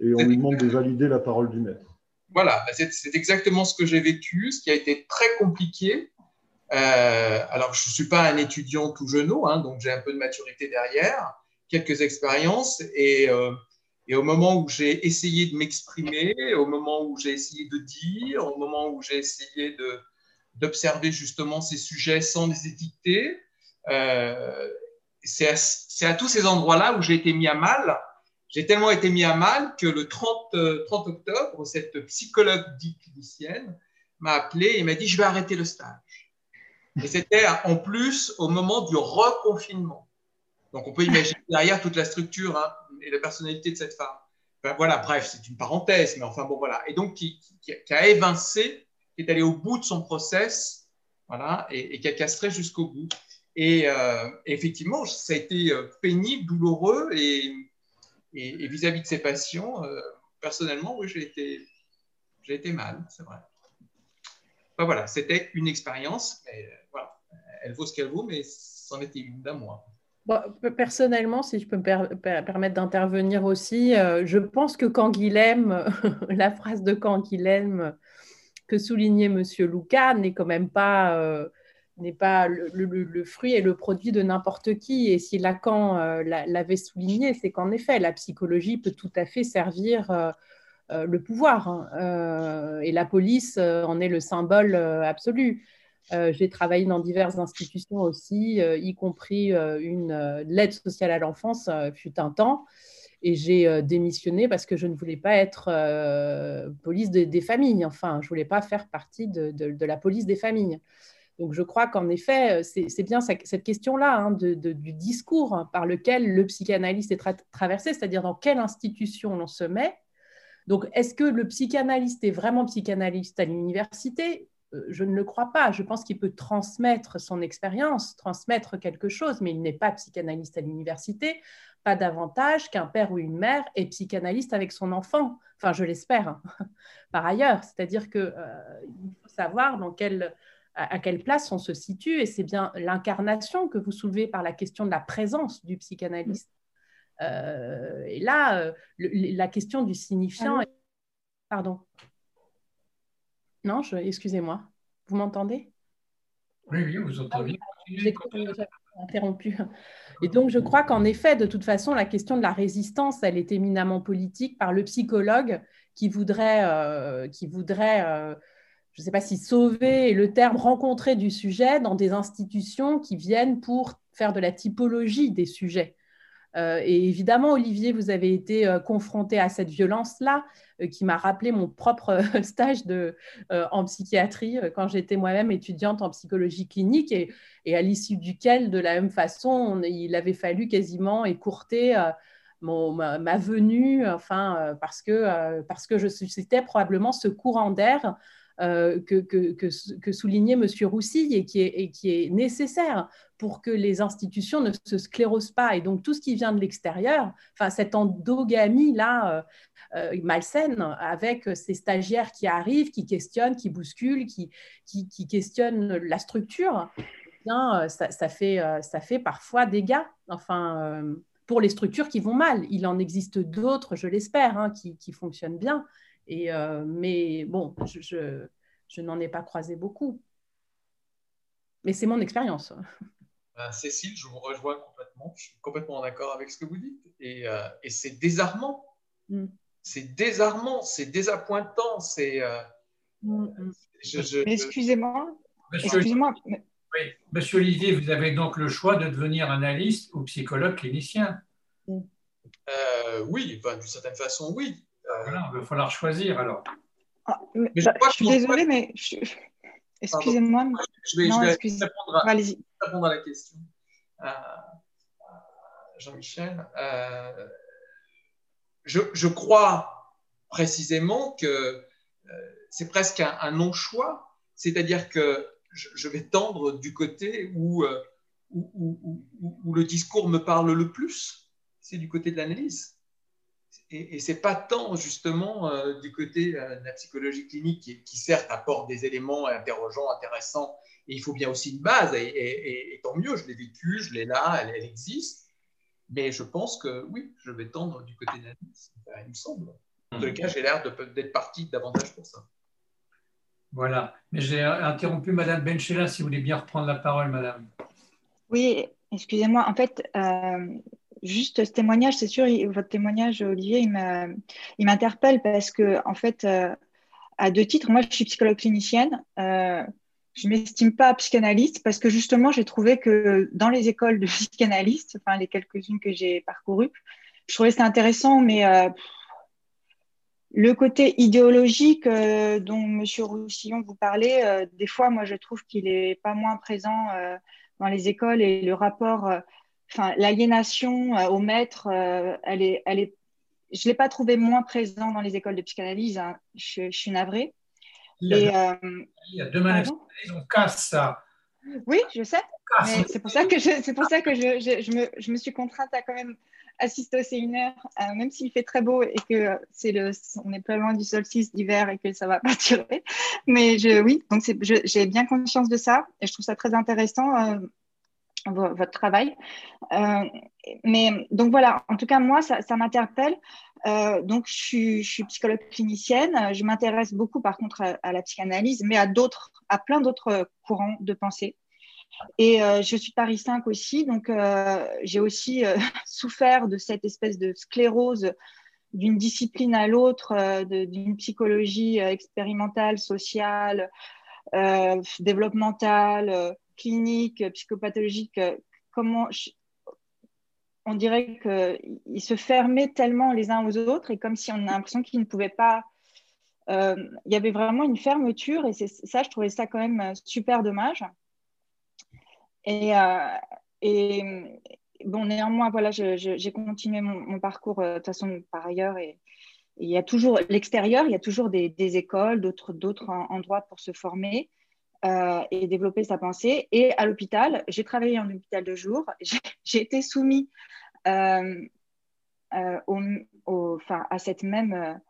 Et on lui demande de valider la parole du maître. Voilà, bah, c'est exactement ce que j'ai vécu, ce qui a été très compliqué. Euh, alors, je ne suis pas un étudiant tout genou, hein, donc j'ai un peu de maturité derrière, quelques expériences, et euh, et au moment où j'ai essayé de m'exprimer, au moment où j'ai essayé de dire, au moment où j'ai essayé d'observer justement ces sujets sans les étiqueter, euh, c'est à, tous ces endroits-là où j'ai été mis à mal. J'ai tellement été mis à mal que le 30, 30 euh, octobre, cette psychologue dite clinicienne m'a appelé et m'a dit Je vais arrêter le stage. Et c'était en plus au moment du reconfinement. Donc on peut imaginer derrière toute la structure hein, et la personnalité de cette femme. voilà, bref, c'est une parenthèse, mais enfin bon, voilà. Et donc qui, a évincé, qui est allé au bout de son process, voilà, et, qui a castré jusqu'au bout. Et euh, effectivement, ça a été euh, pénible, douloureux, et vis-à-vis de ses patients, euh, personnellement, oui, j'ai été, été mal, c'est vrai. Enfin, voilà, c'était une expérience, mais voilà, elle vaut ce qu'elle vaut, mais c'en était une d'un personnellement, si je peux me permettre d'intervenir aussi, euh, je pense que Canguilhem, la phrase de Canguilhem que soulignait M. Louka n'est quand même pas, euh, le, fruit et le produit de n'importe qui. Et si Lacan euh, l'avait souligné, c'est qu'en effet, la psychologie peut tout à fait servir euh, euh, le pouvoir. Hein. et la police en est le symbole absolu. J'ai travaillé dans diverses institutions aussi, y compris une l'aide sociale à l'enfance, fut un temps. Et j'ai démissionné parce que je ne voulais pas être police des familles. Enfin, je voulais pas faire partie de la police des familles. Donc je crois qu'en effet, euh, c'est bien cette question-là hein, du discours par lequel le psychanalyste est traversé, c'est-à-dire dans quelle institution l'on se met. Donc est-ce que le psychanalyste est vraiment psychanalyste à l'université? euh, Je ne le crois pas. Je pense qu'il peut transmettre son expérience, transmettre quelque chose, mais il n'est pas psychanalyste à l'université, pas davantage qu'un père ou une mère est psychanalyste avec son enfant. Enfin, je l'espère, hein, par ailleurs. C'est-à-dire qu'il euh, faut savoir dans quel à, quelle place on se situe, et c'est bien l'incarnation que vous soulevez par la question de la présence du psychanalyste. Euh, et là, euh, la question du signifiant. Pardon. Non, excusez-moi. Vous m'entendez? Oui, oui, vous entendez. J'ai interrompu. Et donc, je crois qu'en effet, de toute façon, la question de la résistance, elle est éminemment politique par le psychologue qui voudrait, euh, qui voudrait je ne sais pas si sauver est le terme rencontré du sujet dans des institutions qui viennent pour faire de la typologie des sujets. Euh, et évidemment, Olivier, vous avez été euh, confronté à cette violence-là, euh, qui m'a rappelé mon propre stage en psychiatrie quand j'étais moi-même étudiante en psychologie clinique, et, à l'issue duquel, de la même façon, il avait fallu quasiment écourter ma, venue, enfin, parce que, parce que je suscitais probablement ce courant d'air euh, que, soulignait M. Roussy et qui, est, nécessaire pour que les institutions ne se sclérosent pas. Et donc, tout ce qui vient de l'extérieur, enfin, cette endogamie-là euh, euh, malsaine avec ces stagiaires qui arrivent, qui questionnent, qui bousculent, qui, qui, questionnent la structure, eh ça, fait, parfois dégâts. Enfin, pour les structures qui vont mal. Il en existe d'autres, je l'espère, hein, qui fonctionnent bien. Et, euh, mais bon, je, je, n'en ai pas croisé beaucoup. Mais c'est mon expérience. Ben, Cécile, je vous rejoins complètement. Je suis complètement d'accord avec ce que vous dites. Et, euh, et c'est désarmant. Mm. C'est désarmant, c'est désappointant. C'est. Euh, mm, mm. Excusez-moi. Excusez-moi. Oui. Monsieur Olivier, vous avez donc le choix de devenir analyste ou psychologue clinicien. oui, d'une certaine façon, oui. Voilà, il va falloir choisir alors. Ah, je, bah, suis désolée, mais excusez-moi. Je vais, répondre, à, répondre, à, la question. Euh, Jean-Michel, euh, je, crois précisément que euh, c'est presque un, non-choix, c'est-à-dire que je, vais tendre du côté où, où, où, le discours me parle le plus, c'est du côté de l'analyse et, et c'est pas tant justement euh, du côté euh, de la psychologie clinique qui, certes apporte des éléments interrogeants, intéressants, et il faut bien aussi une base, et, tant mieux, je l'ai vécu, je l'ai là, elle, existe, mais je pense que oui, je vais tendre du côté de l'analyse, il me semble. En tout cas, j'ai l'air d'être parti davantage pour ça. Voilà, mais j'ai interrompu Madame Benchela, si vous voulez bien reprendre la parole, Madame. Oui, excusez-moi, en fait, euh, juste ce témoignage, c'est sûr, votre témoignage, Olivier, il m'interpelle parce que, en fait, euh, à deux titres, moi, je suis psychologue clinicienne. Euh, je ne m'estime pas psychanalyste parce que justement, j'ai trouvé que dans les écoles de psychanalystes, enfin les quelques-unes que j'ai parcourues, je trouvais ça intéressant, mais euh, le côté idéologique dont M. Roussillon vous parlait, des fois, moi, je trouve qu'il n'est pas moins présent dans les écoles et le rapport enfin, l'aliénation euh, au maître, euh, elle est, elle est, je l'ai pas trouvé moins présent dans les écoles de psychanalyse. Hein. Je, suis navrée. Il y a, deux, il on casse ça. Oui, je sais. c'est pour ça que je, pour ça que je, je, me, je, me, suis contrainte à quand même assister au séminaire, euh, même s'il fait très beau et que c'est le, on est pas loin du solstice d'hiver et que ça va pas durer. Mais je, oui, donc j'ai bien conscience de ça et je trouve ça très intéressant votre travail. Euh, mais donc voilà, en tout cas, moi, ça, m'interpelle. Euh, donc, je suis, psychologue clinicienne. Je m'intéresse beaucoup, par contre, à, la psychanalyse, mais à d'autres, à plein d'autres courants de pensée. Et je suis Paris 5 aussi, donc j'ai aussi souffert de cette espèce de sclérose d'une discipline à l'autre, d'une psychologie expérimentale, sociale, développementale, clinique, psychopathologique. Comment on dirait qu'ils se fermaient tellement les uns aux autres et comme si on a l'impression qu'ils ne pouvaient pas. Euh, il y avait vraiment une fermeture et ça, je trouvais ça quand même euh, super dommage. Et, euh, bon, néanmoins, voilà, j'ai continué mon, parcours de toute façon par ailleurs et, il y a toujours l'extérieur, il y a toujours des, écoles, d'autres endroits pour se former. Et développer sa pensée. Et à l'hôpital, j'ai travaillé en hôpital de jour. J'ai été soumis euh, euh, au, à cette même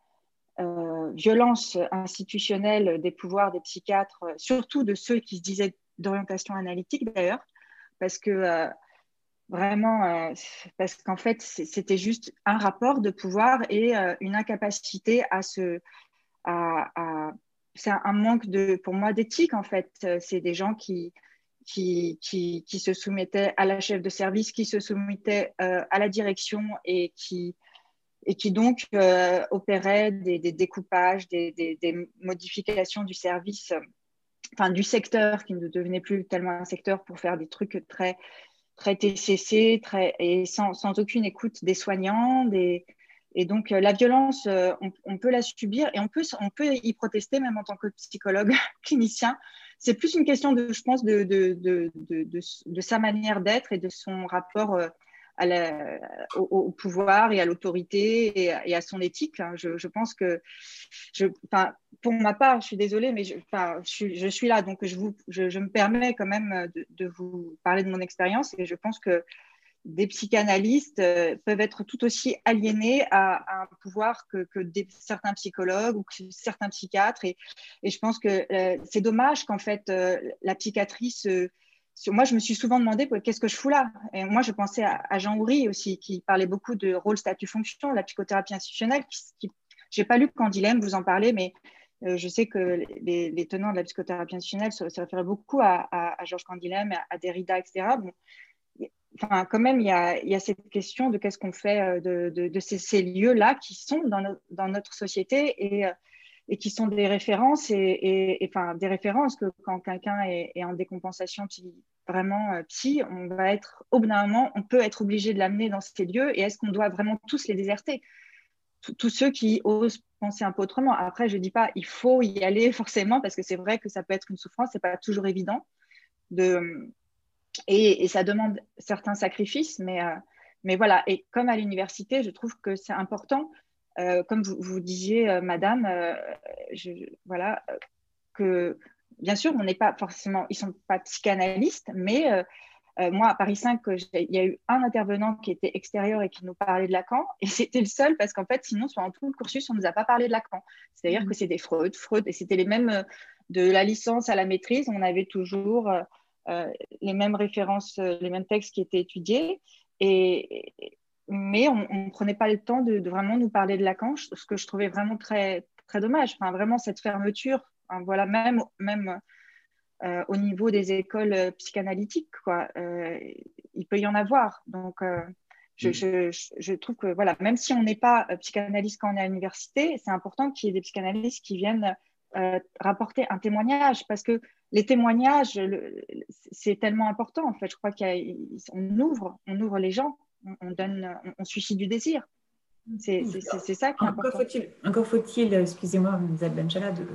euh, violence institutionnelle des pouvoirs des psychiatres, surtout de ceux qui se disaient d'orientation analytique d'ailleurs, parce que vraiment, parce qu'en fait, c'était juste un rapport de pouvoir et une incapacité à se. À, c'est un manque de, pour moi d'éthique en fait. C'est des gens qui, qui, qui, se soumettait à la chef de service, qui se soumettait euh, à la direction et qui, et qui donc euh, opérait des, découpages, des, des, modifications du service, enfin du secteur qui ne devenait plus tellement un secteur pour faire des trucs très, très TCC très, et sans, sans aucune écoute des soignants. Des, et donc euh, la violence, on, on, peut la subir et on peut, on peut y protester même en tant que psychologue clinicien c'est plus une question, de, je pense, de, de, de, sa manière d'être et de son rapport euh, au, pouvoir et à l'autorité et, à son éthique. Hein. Je, pense que, je, pour ma part, je suis désolée, mais je, je, je suis là, donc je, vous, je, me permets quand même de, vous parler de mon expérience et je pense que des psychanalystes euh, peuvent être tout aussi aliénés à, un pouvoir que, certains psychologues ou que certains psychiatres. Et, je pense que euh, c'est dommage qu'en fait, euh, la psychiatrie moi, je me suis souvent demandé qu'est-ce que je fous là? Et moi, je pensais à, Jean Houry aussi, qui parlait beaucoup de rôle, statut, fonction, la psychothérapie institutionnelle. Qui, n'ai pas lu Candilem, vous en parlez, mais je sais que les, tenants de la psychothérapie institutionnelle se, référaient beaucoup à, Georges Candilem, à, Derrida, etc enfin, quand même, il y a, cette question de qu'est-ce qu'on fait euh, de, ces, lieux-là qui sont dans, notre société euh, et, qui sont des références et, enfin, des références que quand quelqu'un est, en décompensation vraiment euh, psy, on va être, au bout d'un moment, on peut être obligé de l'amener dans ces lieux et est-ce qu'on doit vraiment tous les déserter? Tous ceux qui osent penser un peu autrement. Après, je ne dis pas il faut y aller forcément parce que c'est vrai que ça peut être une souffrance, c'est pas toujours évident de, et, ça demande certains sacrifices, mais, euh, mais voilà. Et comme à l'université, je trouve que c'est important, euh, comme vous, vous disiez, euh, madame, je, voilà, que bien sûr, on n'est pas forcément, ils ne sont pas psychanalystes, mais moi, à Paris 5, il y a eu un intervenant qui était extérieur et qui nous parlait de Lacan, et c'était le seul parce qu'en fait, sinon, sur tout le cursus, on ne nous a pas parlé de Lacan. C'est-à-dire mmh. que c'était Freud, Freud, et c'était les mêmes, de la licence à la maîtrise, on avait toujours les mêmes références, euh, les mêmes textes qui étaient étudiés. Et, mais on ne prenait pas le temps de, vraiment nous parler de Lacan, ce que je trouvais vraiment très, très dommage. Enfin, vraiment, cette fermeture, voilà, même, même euh, au niveau des écoles psychanalytiques, quoi, il peut y en avoir. Donc, je, mm. je, je, trouve que, voilà, même si on n'est pas psychanalyste quand on est à l'université, c'est important qu'il y ait des psychanalystes qui viennent rapporter un témoignage parce que les témoignages, c'est tellement important. En fait, je crois qu'on ouvre, on ouvre les gens, on, donne, on, suscite du désir. C'est ça qui est encore Faut-il, encore faut-il, excusez-moi, Isabelle Benchala, de,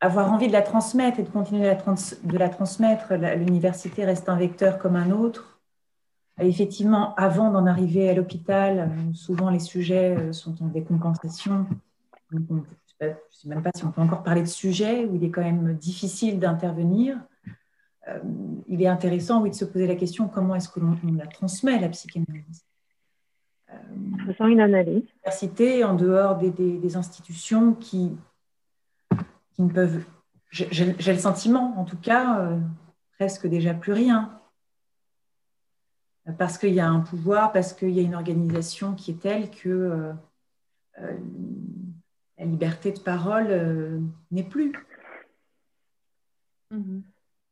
avoir envie de la transmettre et de continuer de la transmettre. L'université reste un vecteur comme un autre. Effectivement, avant d'en arriver à l'hôpital, souvent les sujets euh, sont en décompensation je ne sais même pas si on peut encore parler de sujet où il est quand même difficile d'intervenir. Euh, il est intéressant, oui, de se poser la question comment est-ce que l'on la transmet, la psychanalyse? Euh, Faisant une analyse. L'université, en dehors des, institutions qui, qui, ne peuvent. J'ai le sentiment, en tout cas, euh, presque déjà plus rien. Parce qu'il y a un pouvoir, parce qu'il y a une organisation qui est telle que la liberté de parole euh, n'est plus. Mhm.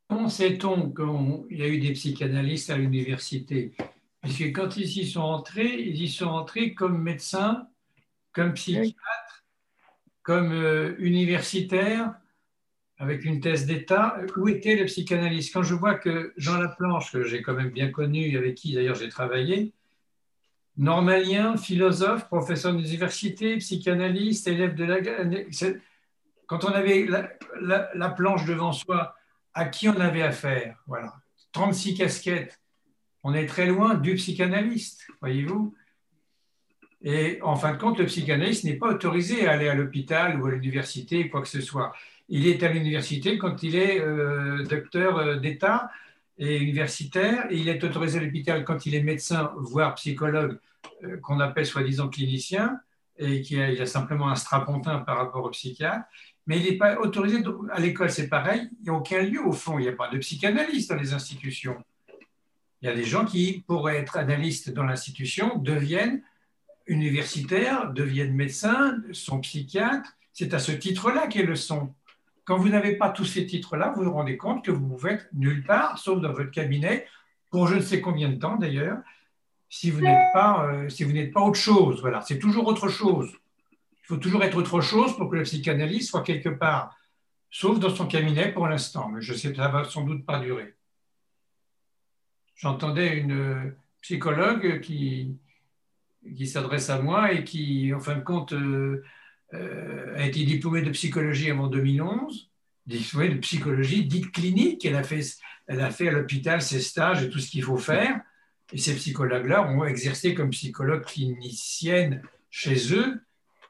comment sait-on qu'il y a eu des psychanalystes à l'université? Puisque quand ils y sont entrés, ils y sont entrés comme médecins, comme psychiatres, comme euh, universitaires, avec une thèse d'État. Où était le psychanalyste? Quand je vois que Jean Laplanche, que j'ai quand même bien connu, avec qui d'ailleurs j'ai travaillé, normalien, philosophe, professeur d'université, psychanalyste, élève de la... Quand on avait la planche devant soi, à qui on avait affaire? Voilà. 36 casquettes. On est très loin du psychanalyste, voyez-vous? Et en fin de compte, le psychanalyste n'est pas autorisé à aller à l'hôpital ou à l'université, quoi que ce soit. Il est à l'université quand il est euh, docteur euh, d'État et universitaire, il est autorisé à l'hôpital quand il est médecin, voire psychologue, euh, qu'on appelle soi-disant clinicien, et qui a, a simplement un strapontin par rapport au psychiatre mais il n'est pas autorisé. À l'école, c'est pareil. Il n'y a aucun lieu, au fond. Il n'y a pas de psychanalyste dans les institutions. Il y a des gens qui, pour être analystes dans l'institution, deviennent universitaires, deviennent médecins, sont psychiatres. C'est à ce titre-là qu'ils le sont. Quand vous n'avez pas tous ces titres-là, vous vous rendez compte que vous vous êtes nulle part, sauf dans votre cabinet, pour je ne sais combien de temps d'ailleurs, si vous n'êtes pas, euh, si vous n'êtes pas autre chose. Voilà, c'est toujours autre chose. Il faut toujours être autre chose pour que le psychanalyste soit quelque part, sauf dans son cabinet pour l'instant, mais je sais que ça va sans doute pas durer. J'entendais une psychologue qui, qui s'adresse à moi et qui, en fin de compte, euh, euh, a été diplômée de psychologie avant 2011, diplômée de psychologie dite clinique. Elle a fait, elle a fait à l'hôpital ses stages et tout ce qu'il faut faire. Et ces psychologues-là ont exercé comme psychologue clinicienne chez eux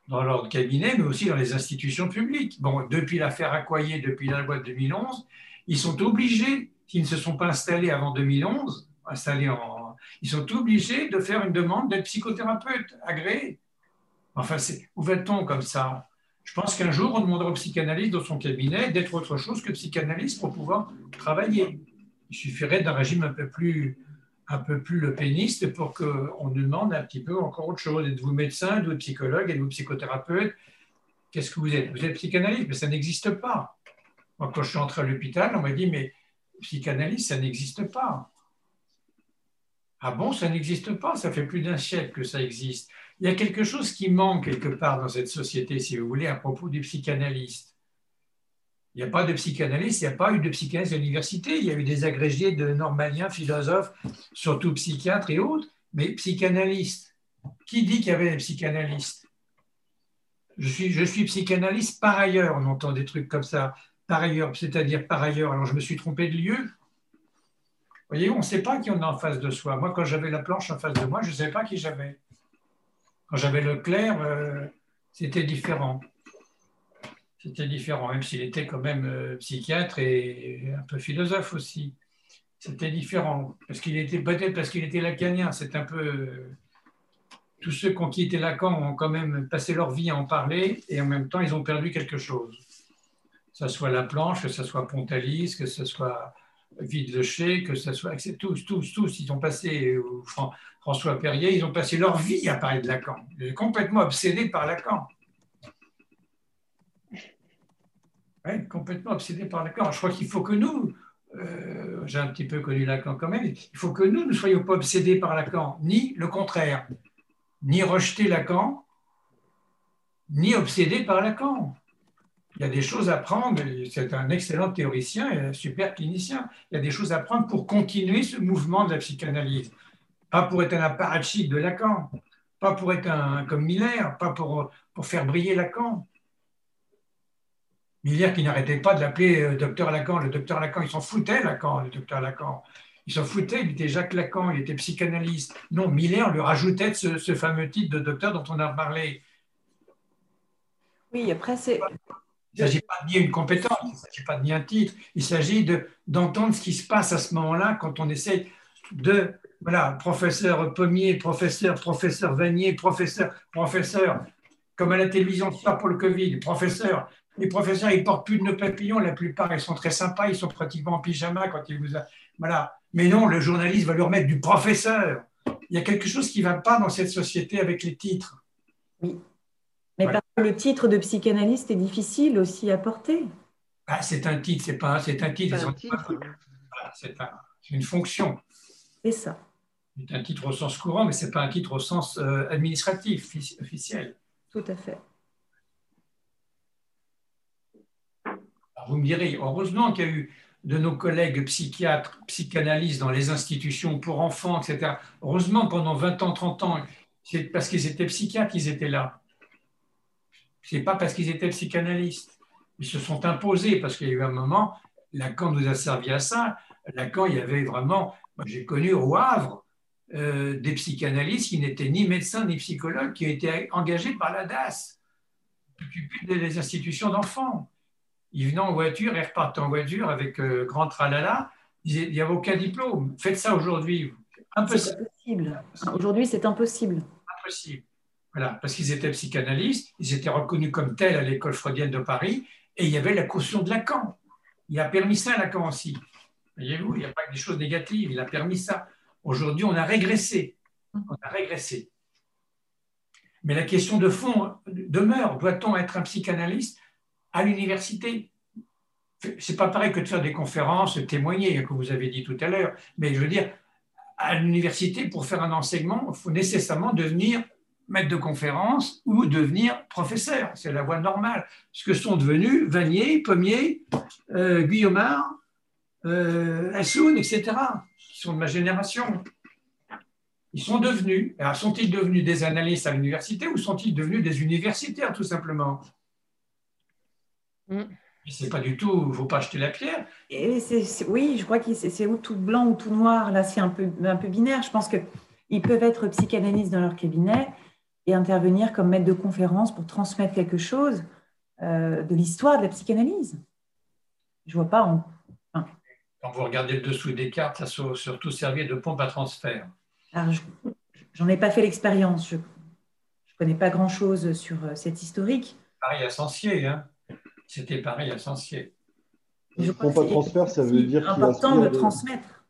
dans leur cabinet, mais aussi dans les institutions publiques. Bon, depuis l'affaire Accoyer, depuis la loi de 2011, ils sont obligés, s'ils ne se sont pas installés avant 2011, installés en, ils sont obligés de faire une demande d'être psychothérapeute agréé. Enfin, où va-t-on comme ça? Je pense qu'un jour, on demandera au psychanalyste dans son cabinet d'être autre chose que psychanalyste pour pouvoir travailler. Il suffirait d'un régime un peu plus un peu plus le péniste pour qu'on nous demande un petit peu encore autre chose. Êtes-vous médecin, êtes-vous psychologue, êtes-vous psychothérapeute? Qu'est-ce que vous êtes? Vous êtes psychanalyste, mais ça n'existe pas. Moi, quand je suis entré à l'hôpital, on m'a dit, mais psychanalyste, ça n'existe pas. Ah bon, ça n'existe pas, ça fait plus d'un siècle que ça existe. Il y a quelque chose qui manque quelque part dans cette société, si vous voulez, à propos du psychanalyste. Il n'y a pas de psychanalyste, il n'y a pas eu de psychanalyste à l'université. Il y a eu des agrégés de normaliens, philosophes, surtout psychiatres et autres, mais psychanalystes. Qui dit qu'il y avait des psychanalystes? Je suis, je suis psychanalyste par ailleurs, on entend des trucs comme ça, par ailleurs, c'est-à-dire par ailleurs. Alors je me suis trompé de lieu. Voyez, on ne sait pas qui on a en face de soi. Moi, quand j'avais la planche en face de moi, je ne savais pas qui j'avais. Quand j'avais le clair, euh, c'était différent c'était différent, même s'il était quand même euh, psychiatre et un peu philosophe aussi. C'était différent, parce qu'il était peut-être parce qu'il était lacanien. C'est un peu euh, tous ceux qui ont quitté Lacan ont quand même passé leur vie à en parler et en même temps ils ont perdu quelque chose. Que ce soit la planche, que ce soit Pontalis, que ce soit Vide-le-Chez, que ce soit tous, tous, tous, ils ont passé François Perrier, ils ont passé leur vie à parler de Lacan. Complètement obsédés par Lacan. complètement obsédé par Lacan. Je crois qu'il faut que nous, euh, j'ai un petit peu connu Lacan quand même, il faut que nous ne soyons pas obsédés par Lacan, ni le contraire, ni rejeter Lacan, ni obsédés par Lacan. Il y a des choses à prendre, c'est un excellent théoricien et un super clinicien, il y a des choses à prendre pour continuer ce mouvement de la psychanalyse. Pas pour être un apparatchik de Lacan, pas pour être un comme Miller, pas pour, faire briller Lacan. Miller qui n'arrêtait pas de l'appeler euh, docteur Lacan, le docteur Lacan, il s'en foutait Lacan, le docteur Lacan. Il s'en foutait, il était Jacques Lacan, il était psychanalyste. Non, Miller lui rajoutait ce, fameux titre de docteur dont on a parlé. Oui, après c'est... Il ne s'agit pas de nier une compétence, il ne s'agit pas de nier un titre, il s'agit d'entendre ce qui se passe à ce moment-là quand on essaie de, voilà, professeur Pommier, professeur, professeur Vanier, professeur, professeur, comme à la télévision, pas pour le Covid, professeur, les professeurs, ils portent plus de nos papillons, la plupart, ils sont très sympas, ils sont pratiquement en pyjama quand ils vous... Voilà. Mais non, le journaliste va leur mettre du professeur. Il y a quelque chose qui ne va pas dans cette société avec les titres. Le titre de psychanalyste est difficile aussi à porter. Ah, c'est un titre, c'est pas c'est un titre. C'est une fonction. C'est ça. C'est un titre au sens courant, mais ce n'est pas un titre au sens euh, administratif, officiel. Tout à fait. vous me direz, heureusement qu'il y a eu de nos collègues psychiatres, psychanalystes dans les institutions pour enfants, etc. Heureusement, pendant 20 ans, 30 ans, c'est parce qu'ils étaient psychiatres qu'ils étaient là. Ce n'est pas parce qu'ils étaient psychanalystes. Ils se sont imposés parce qu'il y a eu un moment, Lacan nous a servi à ça. Lacan, il y avait vraiment, j'ai connu au Havre euh, des psychanalystes qui n'étaient ni médecins ni psychologues, qui étaient engagés par la DAS, des institutions d'enfants. Ils venaient en voiture et repartaient en voiture avec euh, grand tralala. Il n'y avait aucun diplôme. Faites ça aujourd'hui. Impossible. Aujourd'hui, c'est impossible. Impossible. Voilà, parce qu'ils étaient psychanalystes, ils étaient reconnus comme tels à l'école freudienne de Paris, et il y avait la caution de Lacan. Il a permis ça Lacan aussi. Voyez-vous, il n'y a pas que des choses négatives, il a permis ça. Aujourd'hui, on a régressé. On a régressé. Mais la question de fond demeure doit-on être un psychanalyste à l'université? C'est pas pareil que de faire des conférences, témoigner, que vous avez dit tout à l'heure. Mais je veux dire, à l'université, pour faire un enseignement, il faut nécessairement devenir maître de conférence ou devenir professeur. C'est la voie normale. Ce que sont devenus Vanier, Pommier, euh, Guillaumard, euh, Assoun, etc qui sont de ma génération. Ils sont devenus, alors sont-ils devenus des analystes à l'université ou sont-ils devenus des universitaires tout simplement? Mm. C'est pas du tout, il ne faut pas acheter la pierre. Et oui, je crois que c'est ou tout blanc ou tout noir. Là, c'est un peu, un peu binaire. Je pense qu'ils peuvent être psychanalystes dans leur cabinet et intervenir comme maître de conférence pour transmettre quelque chose euh, de l'histoire de la psychanalyse. Je ne vois pas en quand vous regardez le dessous des cartes, ça a surtout servi de pompe à transfert. J'en ai pas fait l'expérience. Je ne connais pas grand-chose sur euh, cette historique. Pareil à Sancier. Hein. C'était pareil à Sancier. Pompe à transfert, ça veut dire qu'il important de transmettre,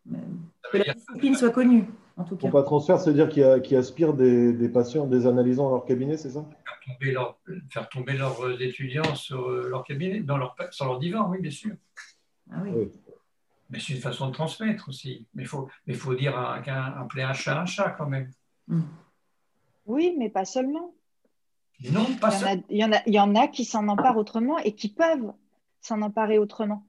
que la discipline soit connue. En tout cas. Pompe à transfert, ça veut dire qu'il aspire des, des, patients, des analysants dans leur cabinet, c'est ça? Faire tomber, leurs étudiants sur euh, leur cabinet, dans leur, sur leur divan, oui, bien sûr. Ah oui. Mais c'est une façon de transmettre aussi. Mais il faut, mais faut dire qu'un appeler un chat un chat quand même. Hmm. Oui, mais pas seulement. Non, pas seulement. Il, y en a, il y en a qui s'en emparent autrement et qui peuvent s'en emparer autrement.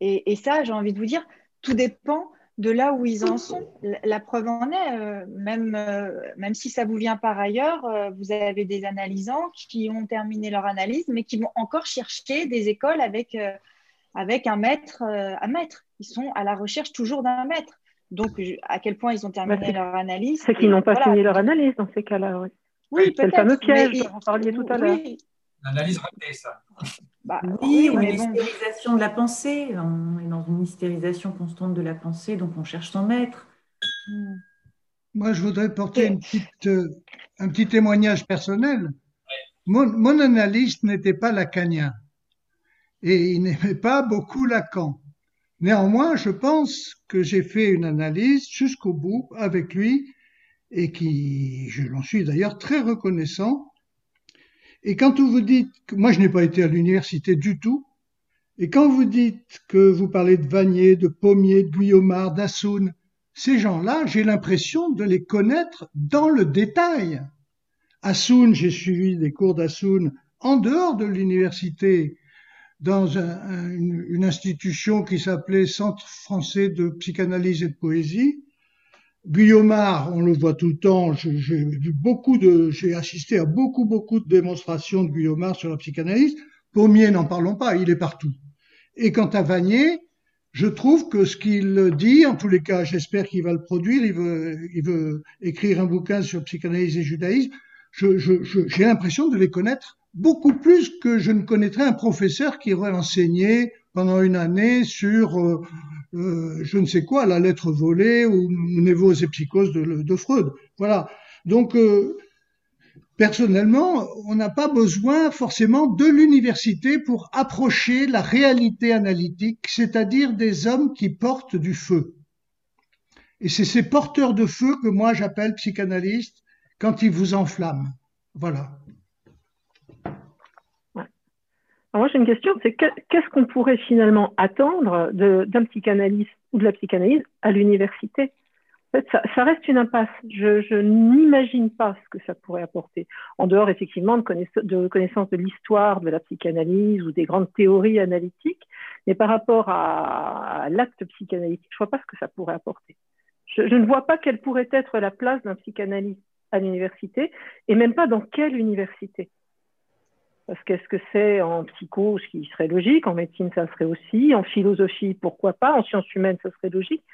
Et, et ça, j'ai envie de vous dire, tout dépend de là où ils en sont. La, preuve en est, euh, même, euh, même si ça vous vient par ailleurs, euh, vous avez des analysants qui ont terminé leur analyse, mais qui vont encore chercher des écoles avec, avec un maître à maître ils sont à la recherche toujours d'un maître. Donc, à quel point ils ont terminé bah, leur analyse C'est qu'ils n'ont pas fini leur analyse dans ces cas-là. Oui, c'est le fameux piège dont vous parliez tout à l'heure. L'analyse ratée, ça. Bah, oui, ou une mystérisation de la pensée. On est dans une mystérisation constante de la pensée, donc on cherche son maître. Moi, je voudrais porter une petite, euh, un petit témoignage personnel. Mon, mon analyste n'était pas lacanien et il n'aimait pas beaucoup Lacan. Néanmoins, je pense que j'ai fait une analyse jusqu'au bout avec lui et qui, je l'en suis d'ailleurs très reconnaissant. Et quand vous dites moi je n'ai pas été à l'université du tout, et quand vous dites que vous parlez de Vanier, de Pommier, de Guillaumard, d'Assoun, ces gens-là, j'ai l'impression de les connaître dans le détail. Assoun, j'ai suivi des cours d'Assoun en dehors de l'université dans un, une, une, institution qui s'appelait Centre français de psychanalyse et de poésie. Guillaumard, on le voit tout le temps, j'ai vu beaucoup de, j'ai assisté à beaucoup, beaucoup de démonstrations de Guillaumard sur la psychanalyse. Pommier, n'en parlons pas, il est partout. Et quant à Vanier, je trouve que ce qu'il dit, en tous les cas, j'espère qu'il va le produire, il veut, il veut écrire un bouquin sur psychanalyse et judaïsme, j'ai je, je, l'impression de les connaître beaucoup plus que je ne connaîtrais un professeur qui aurait enseigné pendant une année sur euh, euh, je ne sais quoi, la lettre volée ou Névos et psychose de, de, Freud. Voilà. Donc, euh, personnellement, on n'a pas besoin forcément de l'université pour approcher la réalité analytique, c'est-à-dire des hommes qui portent du feu. Et c'est ces porteurs de feu que moi j'appelle psychanalystes quand ils vous enflamment. Voilà. Moi, j'ai une question, c'est qu'est-ce qu'on pourrait finalement attendre d'un psychanalyste ou de la psychanalyse à l'université? En fait, ça, reste une impasse. Je, n'imagine pas ce que ça pourrait apporter. En dehors, effectivement, de, connaissance de l'histoire de la psychanalyse ou des grandes théories analytiques, mais par rapport à, l'acte psychanalytique, je ne vois pas ce que ça pourrait apporter. Je, ne vois pas quelle pourrait être la place d'un psychanalyste à l'université, et même pas dans quelle université. Parce qu'est-ce que c'est en psycho, ce qui serait logique, en médecine, ça serait aussi, en philosophie, pourquoi pas, en sciences humaines, ça serait logique.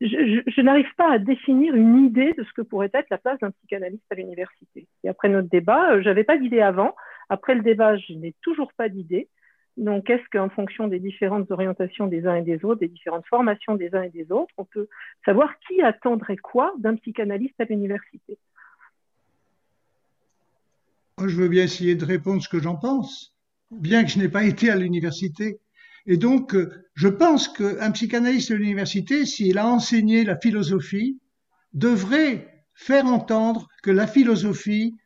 Je, n'arrive pas à définir une idée de ce que pourrait être la place d'un psychanalyste à l'université. Et après notre débat, euh, je n'avais pas d'idée avant. Après le débat, je n'ai toujours pas d'idée. Donc, est-ce qu'en fonction des différentes orientations des uns et des autres, des différentes formations des uns et des autres, on peut savoir qui attendrait quoi d'un psychanalyste à l'université? Je veux bien essayer de répondre ce que j'en pense, bien que je n'ai pas été à l'université. Et donc, euh, je pense qu'un psychanalyste à l'université, s'il a enseigné la philosophie, devrait faire entendre que la philosophie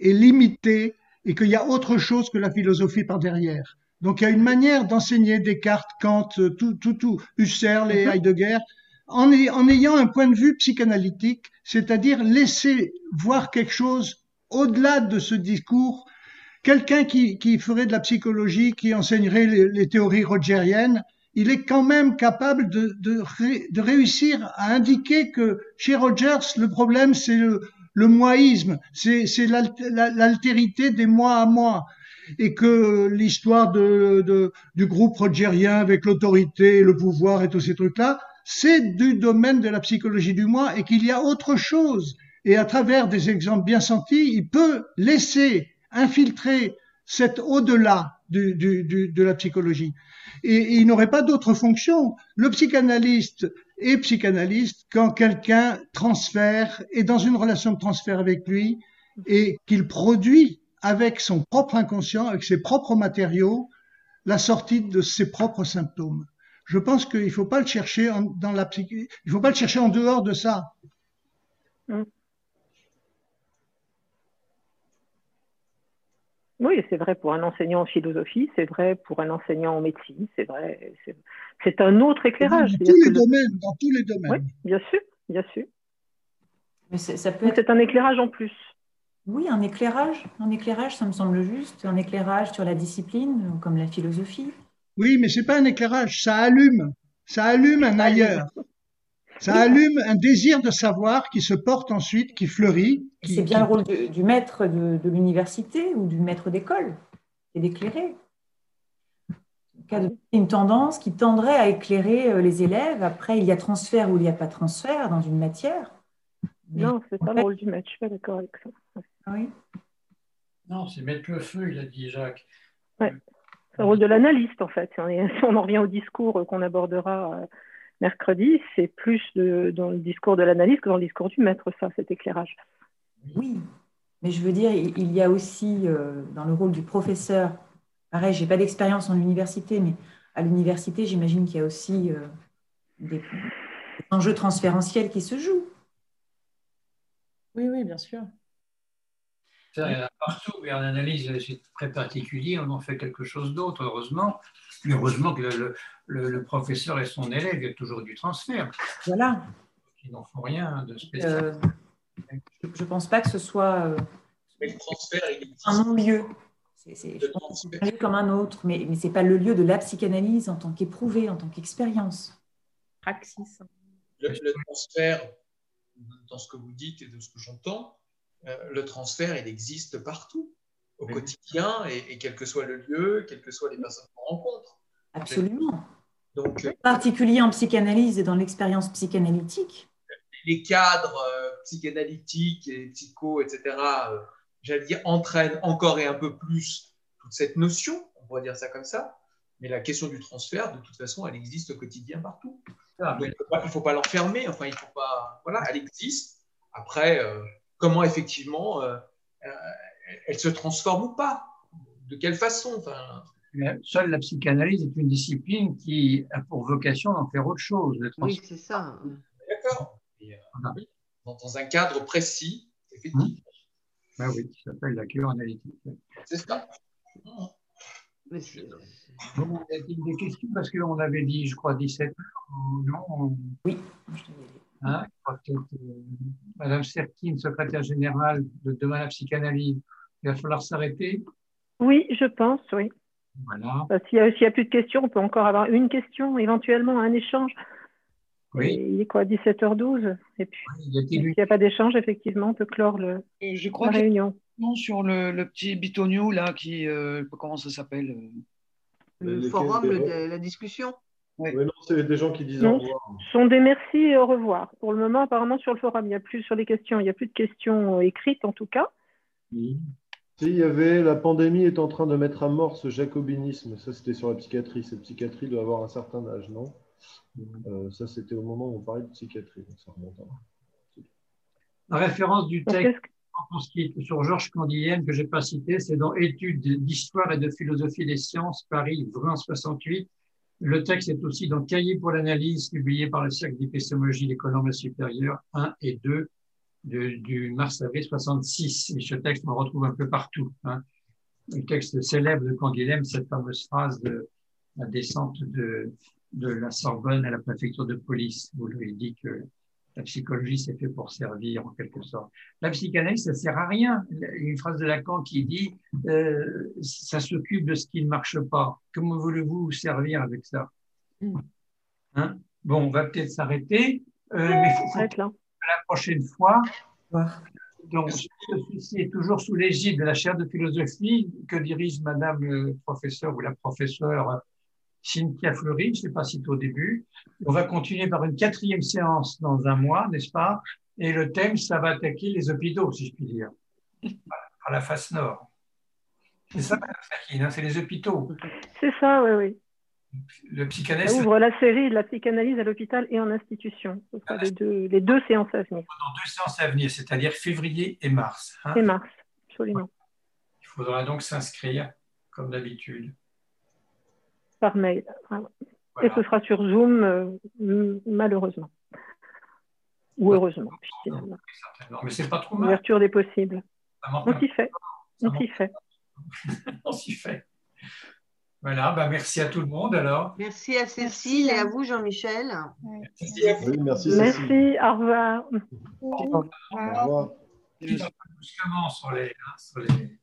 est limitée et qu'il y a autre chose que la philosophie par derrière. Donc, il y a une manière d'enseigner Descartes, Kant, tout, tout, tout, Husserl et mhm. Heidegger, en, en ayant un point de vue psychanalytique, c'est-à-dire laisser voir quelque chose au-delà de ce discours, quelqu'un qui, ferait de la psychologie, qui enseignerait les, théories rogeriennes, il est quand même capable de, réussir à indiquer que chez Rogers, le problème, c'est le, le c'est l'altérité des mois à mois et que l'histoire du groupe rogerien avec l'autorité, le pouvoir et tous ces trucs-là, c'est du domaine de la psychologie du moi et qu'il y a autre chose et à travers des exemples bien sentis, il peut laisser infiltrer cet au-delà de la psychologie. Et, il n'aurait pas d'autre fonction. Le psychanalyste est psychanalyste quand quelqu'un transfère, est dans une relation de transfert avec lui, et qu'il produit avec son propre inconscient, avec ses propres matériaux, la sortie de ses propres symptômes. Je pense qu'il ne faut pas le chercher dans la il faut pas le chercher en dehors de ça. Mmh. Oui, c'est vrai pour un enseignant en philosophie, c'est vrai pour un enseignant en médecine, c'est vrai. C'est un autre éclairage. Dans tous les domaines, dans tous les domaines. Oui, bien sûr, bien sûr. Mais ça peut C'est un éclairage en plus. Oui, un éclairage, un éclairage, ça me semble juste, un éclairage sur la discipline, comme la philosophie. Oui, mais c'est pas un éclairage, ça allume, ça allume un ailleurs. Ça allume un désir de savoir qui se porte ensuite, qui fleurit. C'est bien le rôle du, maître de, l'université ou du maître d'école, c'est d'éclairer. Une tendance qui tendrait à éclairer euh, les élèves. Après, il y a transfert ou il n'y a pas transfert dans une matière. non, c'est pas le rôle du maître, je suis pas d'accord avec ça. Ah oui. Non, c'est mettre le feu, il a dit Jacques. Ouais. C'est le rôle de l'analyste, en fait. On en revient au discours qu'on abordera euh, mercredi, c'est plus dans le discours de l'analyse que dans le discours du maître, ça, cet éclairage. Oui, mais je veux dire, il y a aussi euh, dans le rôle du professeur, pareil, je n'ai pas d'expérience en université, mais à l'université, j'imagine qu'il y a aussi euh, des, enjeux transférentiels qui se jouent. Oui, oui, bien sûr. partout, mais en analyse, c'est très particulier, on en fait quelque chose d'autre, heureusement. Mais heureusement que le, professeur et son élève, il y a toujours du transfert. Voilà. Ils n'en font rien de spécial. Euh, je ne pense pas que ce soit euh, mais le transfert, il un non-lieu. C'est un lieu comme un autre, mais, mais ce n'est pas le lieu de la psychanalyse en tant qu'éprouvé, en tant qu'expérience. Praxis. Le, transfert, dans ce que vous dites et de ce que j'entends, euh, le transfert, il existe partout au quotidien et, quel que soit le lieu, quelles que soient les personnes qu'on rencontre. Absolument. Donc, en particulier en psychanalyse et dans l'expérience psychanalytique. Les cadres euh, psychanalytiques et psycho, etc., euh, j'allais dire, entraînent encore et un peu plus toute cette notion, on pourrait dire ça comme ça. Mais la question du transfert, de toute façon, elle existe au quotidien partout. il ne faut pas, l'enfermer, enfin, il faut pas. Voilà, elle existe. Après, euh, comment effectivement elle se transforme ou pas? De quelle façon? Enfin, Seule la psychanalyse est une discipline qui a pour vocation d'en faire autre chose. Oui, c'est ça. D'accord. Euh, dans, un cadre précis, effectivement. Ah oui, qui s'appelle la cure analytique. C'est ça. Mais bon, il y a des questions parce qu'on avait dit, je crois, 17 heures, non Oui. Hein, euh, Madame Serkin, secrétaire générale de Demain la psychanalyse, il va falloir s'arrêter Oui, je pense, oui. Voilà. Euh, s'il n'y a, plus de questions, on peut encore avoir une question, éventuellement un échange. Oui. il est quoi, 17h12 Et puis, s'il n'y a pas d'échange, effectivement, on peut clore le, euh, je crois la réunion. Sur le, le petit bitonio, là, qui, comment ça s'appelle Le forum de la discussion oui. non, c'est des gens qui disent au revoir. Ce sont des merci et au revoir. Pour le moment, apparemment, sur le forum, il n'y a plus sur les questions, il n'y a plus de questions écrites en tout cas. Oui. Il y avait la pandémie est en train de mettre à mort ce jacobinisme. Ça, c'était sur la psychiatrie. Cette psychiatrie doit avoir un certain âge, non? Euh, Ça, c'était au moment où on parlait de psychiatrie. Ça remonte La référence du texte sur Georges Candienne que je n'ai pas cité, c'est dans Études d'histoire et de philosophie des sciences, Paris, 20 68 le texte est aussi dans Cahier pour l'analyse, publié par le Cercle d'épistémologie des Colombes supérieures 1 et 2 du mars-avril 66. Et ce texte, on le retrouve un peu partout. Hein. Le texte célèbre de Canguilhem, cette fameuse phrase de la descente de, de la Sorbonne à la préfecture de police, où il dit que la psychologie, c'est fait pour servir, en quelque sorte. La psychanalyse, ça sert à rien. Une phrase de Lacan qui dit euh, ça s'occupe de ce qui ne marche pas. Comment voulez-vous servir avec ça? Mm. hein? Bon, on va peut-être s'arrêter, euh, mais faut, faut, la prochaine fois. Donc, ceci est toujours sous l'égide de la chaire de philosophie que dirige Madame le professeur ou la professeure Cynthia Fleury, je ne sais pas si au début. On va continuer par une quatrième séance dans un mois, n'est-ce pas? Et le thème, ça va attaquer les hôpitaux, si je puis dire, par la face nord. C'est ça, hein, c'est les hôpitaux. C'est ça, oui, oui. Le psychanalyse. Ça ouvre la série de la psychanalyse à l'hôpital et en institution. Ce sera les, deux, les deux séances à venir. Dans deux séances à venir, c'est-à-dire février et mars. Hein. et mars, absolument. Il faudra donc s'inscrire, comme d'habitude par mail. Et ce sera sur Zoom, euh, malheureusement. Ou heureusement, finalement. mais c'est pas trop mal. Ouverture des possibles. On s'y fait. On s'y fait. On s'y fait. Voilà, bah merci à tout le monde alors. Merci à Cécile et à vous Jean-Michel. Merci vous. merci, merci, au revoir. Au revoir. Au revoir. sur les, hein, sur les...